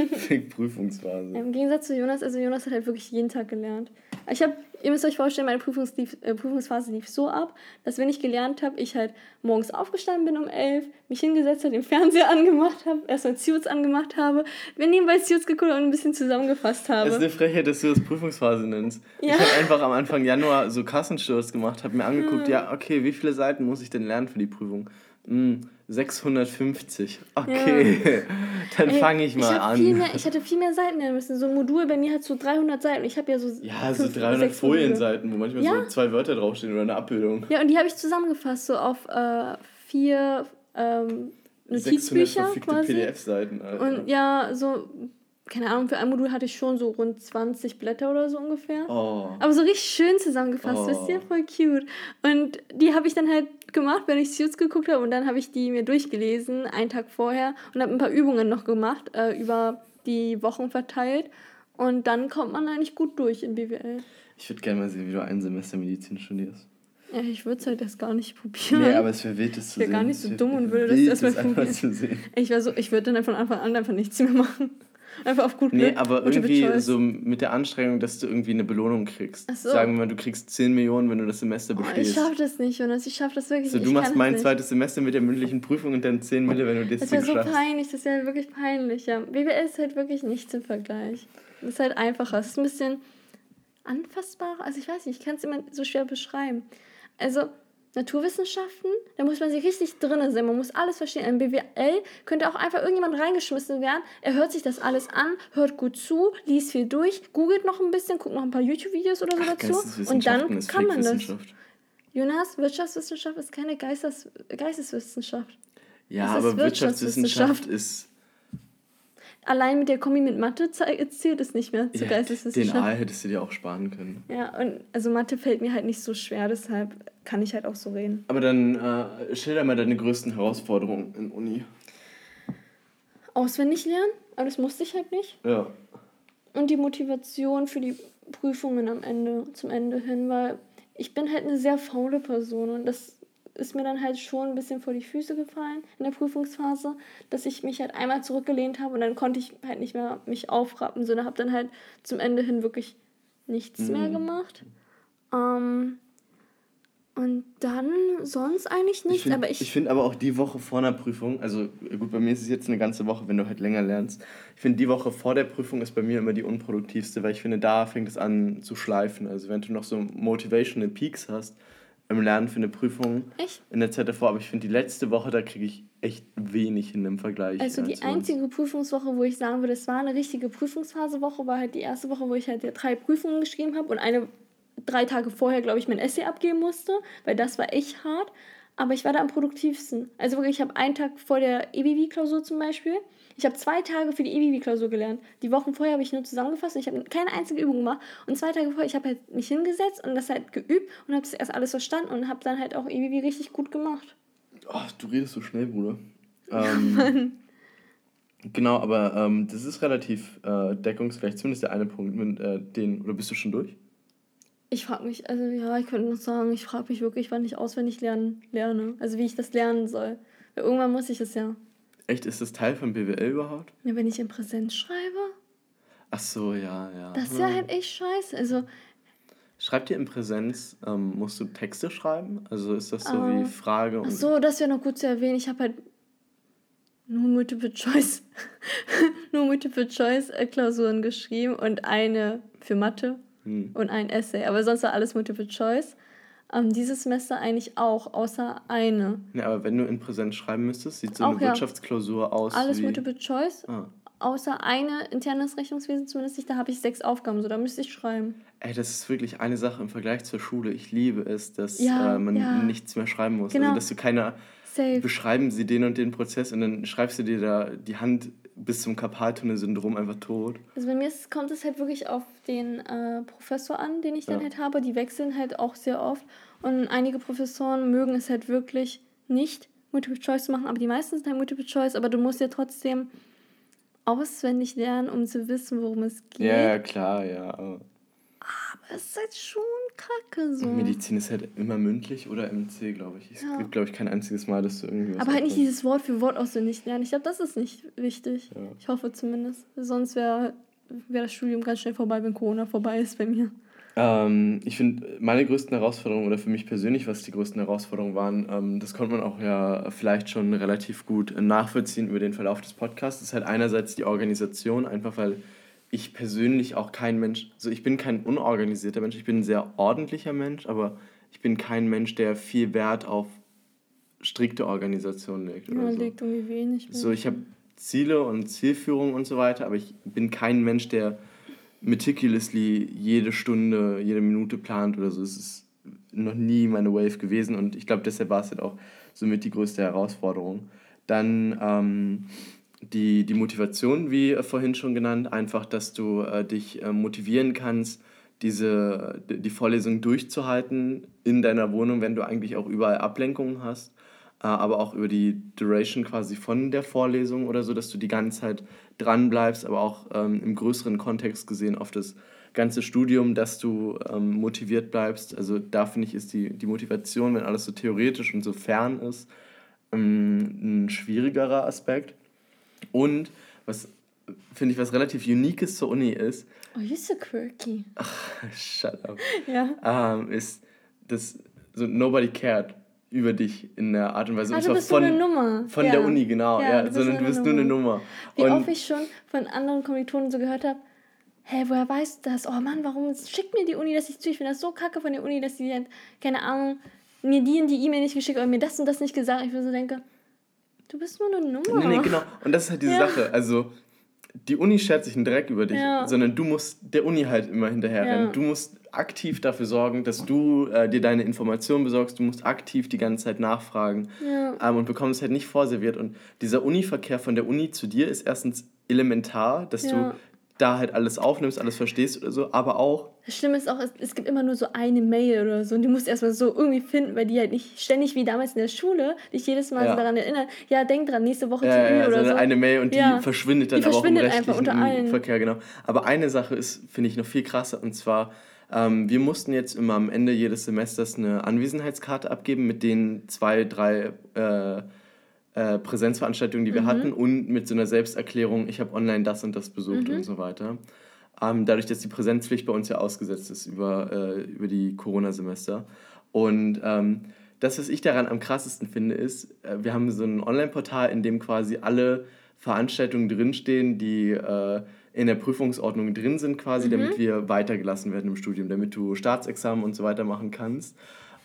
Prüfungsphase. Im Gegensatz zu Jonas, also Jonas hat halt wirklich jeden Tag gelernt. Ich habe, ihr müsst euch vorstellen, meine Prüfungs lief, äh, Prüfungsphase lief so ab, dass wenn ich gelernt habe, ich halt morgens aufgestanden bin um elf, mich hingesetzt habe, den Fernseher angemacht habe, erstmal Suits angemacht habe, wir nebenbei Suits geguckt und ein bisschen zusammengefasst habe. Es ist eine Frechheit, dass du das Prüfungsphase nennst. Ja. Ich habe einfach am Anfang Januar so Kassensturz gemacht, habe mir angeguckt, ja, okay, wie viele Seiten muss ich denn lernen für die Prüfung? Hm, 650. Okay, dann Ey, fange ich mal hab an. Viel mehr, ich hätte viel mehr Seiten lernen müssen. So ein Modul bei mir hat so 300 Seiten. Ich habe ja so. ja, so fünf, 300 sechs Module. Folienseiten, wo manchmal so Ja. zwei Wörter draufstehen oder eine Abbildung. Ja, und die habe ich zusammengefasst, so auf äh, vier ähm, 600 Notizbücher quasi. PDF-Seiten. Und ja, so, keine Ahnung, für ein Modul hatte ich schon so rund 20 Blätter oder so ungefähr. oh. Aber so richtig schön zusammengefasst, Oh. wisst ihr? Voll cute. Und die habe ich dann halt gemacht, wenn ich Suits geguckt habe. Und dann habe ich die mir durchgelesen, einen Tag vorher. Und habe ein paar Übungen noch gemacht, äh, über die Wochen verteilt. Und dann kommt man eigentlich gut durch in BWL. Ich würde gerne mal sehen, wie du ein Semester Medizin studierst. Ja, ich würde es halt erst gar nicht probieren. Nee, aber es wäre wild, das zu sehen. gar nicht so dumm und würde das erstmal probieren. Ich war so, ich würde dann von Anfang an einfach nichts mehr machen. Einfach auf gut Nee, Glück. aber Multiple irgendwie so mit der Anstrengung, dass du irgendwie eine Belohnung kriegst. So. Sagen wir mal, du kriegst 10 Millionen, wenn du das Semester Oh, ich bestehst. schaffe das nicht, Jonas. Ich schaffe das wirklich so, nicht. du machst mein zweites Semester mit der mündlichen Prüfung und dann 10 Mille, wenn du das Das wäre Ding so schaffst. peinlich, das wäre wirklich peinlich, ja. BWL ist halt wirklich nichts im Vergleich. Das ist halt einfacher. Es ist ein bisschen anfassbarer. Also ich weiß nicht, ich kann es immer so schwer beschreiben. Also Naturwissenschaften, da muss man sich richtig drin sein, man muss alles verstehen. In BWL könnte auch einfach irgendjemand reingeschmissen werden. Er hört sich das alles an, hört gut zu, liest viel durch, googelt noch ein bisschen, guckt noch ein paar YouTube-Videos oder so Ach, dazu. Und dann kann man das. Jonas, Wirtschaftswissenschaft ist keine Geistes Geisteswissenschaft. Ja, Das aber Wirtschaftswissenschaft Wirtschaftswissenschaft. ist. Allein mit der Kombi mit Mathe zählt es nicht mehr zu Ja, den Geisteswissenschaft. A hättest du dir auch sparen können. Ja, und also Mathe fällt mir halt nicht so schwer, deshalb kann ich halt auch so reden. Aber dann äh, schilder mal deine größten Herausforderungen in Uni. Auswendig lernen, aber das musste ich halt nicht. Ja. Und die Motivation für die Prüfungen am Ende, zum Ende hin, weil ich bin halt eine sehr faule Person und das ist mir dann halt schon ein bisschen vor die Füße gefallen in der Prüfungsphase, dass ich mich halt einmal zurückgelehnt habe und dann konnte ich halt nicht mehr mich aufrappen, sondern habe dann halt zum Ende hin wirklich nichts mehr gemacht. Ähm, und dann sonst eigentlich Ich nichts, finde aber ich, ich find aber auch die Woche vor einer Prüfung, also gut, bei mir ist es jetzt eine ganze Woche, wenn du halt länger lernst. Ich finde, die Woche vor der Prüfung ist bei mir immer die unproduktivste, weil ich finde, da fängt es an zu schleifen. Also wenn du noch so motivational Peaks hast im Lernen für eine Prüfung echt? in der Zeit davor, aber ich finde, die letzte Woche, da kriege ich echt wenig hin im Vergleich. Also äh, die zu uns. einzige Prüfungswoche, wo ich sagen würde, es war eine richtige Prüfungsphasewoche, war halt die erste Woche, wo ich halt drei Prüfungen geschrieben habe und eine drei Tage vorher, glaube ich, mein Essay abgeben musste, weil das war echt hart. Aber ich war da am produktivsten. Also wirklich, ich habe einen Tag vor der EBV-Klausur zum Beispiel, ich habe zwei Tage für die EBV-Klausur gelernt. Die Wochen vorher habe ich nur zusammengefasst und ich habe keine einzige Übung gemacht. Und zwei Tage vorher, ich habe halt mich hingesetzt und das halt geübt und habe das erst alles verstanden und habe dann halt auch EBV richtig gut gemacht. Oh, du redest so schnell, Bruder. Ähm, genau, aber ähm, das ist relativ äh, deckungsgleich, zumindest der eine Punkt mit äh, den, oder bist du schon durch? Ich frage mich, also ja, ich könnte noch sagen, ich frage mich wirklich, wann ich auswendig lernen lerne. Also wie ich das lernen soll. Weil irgendwann muss ich es ja. Echt, ist das Teil von BWL überhaupt? ja wenn ich in Präsenz schreibe, Ach so, ja, ja. das ist ja halt echt scheiße. Also, Schreibt ihr in Präsenz, ähm, musst du Texte schreiben? Also ist das so Ah. wie Frage und. ach so, das wäre noch gut zu erwähnen. Ich habe halt nur Multiple Choice, nur Multiple Choice äh, Klausuren geschrieben und eine für Mathe Hm. und ein Essay. Aber sonst war alles Multiple Choice. Ähm, dieses Semester eigentlich auch, außer eine. Ja, aber wenn du in Präsenz schreiben müsstest, sieht so Auch, eine ja. Wirtschaftsklausur aus Alles wie... Multiple Choice, Ah. außer eine internes Rechnungswesen zumindest nicht, da habe ich sechs Aufgaben, so da müsste ich schreiben. Ey, das ist wirklich eine Sache im Vergleich zur Schule. Ich liebe es, dass Ja, äh, man ja. nichts mehr schreiben muss. Genau. Also, dass du keine Safe. beschreiben sie den und den Prozess und dann schreibst du dir da die Hand bis zum Karpaltunnel-Syndrom einfach tot. Also bei mir ist, kommt es halt wirklich auf den äh, Professor an, den ich dann Ja. halt habe. Die wechseln halt auch sehr oft. Und einige Professoren mögen es halt wirklich nicht, Multiple Choice zu machen, aber die meisten sind halt Multiple Choice, aber du musst ja trotzdem auswendig lernen, um zu wissen, worum es geht. Ja, klar, ja. aber Aber es ist halt schon kacke so. Medizin ist halt immer mündlich oder MC, glaube ich. Es Ja. gibt, glaube ich, kein einziges Mal, dass du irgendwie Aber halt nicht dieses Wort für Wort auswendig lernen. Ich glaube, das ist nicht wichtig. Ja. Ich hoffe zumindest. Sonst wäre wär das Studium ganz schnell vorbei, wenn Corona vorbei ist bei mir. Ähm, ich finde, meine größten Herausforderungen oder für mich persönlich, was die größten Herausforderungen waren, ähm, das konnte man auch ja vielleicht schon relativ gut nachvollziehen über den Verlauf des Podcasts. Das ist halt einerseits die Organisation, einfach weil ich persönlich auch kein Mensch, also ich bin kein unorganisierter Mensch, ich bin ein sehr ordentlicher Mensch, aber ich bin kein Mensch, der viel Wert auf strikte Organisation legt. Oder Ja, so. liegt irgendwie wenig. So, ich habe Ziele und Zielführung und so weiter, aber ich bin kein Mensch, der meticulously jede Stunde, jede Minute plant oder so. Es ist noch nie meine Wave gewesen und ich glaube, deshalb war es halt auch somit die größte Herausforderung. Dann ähm, die, die Motivation, wie äh, vorhin schon genannt, einfach, dass du äh, dich äh, motivieren kannst, diese, die Vorlesung durchzuhalten in deiner Wohnung, wenn du eigentlich auch überall Ablenkungen hast, äh, aber auch über die Duration quasi von der Vorlesung oder so, dass du die ganze Zeit dran bleibst, aber auch ähm, im größeren Kontext gesehen auf das ganze Studium, dass du ähm, motiviert bleibst. Also da finde ich, ist die, die Motivation, wenn alles so theoretisch und so fern ist, ähm, ein schwierigerer Aspekt. Und was finde ich, was relativ Uniques zur Uni ist, Oh, you're so quirky. shut up, Ja. ähm, ist, dass so nobody cared über dich in der Art und Weise. Ah, Und du bist so eine Nummer. Von Ja. der Uni, genau. Ja, Ja, du sondern so du bist nur eine Nummer. Wie Und oft ich schon von anderen Kommilitonen so gehört habe, hä, woher weißt du das? Oh Mann, warum schickt mir die Uni das nicht zu? Ich finde das so kacke von der Uni, dass die halt, keine Ahnung, mir die und die E-Mail nicht geschickt oder mir das und das nicht gesagt. Ich mir so denke, du bist nur eine Nummer. Nee, nee, genau. Und das ist halt diese Ja. Sache. Also, die Uni schert sich einen Dreck über dich, Ja. sondern du musst der Uni halt immer hinterherrennen. Ja. Du musst aktiv dafür sorgen, dass du äh, dir deine Informationen besorgst. Du musst aktiv die ganze Zeit nachfragen Ja. ähm, und bekommst halt nicht vorserviert. Und dieser Univerkehr von der Uni zu dir ist erstens elementar, dass du da halt alles aufnimmst, alles verstehst oder so, aber auch Das Schlimme ist auch, es, es gibt immer nur so eine Mail oder so und die musst du erstmal so irgendwie finden, weil die halt nicht ständig wie damals in der Schule dich jedes Mal Ja. so daran erinnern, ja, denk dran, nächste Woche Ja, zu ja, ja, oder so. eine Mail und die verschwindet dann Die aber auch im verschwindet einfach unter allen. Verkehr, genau. Aber eine Sache ist, finde ich, noch viel krasser und zwar, ähm, wir mussten jetzt immer am Ende jedes Semesters eine Anwesenheitskarte abgeben mit den zwei, drei äh, äh, Präsenzveranstaltungen, die wir Mhm. hatten und mit so einer Selbsterklärung, ich habe online das und das besucht Mhm. und so weiter. Ähm, dadurch, dass die Präsenzpflicht bei uns ja ausgesetzt ist über, äh, über die Corona-Semester. Und ähm, das, was ich daran am krassesten finde, ist, äh, wir haben so ein Online-Portal, in dem quasi alle Veranstaltungen drinstehen, die äh, in der Prüfungsordnung drin sind, quasi, damit wir weitergelassen werden im Studium, damit du Staatsexamen und so weiter machen kannst.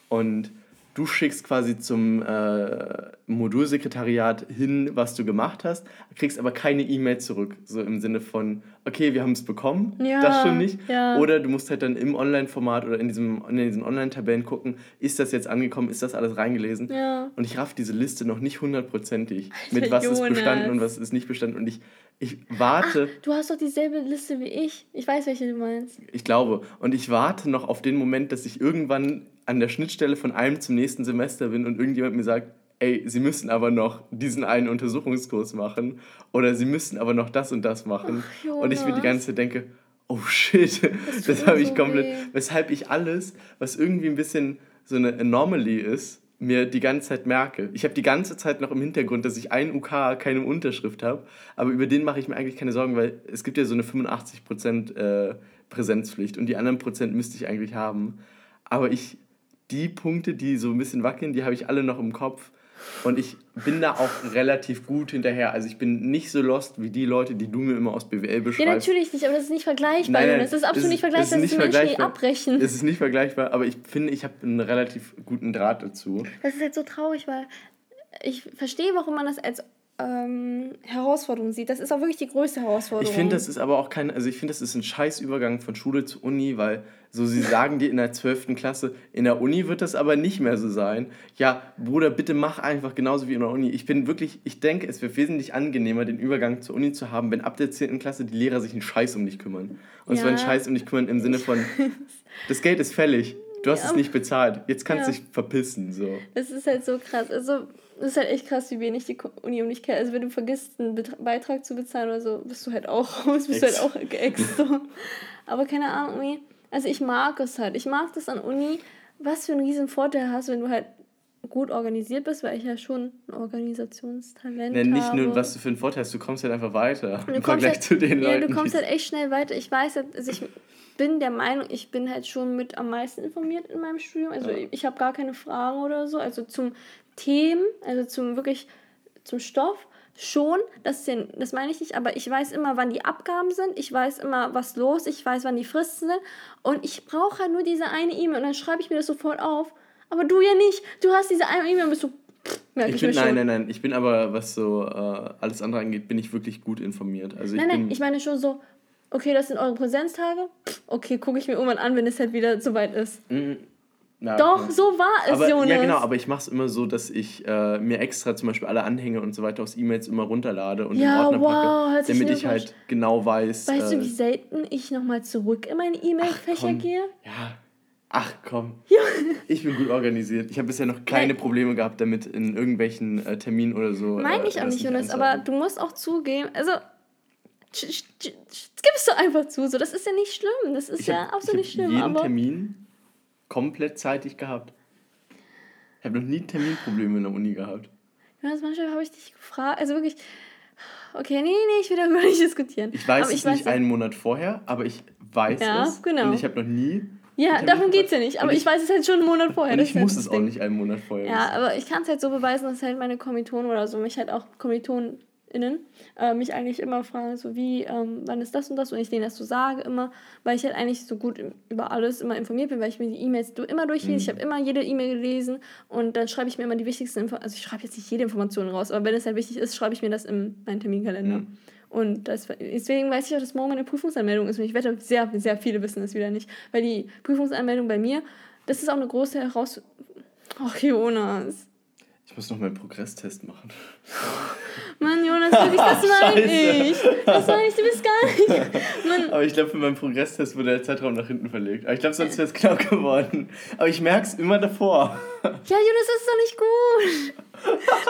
Und du schickst quasi zum äh, Modulsekretariat hin, was du gemacht hast, kriegst aber keine E-Mail zurück. So im Sinne von, okay, wir haben es bekommen, Ja, das schon nicht. ja. Oder du musst halt dann im Online-Format oder in, diesem, in diesen Online-Tabellen gucken, ist das jetzt angekommen, ist das alles reingelesen? Ja. Und ich raff diese Liste noch nicht hundertprozentig, mit was ist Jonas. bestanden und was ist nicht bestanden. Und ich, ich warte, Du hast doch dieselbe Liste wie ich. Ich weiß, welche du meinst. ich glaube, und ich warte noch auf den Moment, dass ich irgendwann an der Schnittstelle von einem zum nächsten Semester bin und irgendjemand mir sagt, ey, Sie müssen aber noch diesen einen Untersuchungskurs machen oder Sie müssen aber noch das und das machen. Ach, und ich mir die ganze Zeit denke, oh shit, das, tut habe mir ich so komplett, weh. weshalb ich alles, was irgendwie ein bisschen so eine Anomaly ist, mir die ganze Zeit merke. Ich habe die ganze Zeit noch im Hintergrund, dass ich ein UK keine Unterschrift habe, aber über den mache ich mir eigentlich keine Sorgen, weil es gibt ja so eine 85% äh, Präsenzpflicht und die anderen Prozent müsste ich eigentlich haben. Aber ich, die Punkte, die so ein bisschen wackeln, die habe ich alle noch im Kopf. Und ich bin da auch relativ gut hinterher. Also ich bin nicht so lost wie die Leute, die du mir immer aus BWL Ja, beschreibst. natürlich nicht, aber das ist nicht vergleichbar. Nein, nein, das ist absolut es nicht vergleichbar. es Das ist sind nicht Menschen, die vergleichbar. abbrechen. Es ist nicht vergleichbar, aber ich finde, ich habe einen relativ guten Draht dazu. Das ist halt so traurig, weil ich verstehe, warum man das als ähm, Herausforderung sieht. Das ist auch wirklich die größte Herausforderung. Ich finde, das ist aber auch kein, also ich finde, das ist ein scheiß Übergang von Schule zu Uni, weil so sie sagen dir in der 12. Klasse, in der Uni wird das aber nicht mehr so sein. Ja, Bruder, bitte mach einfach genauso wie in der Uni. Ich bin wirklich, ich denke, es wäre wesentlich angenehmer, den Übergang zur Uni zu haben, wenn ab der 10. Klasse die Lehrer sich einen Scheiß um dich kümmern. Und Ja. zwar einen Scheiß um dich kümmern im Sinne von, das Geld ist fällig. Du hast Ja. es nicht bezahlt. Jetzt kannst du Ja. dich verpissen. So. Das ist halt so krass. Also, das ist halt echt krass, wie wenig die Uni um dich kennt. Also, wenn du vergisst, einen Beitrag zu bezahlen oder so, bist du halt auch raus, bist Ex. du halt auch geäxt. So. Aber keine Ahnung, irgendwie. Also, ich mag es halt. Ich mag das an Uni, was für einen riesen Vorteil hast, wenn du halt gut organisiert bist, weil ich ja schon ein Organisationstalent Nee, nicht habe. nur, was du für einen Vorteil hast, du kommst halt einfach weiter im kommst Vergleich halt, zu den ja, Leuten. du kommst halt echt schnell weiter. Ich weiß halt, also ich bin der Meinung, ich bin halt schon mit am meisten informiert in meinem Studium. Also Ja. ich habe gar keine Fragen oder so. Also zum Themen, also zum wirklich zum Stoff schon, das, sind, das meine ich nicht, aber ich weiß immer, wann die Abgaben sind, ich weiß immer, was los, ich weiß, wann die Fristen sind und ich brauche halt nur diese eine E-Mail und dann schreibe ich mir das sofort auf. Aber du ja nicht. Du hast diese eine E-Mail und bist so, pff, merk Ich ich, bin, nein, schon. nein, nein. Ich bin aber, was so äh, alles andere angeht, bin ich wirklich gut informiert. Also ich Nein, bin, nein, ich meine schon so, okay, das sind eure Präsenztage. Okay, gucke ich mir irgendwann an, wenn es halt wieder soweit ist. Mm, na, Doch, ja. so war es, aber, Jonas. Ja, genau, aber ich mache es immer so, dass ich äh, mir extra zum Beispiel alle Anhänge und so weiter aus E-Mails immer runterlade und Ja, in Ordner wow, packe, damit ich halt genau weiß. weißt äh, du, wie selten ich nochmal zurück in meine E-Mail-Fächer gehe? Ja. Ach komm. Ich bin gut organisiert. Ich habe bisher noch keine Nein. Probleme gehabt, damit in irgendwelchen äh, Terminen oder so. Meine äh, ich auch nicht, Jonas, aber du musst auch zugeben, also. Sch- Gibst du einfach zu, so, das ist ja nicht schlimm, das ist Ich ja habe absolut nicht schlimm, jeden aber. Termin komplett zeitig gehabt. Ich habe noch nie Terminprobleme in der Uni gehabt. Jonas, manchmal habe ich dich gefragt, also wirklich. Okay, nee, nee, ich will darüber nicht diskutieren. Ich weiß aber es nicht einen Monat vorher, aber ich weiß Ja, es. genau. Und ich habe noch nie. Ja, darum geht es ja nicht, aber Und ich, weiß es halt schon einen Monat vorher. Ich halt muss das es auch nicht einen Monat vorher Ja, wissen. aber ich kann es halt so beweisen, dass halt meine Kommilitonen oder so, mich halt auch KommilitonInnen, äh, mich eigentlich immer fragen, so wie, ähm, wann ist das und das und ich denen das so sage immer, weil ich halt eigentlich so gut über alles immer informiert bin, weil ich mir die E-Mails immer durchlese, ich Mhm. habe immer jede E-Mail gelesen und dann schreibe ich mir immer die wichtigsten Info also ich schreibe jetzt nicht jede Information raus, aber wenn es halt wichtig ist, schreibe ich mir das in meinen Terminkalender. Mhm. Und das, deswegen weiß ich auch, dass morgen meine Prüfungsanmeldung ist. Und ich wette, sehr, sehr viele wissen das wieder nicht. Weil die Prüfungsanmeldung bei mir, das ist auch eine große Herausforderung. Ach, Jonas. Ich muss noch meinen Progresstest machen. Mann, Jonas, wirklich, das meine Scheiße. ich. Das meine ich, du bist gar nicht. Mann, Aber ich glaube, für meinen Progresstest wurde der Zeitraum nach hinten verlegt. Aber ich glaube, sonst wäre es knapp geworden. Aber ich merke es immer davor. ja, Jonas, das ist doch nicht gut.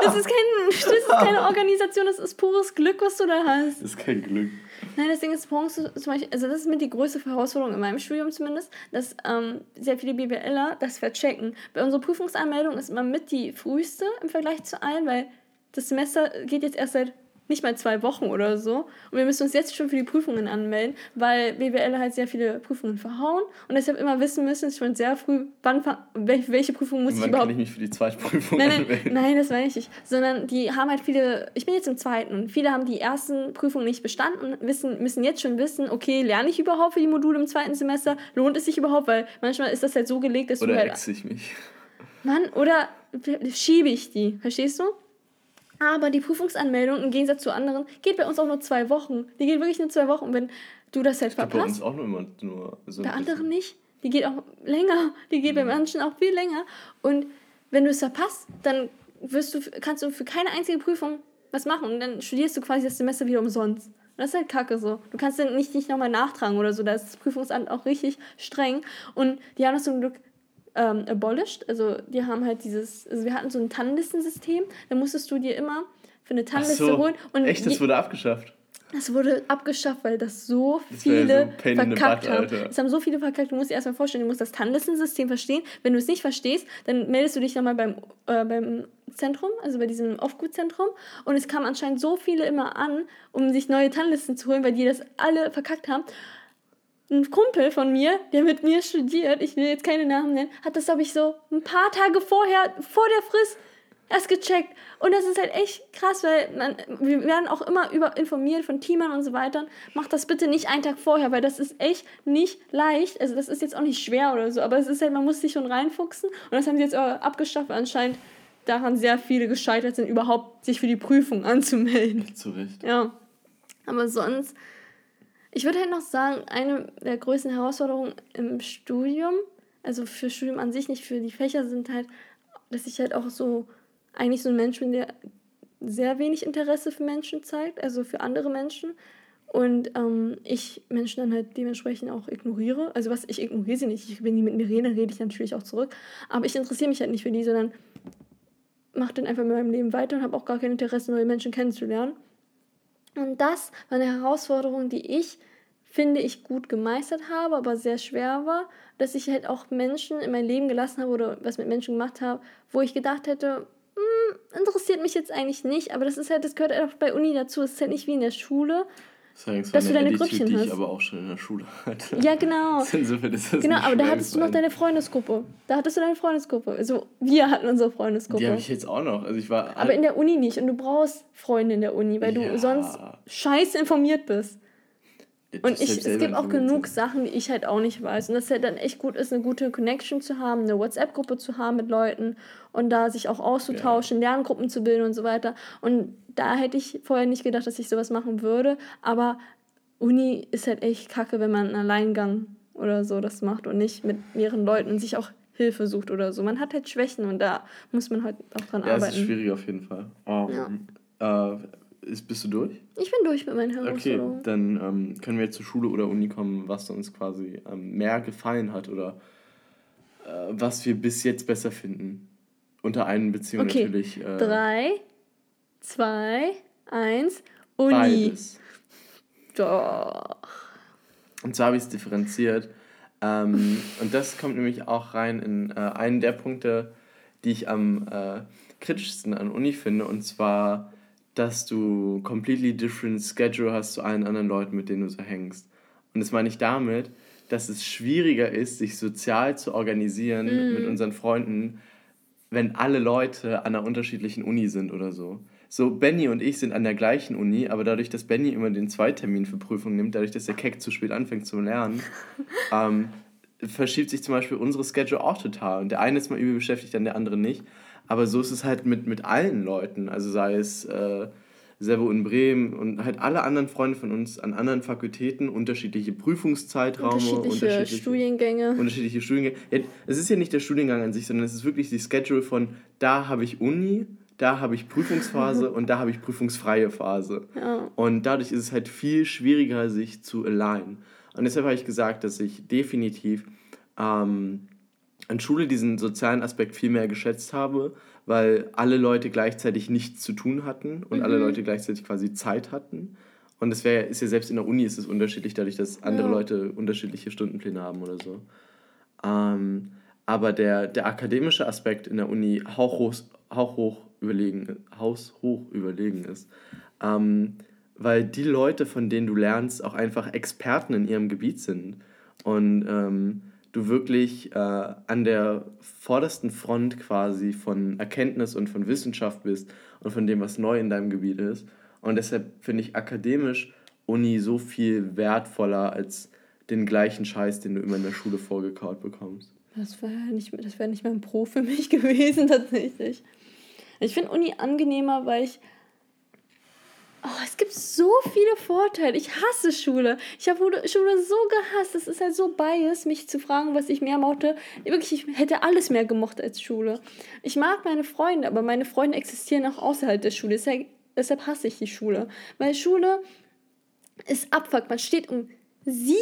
Das ist, kein, das ist keine Organisation, das ist pures Glück, was du da hast. Das ist kein Glück. Nein, das Ding ist, zum Beispiel, also das ist mit die größte Herausforderung in meinem Studium zumindest, dass ähm, sehr viele BWLer das verchecken. Bei unserer Prüfungsanmeldung ist immer mit die früheste im Vergleich zu allen, weil das Semester geht jetzt erst seit nicht mal zwei Wochen oder so. Und wir müssen uns jetzt schon für die Prüfungen anmelden, weil BWL halt sehr viele Prüfungen verhauen und deshalb immer wissen müssen, schon sehr früh, wann, welche Prüfung muss ich Wann überhaupt kann ich mich für die Zweitprüfung Nein, nein, anmelden? nein, das meine ich nicht. Sondern die haben halt viele, ich bin jetzt im zweiten und viele haben die ersten Prüfungen nicht bestanden und wissen, müssen jetzt schon wissen, okay, lerne ich überhaupt für die Module im zweiten Semester? Lohnt es sich überhaupt? Weil manchmal ist das halt so gelegt, dass du Oder halt. exe ich mich? Mann, oder schiebe ich die, verstehst du? Aber die Prüfungsanmeldung im Gegensatz zu anderen geht bei uns auch nur zwei Wochen. Die geht wirklich nur zwei Wochen. Und wenn du das halt Bei verpasst, uns auch nur immer nur so. bei anderen nicht. Die geht auch länger. Die geht bei manchen auch viel länger. Und wenn du es verpasst, dann wirst du, kannst du für keine einzige Prüfung was machen. Und dann studierst du quasi das Semester wieder umsonst. Das ist halt kacke so. Du kannst dann nicht, nicht nochmal nachtragen oder so. Da ist das Prüfungsamt auch richtig streng. Und die haben das zum Glück ähm, abolished. Also die haben halt dieses, also wir hatten so ein Tannenlistensystem. Da musstest du dir immer für eine Tannenliste so. holen. Und Echt, das wurde abgeschafft. das wurde abgeschafft, weil das so Das viele so verkackt haben. Es haben so viele verkackt. Du musst dir erstmal vorstellen, du musst das Tannlisten-System verstehen. Wenn du es nicht verstehst, dann meldest du dich nochmal beim, äh, beim Zentrum, also bei diesem Aufgutzentrum. Und es kamen anscheinend so viele immer an, um sich neue Tannlisten zu holen, weil die das alle verkackt haben. Ein Kumpel von mir, der mit mir studiert, ich will jetzt keine Namen nennen, hat das, glaube ich, so ein paar Tage vorher, vor der Frist, erst gecheckt. Und das ist halt echt krass, weil man, wir werden auch immer über informiert von Teamern und so weiter. Macht das bitte nicht einen Tag vorher, weil das ist echt nicht leicht. Also das ist jetzt auch nicht schwer oder so, aber es ist halt, man muss sich schon reinfuchsen. Und das haben sie jetzt auch abgeschafft, weil anscheinend daran sehr viele gescheitert sind, überhaupt sich für die Prüfung anzumelden. Zu Recht. Ja. Aber sonst, ich würde halt noch sagen, eine der größten Herausforderungen im Studium, also für Studium an sich, nicht für die Fächer, sind halt, dass ich halt auch so eigentlich so ein Mensch bin, der sehr wenig Interesse für Menschen zeigt, also für andere Menschen. Und ähm, ich Menschen dann halt dementsprechend auch ignoriere. Also was, ich ignoriere sie nicht. Ich, wenn die mit mir reden, rede ich natürlich auch zurück. Aber ich interessiere mich halt nicht für die, sondern mache dann einfach mit meinem Leben weiter und habe auch gar kein Interesse, neue Menschen kennenzulernen. Und das war eine Herausforderung, die ich, finde ich, gut gemeistert habe, aber sehr schwer war, dass ich halt auch Menschen in mein Leben gelassen habe oder was mit Menschen gemacht habe, wo ich gedacht hätte, hm, interessiert mich jetzt eigentlich nicht, aber das ist halt, das gehört halt auch bei Uni dazu. Es ist halt nicht wie in der Schule. Übrigens Dass du eine deine Attitude, Grüppchen die ich hast. aber auch schon in der Schule hatte. Ja, genau. Insofern ist das Genau, aber da hattest du noch deine Freundesgruppe. Da hattest du deine Freundesgruppe. Also wir hatten unsere Freundesgruppe. Die habe ich jetzt auch noch. Also ich war aber in der Uni nicht. Und du brauchst Freunde in der Uni, weil Ja. du sonst scheiße informiert bist. Und selbst ich, es gibt auch genug. Sachen, die ich halt auch nicht weiß. Und das halt dann echt gut ist, eine gute Connection zu haben, eine WhatsApp-Gruppe zu haben mit Leuten und da sich auch auszutauschen, Lerngruppen zu bilden und so weiter. Und da hätte ich vorher nicht gedacht, dass ich sowas machen würde. Aber Uni ist halt echt kacke, wenn man einen Alleingang oder so das macht und nicht mit mehreren Leuten und sich auch Hilfe sucht oder so. Man hat halt Schwächen und da muss man halt auch dran Ja, es ist arbeiten. schwierig auf jeden Fall. Ähm, äh, ist, bist du durch? Ich bin durch mit meinen Okay, Herausforderungen. dann ähm, können wir jetzt zur Schule oder Uni kommen, was uns quasi ähm, mehr gefallen hat oder äh, was wir bis jetzt besser finden. Unter einen Beziehung Okay, natürlich. Äh, Drei, zwei, eins, Uni. Beides. Doch. Und zwar habe ich es differenziert. Ähm, und das kommt nämlich auch rein in äh, einen der Punkte, die ich am äh, kritischsten an Uni finde. Und zwar, dass du completely different schedule hast zu allen anderen Leuten, mit denen du so hängst. Und das meine ich damit, dass es schwieriger ist, sich sozial zu organisieren mit unseren Freunden, wenn alle Leute an einer unterschiedlichen Uni sind oder so. So, Benny und ich sind an der gleichen Uni, aber dadurch, dass Benny immer den Zweitermin für Prüfungen nimmt, dadurch, dass der Keck zu spät anfängt zu lernen, ähm, verschiebt sich zum Beispiel unsere Schedule auch total. Und der eine ist mal übel beschäftigt, dann der andere nicht. Aber so ist es halt mit, mit allen Leuten. Also sei es äh, Servo in Bremen und halt alle anderen Freunde von uns an anderen Fakultäten, unterschiedliche Prüfungszeitraume, Unterschiedliche Studiengänge. unterschiedliche Studiengänge. Ja, es ist ja nicht der Studiengang an sich, sondern es ist wirklich die Schedule von da habe ich Uni, da habe ich Prüfungsphase und da habe ich prüfungsfreie Phase. Ja. Und dadurch ist es halt viel schwieriger, sich zu alignen. Und deshalb habe ich gesagt, dass ich definitiv ähm, an Schule diesen sozialen Aspekt viel mehr geschätzt habe, weil alle Leute gleichzeitig nichts zu tun hatten und alle Leute gleichzeitig quasi Zeit hatten. Und das wär, ist ja selbst in der Uni ist es unterschiedlich, dadurch, dass andere Ja. Leute unterschiedliche Stundenpläne haben oder so. Ähm, aber der, der akademische Aspekt in der Uni hauchhoch, hauchhoch überlegen, haushoch überlegen ist. Ähm, weil die Leute, von denen du lernst, auch einfach Experten in ihrem Gebiet sind. Und ähm, du wirklich äh, an der vordersten Front quasi von Erkenntnis und von Wissenschaft bist und von dem, was neu in deinem Gebiet ist. Und deshalb finde ich akademisch Uni so viel wertvoller als den gleichen Scheiß, den du immer in der Schule vorgekaut bekommst. Das wäre nicht, das wär nicht mal ein Pro für mich gewesen, tatsächlich. Ich finde Uni angenehmer, weil ich. Oh, es gibt so viele Vorteile. Ich hasse Schule. Ich habe Schule so gehasst. Es ist halt so bias, mich zu fragen, was ich mehr mochte. Wirklich, ich hätte alles mehr gemocht als Schule. Ich mag meine Freunde, aber meine Freunde existieren auch außerhalb der Schule. Deshalb, deshalb hasse ich die Schule. Weil Schule ist Abfuck. Man steht um sieben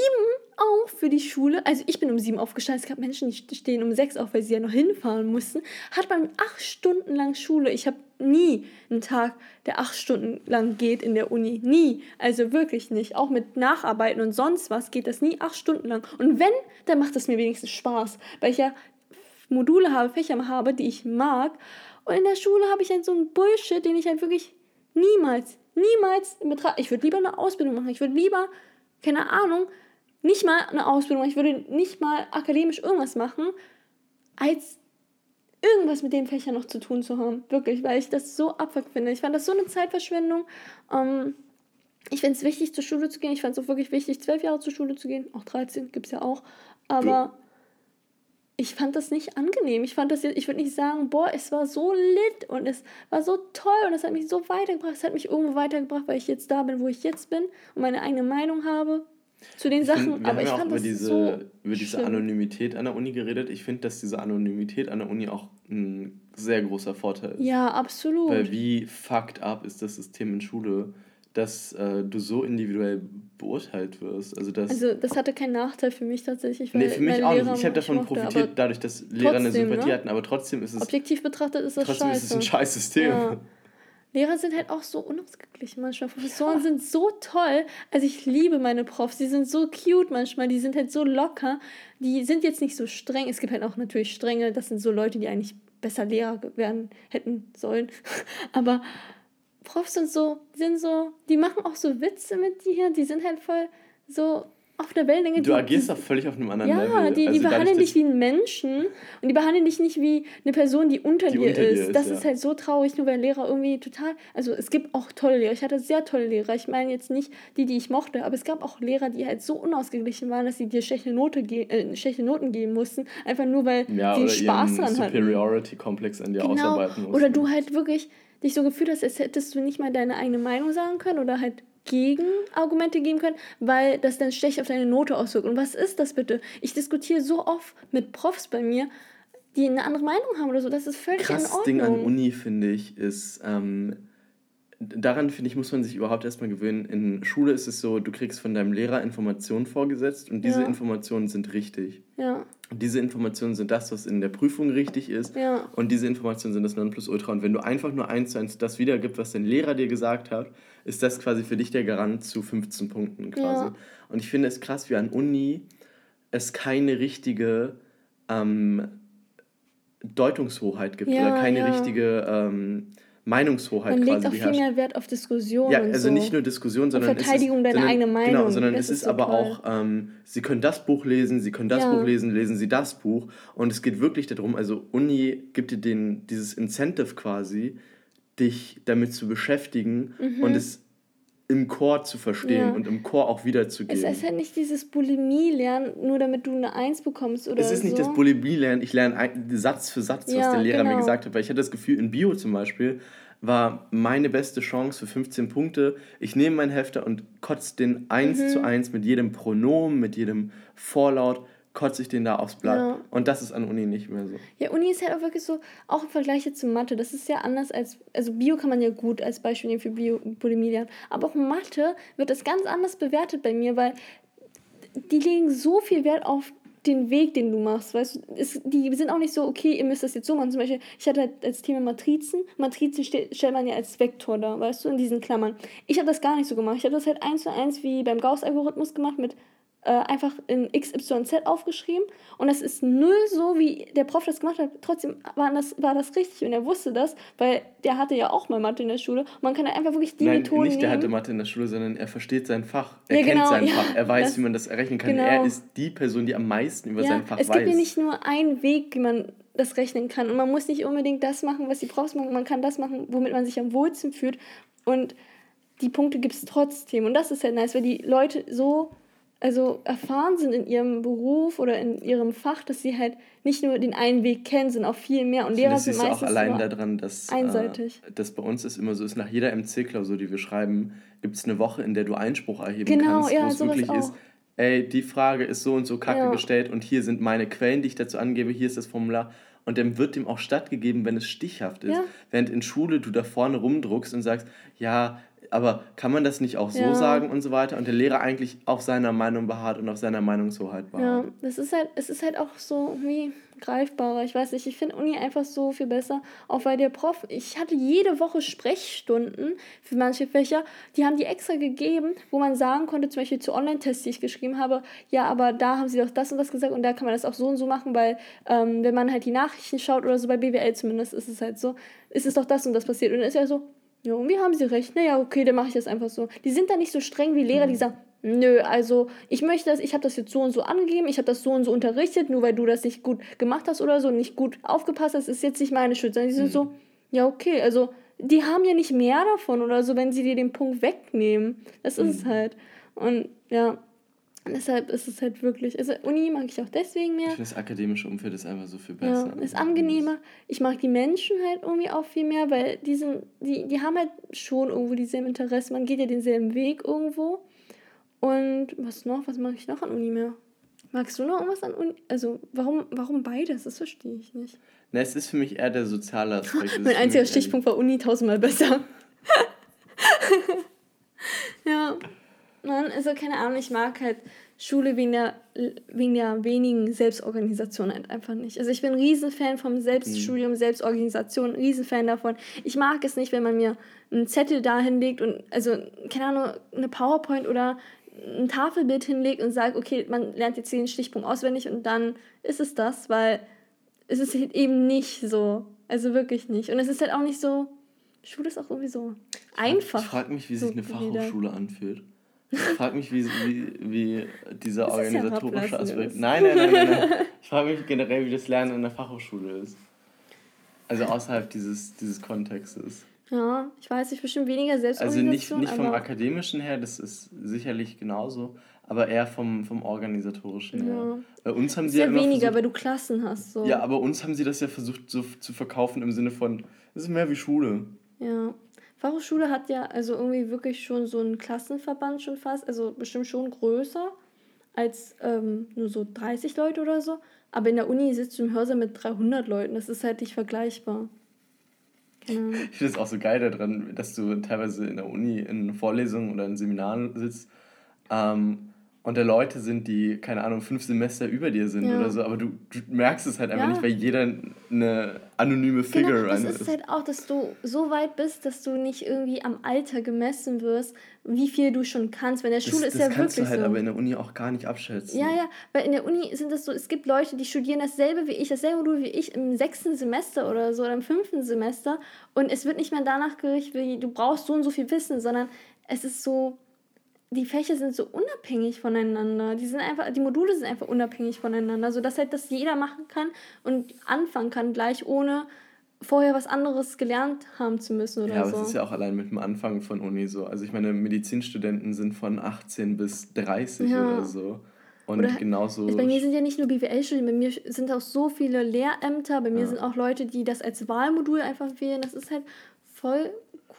auf für die Schule. Also ich bin um sieben aufgestanden. Es gab Menschen, die stehen um sechs auf, weil sie ja noch hinfahren mussten. Hat man acht Stunden lang Schule. Ich habe nie einen Tag, der acht Stunden lang geht in der Uni. Nie. Also wirklich nicht. Auch mit Nacharbeiten und sonst was geht das nie acht Stunden lang. Und wenn, dann macht das mir wenigstens Spaß. Weil ich ja Module habe, Fächer habe, die ich mag. Und in der Schule habe ich halt so einen Bullshit, den ich halt wirklich niemals, niemals in Betracht. Ich würde lieber eine Ausbildung machen. Ich würde lieber, keine Ahnung, nicht mal eine Ausbildung machen. Ich würde nicht mal akademisch irgendwas machen, als irgendwas mit den Fächern noch zu tun zu haben. Wirklich, weil ich das so abfuck finde. Ich fand das so eine Zeitverschwendung. Ähm, ich finde es wichtig, zur Schule zu gehen. Ich fand es auch wirklich wichtig, zwölf Jahre zur Schule zu gehen. Auch 13 gibt es ja auch. Aber ich fand das nicht angenehm. Ich fand das jetzt, ich würde nicht sagen, boah, es war so lit und es war so toll und es hat mich so weitergebracht. Es hat mich irgendwo weitergebracht, weil ich jetzt da bin, wo ich jetzt bin und meine eigene Meinung habe zu den Ich Sachen. find, wir aber haben ich ja auch fand über diese, so über diese schlimm. Anonymität an der Uni geredet. Ich finde, dass diese Anonymität an der Uni auch ein sehr großer Vorteil ist. Ja, absolut. Weil wie fucked up ist das System in Schule, dass äh, du so individuell beurteilt wirst. Also, dass, Also das hatte keinen Nachteil für mich tatsächlich. Weil nee, für mich auch Lehrer nicht. Ich habe davon mochte, profitiert, dadurch, dass Lehrer eine trotzdem, Sympathie ne? hatten, aber trotzdem ist es, Objektiv betrachtet ist das trotzdem scheiße. ist es ein scheiß System. Ja. Lehrer sind halt auch so unausgeglichen manchmal. Professoren sind so toll. Also ich liebe meine Profs. Die sind so cute manchmal. Die sind halt so locker. Die sind jetzt nicht so streng. Es gibt halt auch natürlich strenge. Das sind so Leute, die eigentlich besser Lehrer werden hätten sollen. Aber Profs sind so, die sind so, die machen auch so Witze mit dir. Die sind halt voll so auf der Wellenlänge. Du die, agierst auch völlig auf einem anderen ja, Level. die, die Also behandeln dich wie einen Menschen und die behandeln dich nicht wie eine Person, die unter, Die dir, unter ist. ist, Das ja. ist halt so traurig, nur weil Lehrer irgendwie total. Also es gibt auch tolle Lehrer. Ich hatte sehr tolle Lehrer. Ich meine jetzt nicht die, die ich mochte, aber es gab auch Lehrer, die halt so unausgeglichen waren, dass sie dir schlechte, Note äh, schlechte Noten geben mussten, einfach nur weil ja, sie oder Spaß dran hatten. Superiority-Komplex an dir Genau. ausarbeiten musst. Oder du halt wirklich dich so gefühlt hast, als hättest du nicht mal deine eigene Meinung sagen können oder halt Gegenargumente geben können, weil das dann schlecht auf deine Note auswirkt. Und was ist das bitte? Ich diskutiere so oft mit Profs bei mir, die eine andere Meinung haben oder so. Das ist völlig in krass Ordnung. Ding an Uni, finde ich, ist, ähm, daran, finde ich, muss man sich überhaupt erstmal gewöhnen. In Schule ist es so, du kriegst von deinem Lehrer Informationen vorgesetzt und diese Ja. Informationen sind richtig. Ja, Und diese Informationen sind das, was in der Prüfung richtig ist. Ja. Und diese Informationen sind das Nonplusultra. Und wenn du einfach nur eins zu eins das wiedergibst, was dein Lehrer dir gesagt hat, ist das quasi für dich der Garant zu 15 Punkten quasi. Ja. Und ich finde es krass, wie an Uni es keine richtige ähm, Deutungshoheit gibt Ja, oder keine ja. richtige ähm, Meinungshoheit man legt auch viel mehr Wert auf Diskussion. Ja, und also so. nicht nur Diskussion, sondern Verteidigung es ist, deiner sondern, eigenen Meinung. Genau, sondern Das es ist ist so aber toll. auch, ähm, Sie können das Buch lesen, Sie können das Ja. Buch lesen, lesen Sie das Buch. Und es geht wirklich darum, also Uni gibt dir den, dieses Incentive quasi, dich damit zu beschäftigen und es im Chor zu verstehen Mhm. Ja. und im Chor auch Es wiederzugeben. ist halt nicht dieses Bulimie-Lernen, nur damit du eine Eins bekommst oder Es ist nicht so. das Bulimie-Lernen, ich lerne Satz für Satz, was Ja, der Lehrer mir genau. gesagt hat, weil ich hatte das Gefühl, in Bio zum Beispiel war meine beste Chance für 15 Punkte. Ich nehme meinen Hefter und kotze den eins Mhm. zu eins mit jedem Pronomen, mit jedem Vorlaut, kotze ich den da aufs Blatt. Ja. Und das ist an Uni nicht mehr so. Ja, Uni ist halt auch wirklich so, auch im Vergleich jetzt zu Mathe, das ist ja anders als, also Bio kann man ja gut als Beispiel nehmen für Bio, Bulimie lernen, aber auch Mathe wird das ganz anders bewertet bei mir, weil die legen so viel Wert auf den Weg, den du machst, weißt du, es, die sind auch nicht so, okay, ihr müsst das jetzt so machen, zum Beispiel, ich hatte halt als Thema Matrizen, Matrizen ste stellt man ja als Vektor da, weißt du, in diesen Klammern. Ich habe das gar nicht so gemacht, ich habe das halt eins zu eins wie beim Gauss-Algorithmus gemacht mit äh, einfach in XYZ aufgeschrieben und das ist null so, wie der Prof das gemacht hat. Trotzdem war das, war das richtig und er wusste das, weil der hatte ja auch mal Mathe in der Schule. Und man kann da einfach wirklich die Nein, Methoden nicht der nehmen. hatte Mathe in der Schule, sondern er versteht sein Fach. Er Ja, kennt genau, sein ja, Fach. Er weiß, das- wie man das errechnen kann. genau. Er ist die Person, die am meisten über ja, sein Fach es weiß. gibt ja nicht nur einen Weg, wie man das rechnen kann. Und man muss nicht unbedingt das machen, was die Profs machen. Man kann das machen, womit man sich am wohlsten fühlt. Und die Punkte gibt es trotzdem. Und das ist halt nice, weil die Leute so also erfahren sind in ihrem Beruf oder in ihrem Fach, dass sie halt nicht nur den einen Weg kennen, sondern auch viel mehr. Und Lehrer das sind du auch meistens allein daran, dass, einseitig. Äh, dass bei uns es immer so ist, nach jeder MC-Klausur, die wir schreiben, gibt es eine Woche, in der du Einspruch erheben Genau, kannst, ja, wo es wirklich ist, auch. ey, die Frage ist so und so kacke Ja. gestellt und hier sind meine Quellen, die ich dazu angebe, hier ist das Formular. Und dann wird dem auch stattgegeben, wenn es stichhaft ist. Ja. Während in Schule du da vorne rumdruckst und sagst, ja, aber kann man das nicht auch so Ja. sagen und so weiter? Und der Lehrer eigentlich auf seiner Meinung beharrt und auf seiner Meinungshoheit beharrt. Ja, das ist halt, es ist halt auch so irgendwie greifbarer. Ich weiß nicht, ich finde Uni einfach so viel besser, auch weil der Prof, ich hatte jede Woche Sprechstunden für manche Fächer, die haben die extra gegeben, wo man sagen konnte, zum Beispiel zu Online-Tests, die ich geschrieben habe, ja, aber da haben sie doch das und das gesagt und da kann man das auch so und so machen, weil ähm, wenn man halt die Nachrichten schaut oder so, bei BWL zumindest ist es halt so, ist es doch das und das passiert. Und dann ist ja so, ja, irgendwie haben sie recht. Naja, okay, dann mache ich das einfach so. Die sind da nicht so streng wie Lehrer, die sagen, nö, also ich möchte das, ich habe das jetzt so und so angegeben, ich habe das so und so unterrichtet, nur weil du das nicht gut gemacht hast oder so, nicht gut aufgepasst hast, ist jetzt nicht meine Schuld, sondern die sind so, ja, okay, also die haben ja nicht mehr davon oder so, wenn sie dir den Punkt wegnehmen. Das ist es halt. Und ja, deshalb ist es halt wirklich, also Uni mag ich auch deswegen mehr. Ich das akademische Umfeld ist einfach so viel Ja, besser. ist angenehmer. Ich mag die Menschen halt irgendwie auch viel mehr, weil die sind, die, die haben halt schon irgendwo dieselben Interessen. Man geht ja denselben Weg irgendwo. Und was noch? Was mag ich noch an Uni mehr? Magst du noch irgendwas an Uni? Also, warum, warum beides? Das verstehe ich nicht. Na, es ist für mich eher der soziale Aspekt. Mein einziger Stichpunkt war Uni tausendmal besser. ja. Mann, also keine Ahnung, ich mag halt Schule wegen der, wegen der wenigen Selbstorganisation halt einfach nicht. Also ich bin ein Riesenfan vom Selbststudium, Selbstorganisation, ein Riesenfan davon. Ich mag es nicht, wenn man mir einen Zettel da hinlegt und, also, keine Ahnung, eine PowerPoint oder ein Tafelbild hinlegt und sagt, okay, man lernt jetzt den Stichpunkt auswendig und dann ist es das, weil es ist halt eben nicht so. Also wirklich nicht. Und es ist halt auch nicht so. Schule ist auch sowieso einfach. Ich frage mich, wie sich so eine. Fachhochschule anfühlt. Ich frage mich, wie, wie, wie dieser Das ja organisatorische herablassend Aspekt. Nein, nein, nein, nein, nein. Ich frage mich generell, wie das Lernen in der Fachhochschule ist. Also außerhalb dieses, dieses Kontextes. Ja, ich weiß nicht, bestimmt weniger Also nicht, Selbstorganisation. nicht vom akademischen her, das ist sicherlich genauso, aber eher vom, vom organisatorischen her. Ja. Bei uns haben sie ja immer weniger, versucht, weil du Klassen hast. So. Ja, aber uns haben sie das ja versucht so zu verkaufen im Sinne von, es ist mehr wie Schule. Ja. Fachhochschule hat ja also irgendwie wirklich schon so einen Klassenverband schon fast, also bestimmt schon größer als ähm, nur so 30 Leute oder so. Aber in der Uni sitzt du im Hörsaal mit 300 Leuten. Das ist halt nicht vergleichbar. Ahnung. Ich finde es auch so geil daran, dass du teilweise in der Uni in Vorlesungen oder in Seminaren sitzt ähm, und da Leute sind, die, keine Ahnung, fünf Semester über dir sind Ja. oder so, aber du, du merkst es halt einfach Ja. nicht, weil jeder eine anonyme Figure Genau, das rein ist halt auch, dass du so weit bist, dass du nicht irgendwie am Alter gemessen wirst, wie viel du schon kannst. Weil in der Schule das ist das ja kannst wirklich du halt so. aber in der Uni auch gar nicht abschätzen. Ja, ja, weil in der Uni sind es so, es gibt Leute, die studieren dasselbe wie ich, dasselbe Modul wie ich im sechsten Semester oder so oder im fünften Semester und es wird nicht mehr danach gerichtet, wie du brauchst so und so viel Wissen, sondern es ist so, die Fächer sind so unabhängig voneinander. Die sind einfach, die Module sind einfach unabhängig voneinander, sodass halt das jeder machen kann und anfangen kann, gleich ohne vorher was anderes gelernt haben zu müssen oder Ja, aber so. es ist ja auch allein mit dem Anfang von Uni so. Also ich meine, Medizinstudenten sind von 18 bis 30 Ja. oder so. Und Oder- genauso. Also bei mir sind ja nicht nur BWL-Studien, bei mir sind auch so viele Lehrämter, bei mir Ja. sind auch Leute, die das als Wahlmodul einfach wählen. Das ist halt voll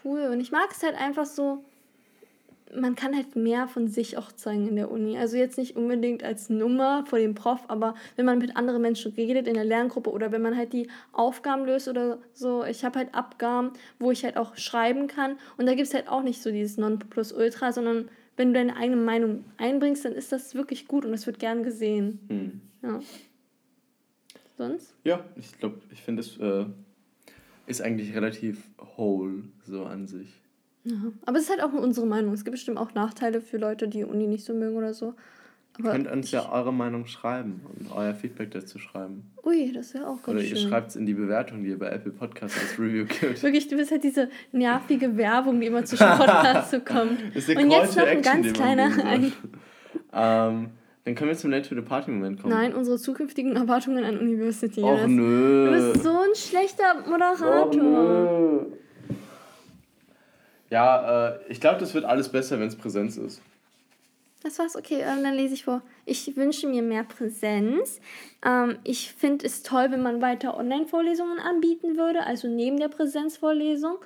cool. Und ich mag es halt einfach so, man kann halt mehr von sich auch zeigen in der Uni. Also jetzt nicht unbedingt als Nummer vor dem Prof, aber wenn man mit anderen Menschen redet in der Lerngruppe oder wenn man halt die Aufgaben löst oder so. Ich habe halt Abgaben, wo ich halt auch schreiben kann. Und da gibt es halt auch nicht so dieses Nonplusultra, sondern wenn du deine eigene Meinung einbringst, dann ist das wirklich gut und das wird gern gesehen. Hm. Ja. Sonst? Ja, ich glaube, ich finde, es äh, ist eigentlich relativ whole so an sich. Ja. Aber es ist halt auch nur unsere Meinung. Es gibt bestimmt auch Nachteile für Leute, die Uni nicht so mögen oder so. Ihr Aber könnt uns ja eure Meinung schreiben und euer Feedback dazu schreiben. ui, das wäre auch ganz Oder schön. ihr schreibt es in die Bewertung, die ihr bei Apple Podcasts als Review gibt. Wirklich, du bist halt diese nervige Werbung, die immer zwischen Podcasts so kommt. Und jetzt noch ein Action, ganz kleiner ähm, Dann können wir zum Late to the Party Moment kommen. Nein, unsere zukünftigen Erwartungen an University. Och nö. Du bist so ein schlechter Moderator. Ja, äh, ich glaube, das wird alles besser, wenn es Präsenz ist. Das war's, okay, ähm, dann lese ich vor. Ich wünsche mir mehr Präsenz. Ähm, ich finde es toll, wenn man weiter Online-Vorlesungen anbieten würde, also neben der Präsenzvorlesung,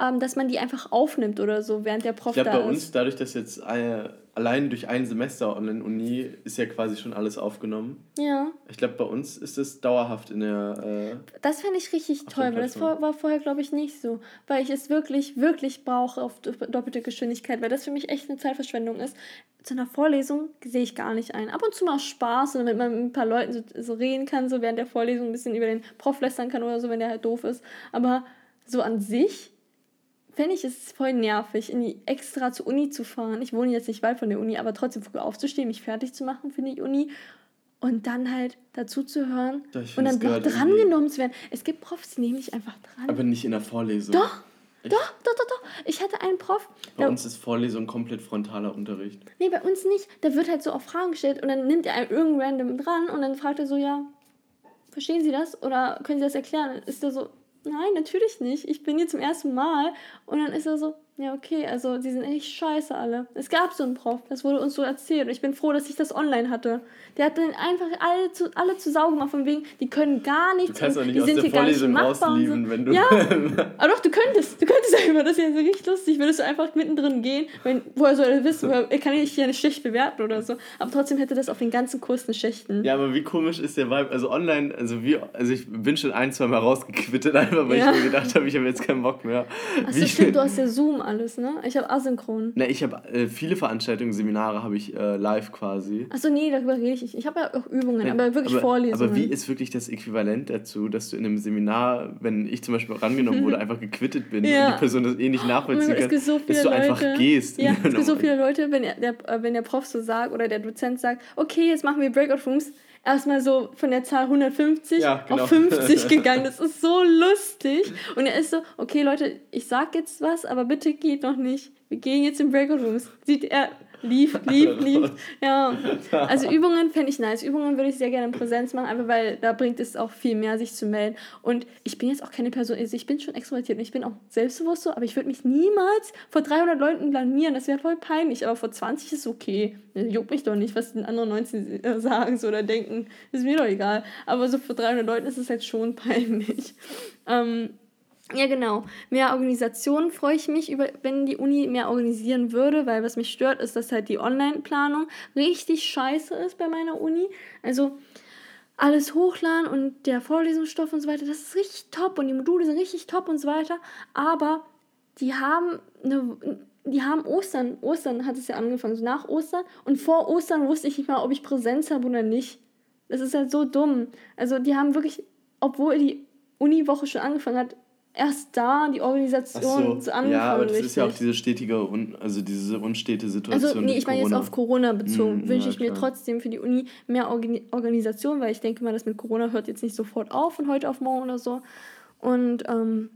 ähm, dass man die einfach aufnimmt oder so, während der Prof Ich glaube, da bei ist. uns, dadurch, dass jetzt äh, allein durch ein Semester Online-Uni ist ja quasi schon alles aufgenommen. Ja, Ich glaube, bei uns ist es dauerhaft in der. Äh, das fände ich richtig toll, weil das vor, war vorher, glaube ich, nicht so. Weil ich es wirklich, wirklich brauche auf do- doppelte Geschwindigkeit, weil das für mich echt eine Zeitverschwendung ist. Zu einer Vorlesung sehe ich gar nicht ein. Ab und zu mal Spaß, damit man mit ein paar Leuten so, so reden kann, so während der Vorlesung ein bisschen über den Prof lästern kann oder so, wenn der halt doof ist. Aber so an sich fände ich es voll nervig, in die extra zur Uni zu fahren. Ich wohne jetzt nicht weit von der Uni, aber trotzdem früh aufzustehen, mich fertig zu machen für die Uni und dann halt dazu zu hören Ja, ich und dann drangenommen zu werden. Es gibt Profs, die nehmen dich einfach dran. aber nicht in der Vorlesung. Doch, Echt? doch, doch, doch, doch. Ich hatte einen Prof, Bei uns ist Vorlesung komplett frontaler Unterricht. nee, bei uns nicht. Da wird halt so auf Fragen gestellt und dann nimmt er einen irgendeinen random dran und dann fragt er so, ja, verstehen Sie das oder können Sie das erklären? Dann ist er so, nein, natürlich nicht. Ich bin hier zum ersten Mal. Und dann ist er so, ja, okay, also die sind echt scheiße alle. Es gab so einen Prof, das wurde uns so erzählt. Und ich bin froh, dass ich das online hatte. Der hat dann einfach alle zu, alle zu saugen gemacht, von wegen, die können gar nichts. Du kannst doch nicht die aus sind der hier gar nicht Vorlesung machbar und rauslieben, wenn du... Ja, aber doch, du könntest. Du könntest einfach, das ist ja so richtig lustig. Würdest du einfach mittendrin gehen, wenn, woher soll er wissen, woher, er kann ich ja nicht schlecht bewerten oder so. Aber trotzdem hätte das auf den ganzen Kurs eine schlechten. Ja, aber wie komisch ist der Vibe? Also online, also wie, also ich bin schon ein, zwei Mal rausgequittet, einfach weil Ja. ich mir gedacht habe, ich habe jetzt keinen Bock mehr. Achso, stimmt, du hast ja Zoom alles, ne? Ich habe asynchron. Na, ich habe äh, viele Veranstaltungen, Seminare habe ich äh, live quasi. Achso, nee, darüber rede ich nicht. Ich habe ja auch Übungen, aber wirklich aber, Vorlesungen. Aber wie ist wirklich das Äquivalent dazu, dass du in einem Seminar, wenn ich zum Beispiel rangenommen wurde, einfach gequittet bin Ja. und die Person das eh nicht Oh nachvollziehen es kann, so dass du Leute. einfach gehst. Ja, es gibt so viele Leute, wenn der, der, äh, wenn der Prof so sagt oder der Dozent sagt, okay, jetzt machen wir Breakout Rooms, erstmal so von der Zahl 150 Ja, genau. auf 50 gegangen. Das ist so lustig. Und er ist so, okay, Leute, ich sag jetzt was, aber bitte geht noch nicht. Wir gehen jetzt in Breakout Rooms. Sieht er, lief, lief, lief. Ja. Also Übungen fände ich nice. Übungen würde ich sehr gerne in Präsenz machen, einfach weil da bringt es auch viel mehr, sich zu melden. Und ich bin jetzt auch keine Person, also ich bin schon extrovertiert und ich bin auch selbstbewusst so, aber ich würde mich niemals vor 300 Leuten blamieren. Das wäre voll peinlich. Aber vor 20 ist okay. Juckt mich doch nicht, was die anderen 19 äh, sagen so oder denken. Ist mir doch egal. Aber so vor 300 Leuten ist es halt schon peinlich. Ähm, ja, genau. Mehr Organisation freue ich mich, über, wenn die Uni mehr organisieren würde, weil was mich stört, ist, dass halt die Online-Planung richtig scheiße ist bei meiner Uni. Also alles hochladen und der Vorlesungsstoff und so weiter, das ist richtig top und die Module sind richtig top und so weiter. Aber die haben eine, die haben Ostern, Ostern hat es ja angefangen, so nach Ostern und vor Ostern wusste ich nicht mal, ob ich Präsenz habe oder nicht. Das ist halt so dumm. Also die haben wirklich, obwohl die Uniwoche schon angefangen hat, erst da die Organisation zu angefangen. ja, aber das richtig. ist ja auch diese stetige, un, also diese unstete Situation. Also, nee, ich meine jetzt auf Corona bezogen. Mm, Wünsche ja, ich mir trotzdem für die Uni mehr Organ Organisation, weil ich denke mal, das mit Corona hört jetzt nicht sofort auf von heute auf morgen oder so. Und ähm,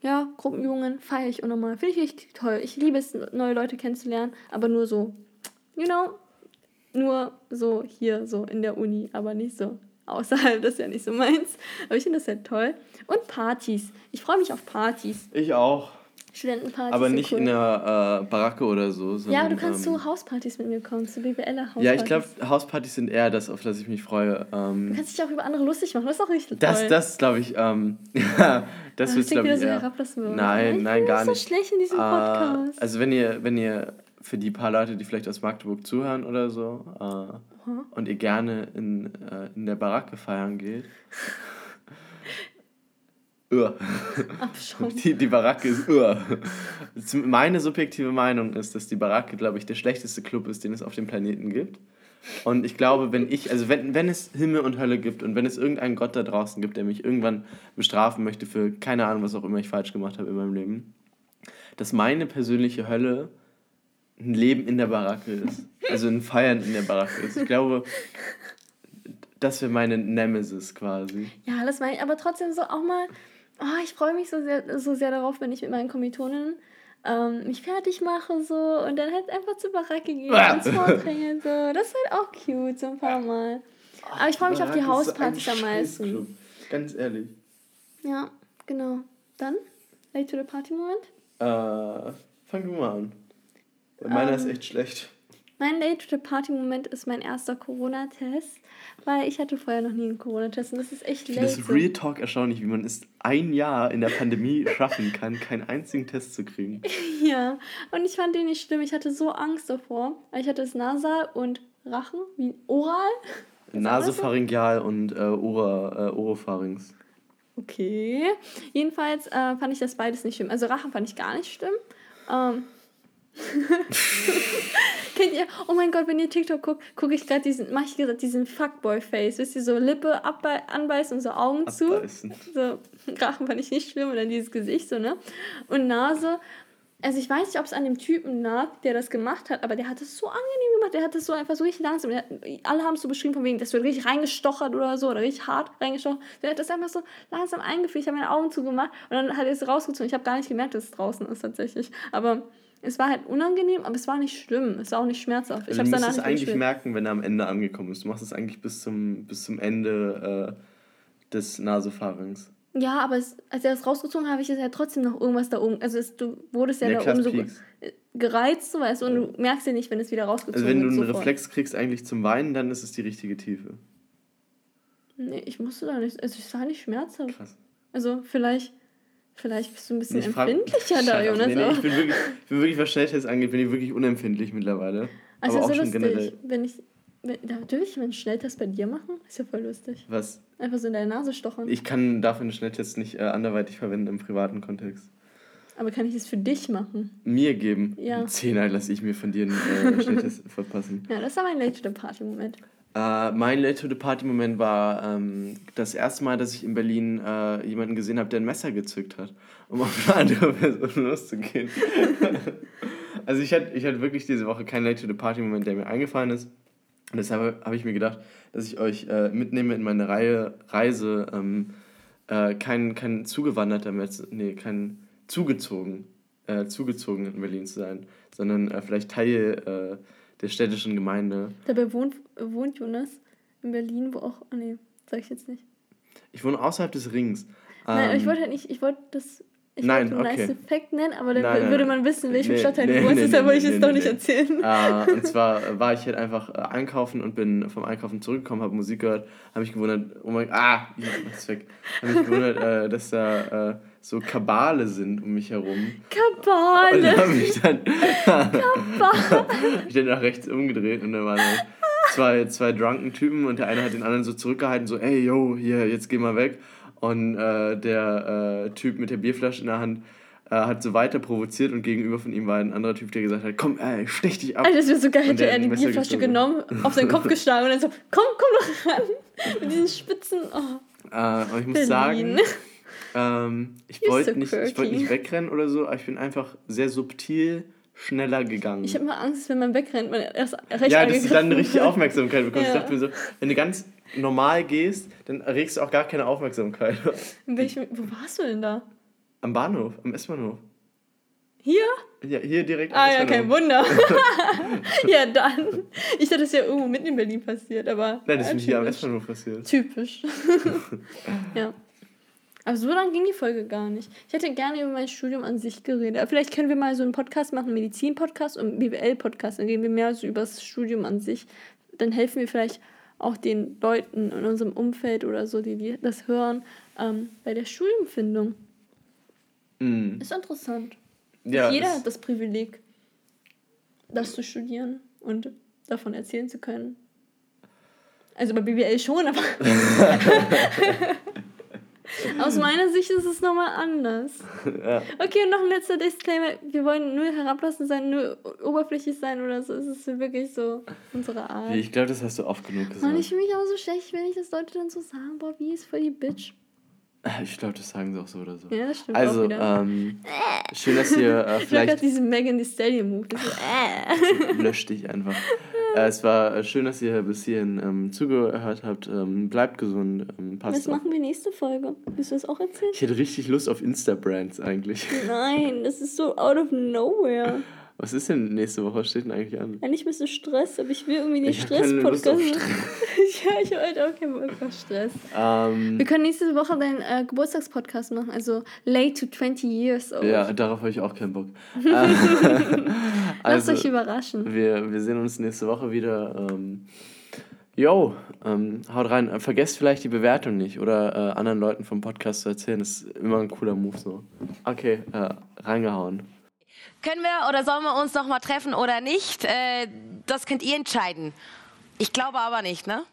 ja, Gruppenübungen feiere ich unnormal. Finde ich richtig toll. Ich liebe es, neue Leute kennenzulernen, aber nur so, you know, nur so hier, so in der Uni, aber nicht so außerhalb. Das ist ja nicht so meins. Aber ich finde das halt toll. Und Partys. Ich freue mich auf Partys. Ich auch. Studentenpartys. Aber nicht cool. in der äh, Baracke oder so. Ja, Sondern, du kannst ähm, zu Hauspartys mit mir kommen, zu BWLer-Hauspartys. Ja, ich glaube, Hauspartys sind eher das, auf das ich mich freue. Du Ähm, kannst dich auch über andere lustig machen, das ist auch richtig das, toll. das glaube ich, ähm, ja, das wird, glaube ich, so eher. Nein, ich nein, gar so nicht. schlecht in diesem Äh, Podcast. also wenn ihr, wenn ihr für die paar Leute, die vielleicht aus Magdeburg zuhören oder so, äh, und ihr gerne in, äh, in der Baracke feiern geht. Abschaum. Die, die Baracke ist. Zum- Meine subjektive Meinung ist, dass die Baracke, glaube ich, der schlechteste Club ist, den es auf dem Planeten gibt. Und ich glaube, wenn ich, also wenn, wenn es Himmel und Hölle gibt und wenn es irgendeinen Gott da draußen gibt, der mich irgendwann bestrafen möchte für keine Ahnung, was auch immer ich falsch gemacht habe in meinem Leben, dass meine persönliche Hölle ein Leben in der Baracke ist. Also ein Feiern in der Baracke ist. Ich glaube, das wäre meine Nemesis quasi. Ja, das meine ich, aber trotzdem so auch mal, oh, ich freue mich so sehr, so sehr darauf, wenn ich mit meinen Kommilitonen ähm, mich fertig mache so und dann halt einfach zur Baracke gehe Ah. und Vorträge so. Das ist halt auch cute, so ein paar Mal. Aber ich freue mich auf die Hauspartys am meisten. Ganz ehrlich. Ja, genau. Dann, late to the party Moment. Äh, fang du mal an. Meiner Ähm, ist echt schlecht. Mein Late to the Party Moment ist mein erster Corona-Test, weil ich hatte vorher noch nie einen Corona-Test und das ist echt Ich finde late. das so. Real Talk erstaunlich, wie man es ein Jahr in der Pandemie schaffen kann, keinen einzigen Test zu kriegen. Ja, und ich fand den nicht schlimm. Ich hatte so Angst davor. Ich hatte es nasal und Rachen, wie oral. Nasopharyngeal und äh, Ora, äh, Oropharynx. Okay. Jedenfalls äh, fand ich das beides nicht schlimm. Also Rachen fand ich gar nicht schlimm. Ähm. Kennt ihr, oh mein Gott, wenn ihr TikTok guckt, gucke ich gerade diesen, mache ich gerade diesen Fuckboy-Face. Wisst ihr, so Lippe abbei- anbeißen und so Augen zu. Abbeißen. So, Rachen fand ich nicht schlimm und dann dieses Gesicht so, ne? Und Nase, also ich weiß nicht, ob es an dem Typen lag, der das gemacht hat, aber der hat es so angenehm gemacht, der hat es so einfach so richtig langsam, hat, alle haben es so beschrieben von wegen, das wird richtig reingestochert oder so, oder richtig hart reingestochert. Der hat das einfach so langsam eingeführt, ich habe meine Augen zugemacht und dann hat er es rausgezogen. Ich habe gar nicht gemerkt, dass es draußen ist tatsächlich, aber es war halt unangenehm, aber es war nicht schlimm, es war auch nicht schmerzhaft. Ich Also du musst es eigentlich gespielt. merken, wenn er am Ende angekommen ist. Du machst es eigentlich bis zum, bis zum Ende äh, des Nasopharynx. Ja, aber es, als er das rausgezogen hat, habe ich es ja trotzdem noch irgendwas da oben. Also es, du wurdest ja, Ja, da klar, oben so piekst. gereizt, so weißt du, und du merkst ja nicht, wenn es wieder rausgezogen Also wenn du wird. einen sofort. Reflex kriegst eigentlich zum Weinen, dann ist es die richtige Tiefe. Nee, ich musste da nicht. Also es war nicht schmerzhaft. Krass. Also vielleicht, vielleicht bist du ein bisschen frag- empfindlicher da. Jonas. Nee, nee, aber- ich bin wirklich, ich bin wirklich, was Schnelltests angeht, bin ich wirklich unempfindlich mittlerweile. also aber ist auch ja schon lustig. generell. Wenn ich, wenn, darf ich einen Schnelltest bei dir machen? Ist ja voll lustig. Was? Einfach so in deine Nase stochern. Ich kann dafür einen Schnelltest nicht äh, anderweitig verwenden im privaten Kontext. Aber kann ich das für dich machen? Mir geben. Ja. Zehner lasse ich mir von dir einen äh, Schnelltest verpassen. Ja, das war mein Late to the Äh, mein Late to the Party Moment war ähm, das erste Mal, dass ich in Berlin äh, jemanden gesehen habe, der ein Messer gezückt hat, um auf eine andere Person loszugehen. also ich hatte, ich hatte wirklich diese Woche keinen Late to the Party Moment, der mir eingefallen ist. Und deshalb habe ich mir gedacht, dass ich euch äh, mitnehme in meine Reihe, Reise, ähm, äh, kein, kein zugewanderter Messer, nee, kein zugezogen, äh, zugezogen in Berlin zu sein, sondern äh, vielleicht Teil der städtischen Gemeinde. Dabei wohnt, wohnt Jonas in Berlin, wo auch. Oh nee, sag ich jetzt nicht. Ich wohne außerhalb des Rings. Nein, Ähm, ich wollte halt nicht, ich wollte das. Ich Nein, wollte okay. nice Fact nennen, aber dann Nein, würde man wissen, in welchem Nee, Stadtteil nee, du wohnst, nee, deshalb wollte ich es doch nicht erzählen. Äh, und zwar war ich halt einfach äh, einkaufen und bin vom Einkaufen zurückgekommen, habe Musik gehört, habe mich gewundert, oh mein Ah, ich mach's weg. Habe mich gewundert, äh, dass da äh, so Kabale sind um mich herum. Und Kabale! habe mich dann, ich dann nach rechts umgedreht und da waren halt zwei, zwei drunken Typen und der eine hat den anderen so zurückgehalten, so, ey, yo, hier, jetzt geh mal weg. Und äh, der äh, Typ mit der Bierflasche in der Hand äh, hat so weiter provoziert und gegenüber von ihm war ein anderer Typ, der gesagt hat, komm, ey, stech dich ab. Alter, das wäre so geil, Und hätte er die Messer Bierflasche gezogen. genommen, auf seinen Kopf geschlagen und dann so, komm, komm doch ran. Mit diesen Spitzen. Oh, Äh, aber ich muss Berlin. sagen, ähm, ich wollte so nicht, ich quirky. nicht wegrennen oder so, aber ich bin einfach sehr subtil schneller gegangen. ich habe immer Angst, wenn man wegrennt, man erst recht ja, dass du dann richtig. Aufmerksamkeit bekommst. Ich Ja. dachte mir so, wenn du ganz normal gehst, dann erregst du auch gar keine Aufmerksamkeit. In welchem, wo warst du denn da? Am Bahnhof, am S-Bahnhof. Hier? Ja, hier direkt Ah ja, kein. Wunder. ja, dann. Ich dachte, das ist ja irgendwo mitten in Berlin passiert, aber. Nein, das ist mir hier am. S-Bahnhof passiert. Typisch. ja. Aber so lang ging die Folge gar nicht. Ich hätte gerne über mein Studium an sich geredet. Aber vielleicht können wir mal so einen Podcast machen, Medizin-Podcast und BWL-Podcast. Dann reden wir mehr so über das Studium an sich. Dann helfen wir vielleicht auch den Leuten in unserem Umfeld oder so, die, das hören, ähm, bei der Studiumfindung. Mhm. Ist interessant. Ja, Jeder hat das Privileg, das zu studieren und davon erzählen zu können. Also bei BWL schon, aber aus meiner Sicht ist es nochmal anders. Ja. Okay, und noch ein letzter Disclaimer. Wir wollen nur herablassend sein, nur oberflächlich sein oder so. Es ist wirklich so unsere Art. Ich glaube, das hast du oft genug gesagt. ich fühle mich auch so schlecht, wenn ich das Leute dann so sagen, boah, wie ist voll die Bitch. Ich glaube, das sagen sie auch so oder so. Ja, stimmt Also, ähm, schön, dass ihr äh, ich vielleicht gerade diesen Megan Thee Stallion Move. So, äh. lösch dich einfach. äh, es war äh, schön, dass ihr bis hierhin ähm, zugehört habt. Ähm, bleibt gesund. Ähm, passt Was auf. machen wir nächste Folge? Willst du das auch erzählen? Ich hätte richtig Lust auf Insta-Brands eigentlich. Nein, das ist so out of nowhere. Was ist denn nächste Woche? Was steht denn eigentlich an? Eigentlich müsste Stress, aber ich will irgendwie auf Stress-Podcast. ja, ich habe halt auch keinen Bock auf Stress. Ähm, Wir können nächste Woche deinen äh, Geburtstagspodcast machen, also late to 20 years old. ja, darauf habe ich auch keinen Bock. Äh, Lasst also, euch überraschen. wir, wir sehen uns nächste Woche wieder. Ähm, yo, ähm, haut rein. Vergesst vielleicht die Bewertung nicht oder äh, anderen Leuten vom Podcast zu erzählen. Das ist immer ein cooler Move so. Okay, äh, reingehauen. Können wir oder sollen wir uns noch mal treffen oder nicht? Äh, das könnt ihr entscheiden. Ich glaube aber nicht, ne?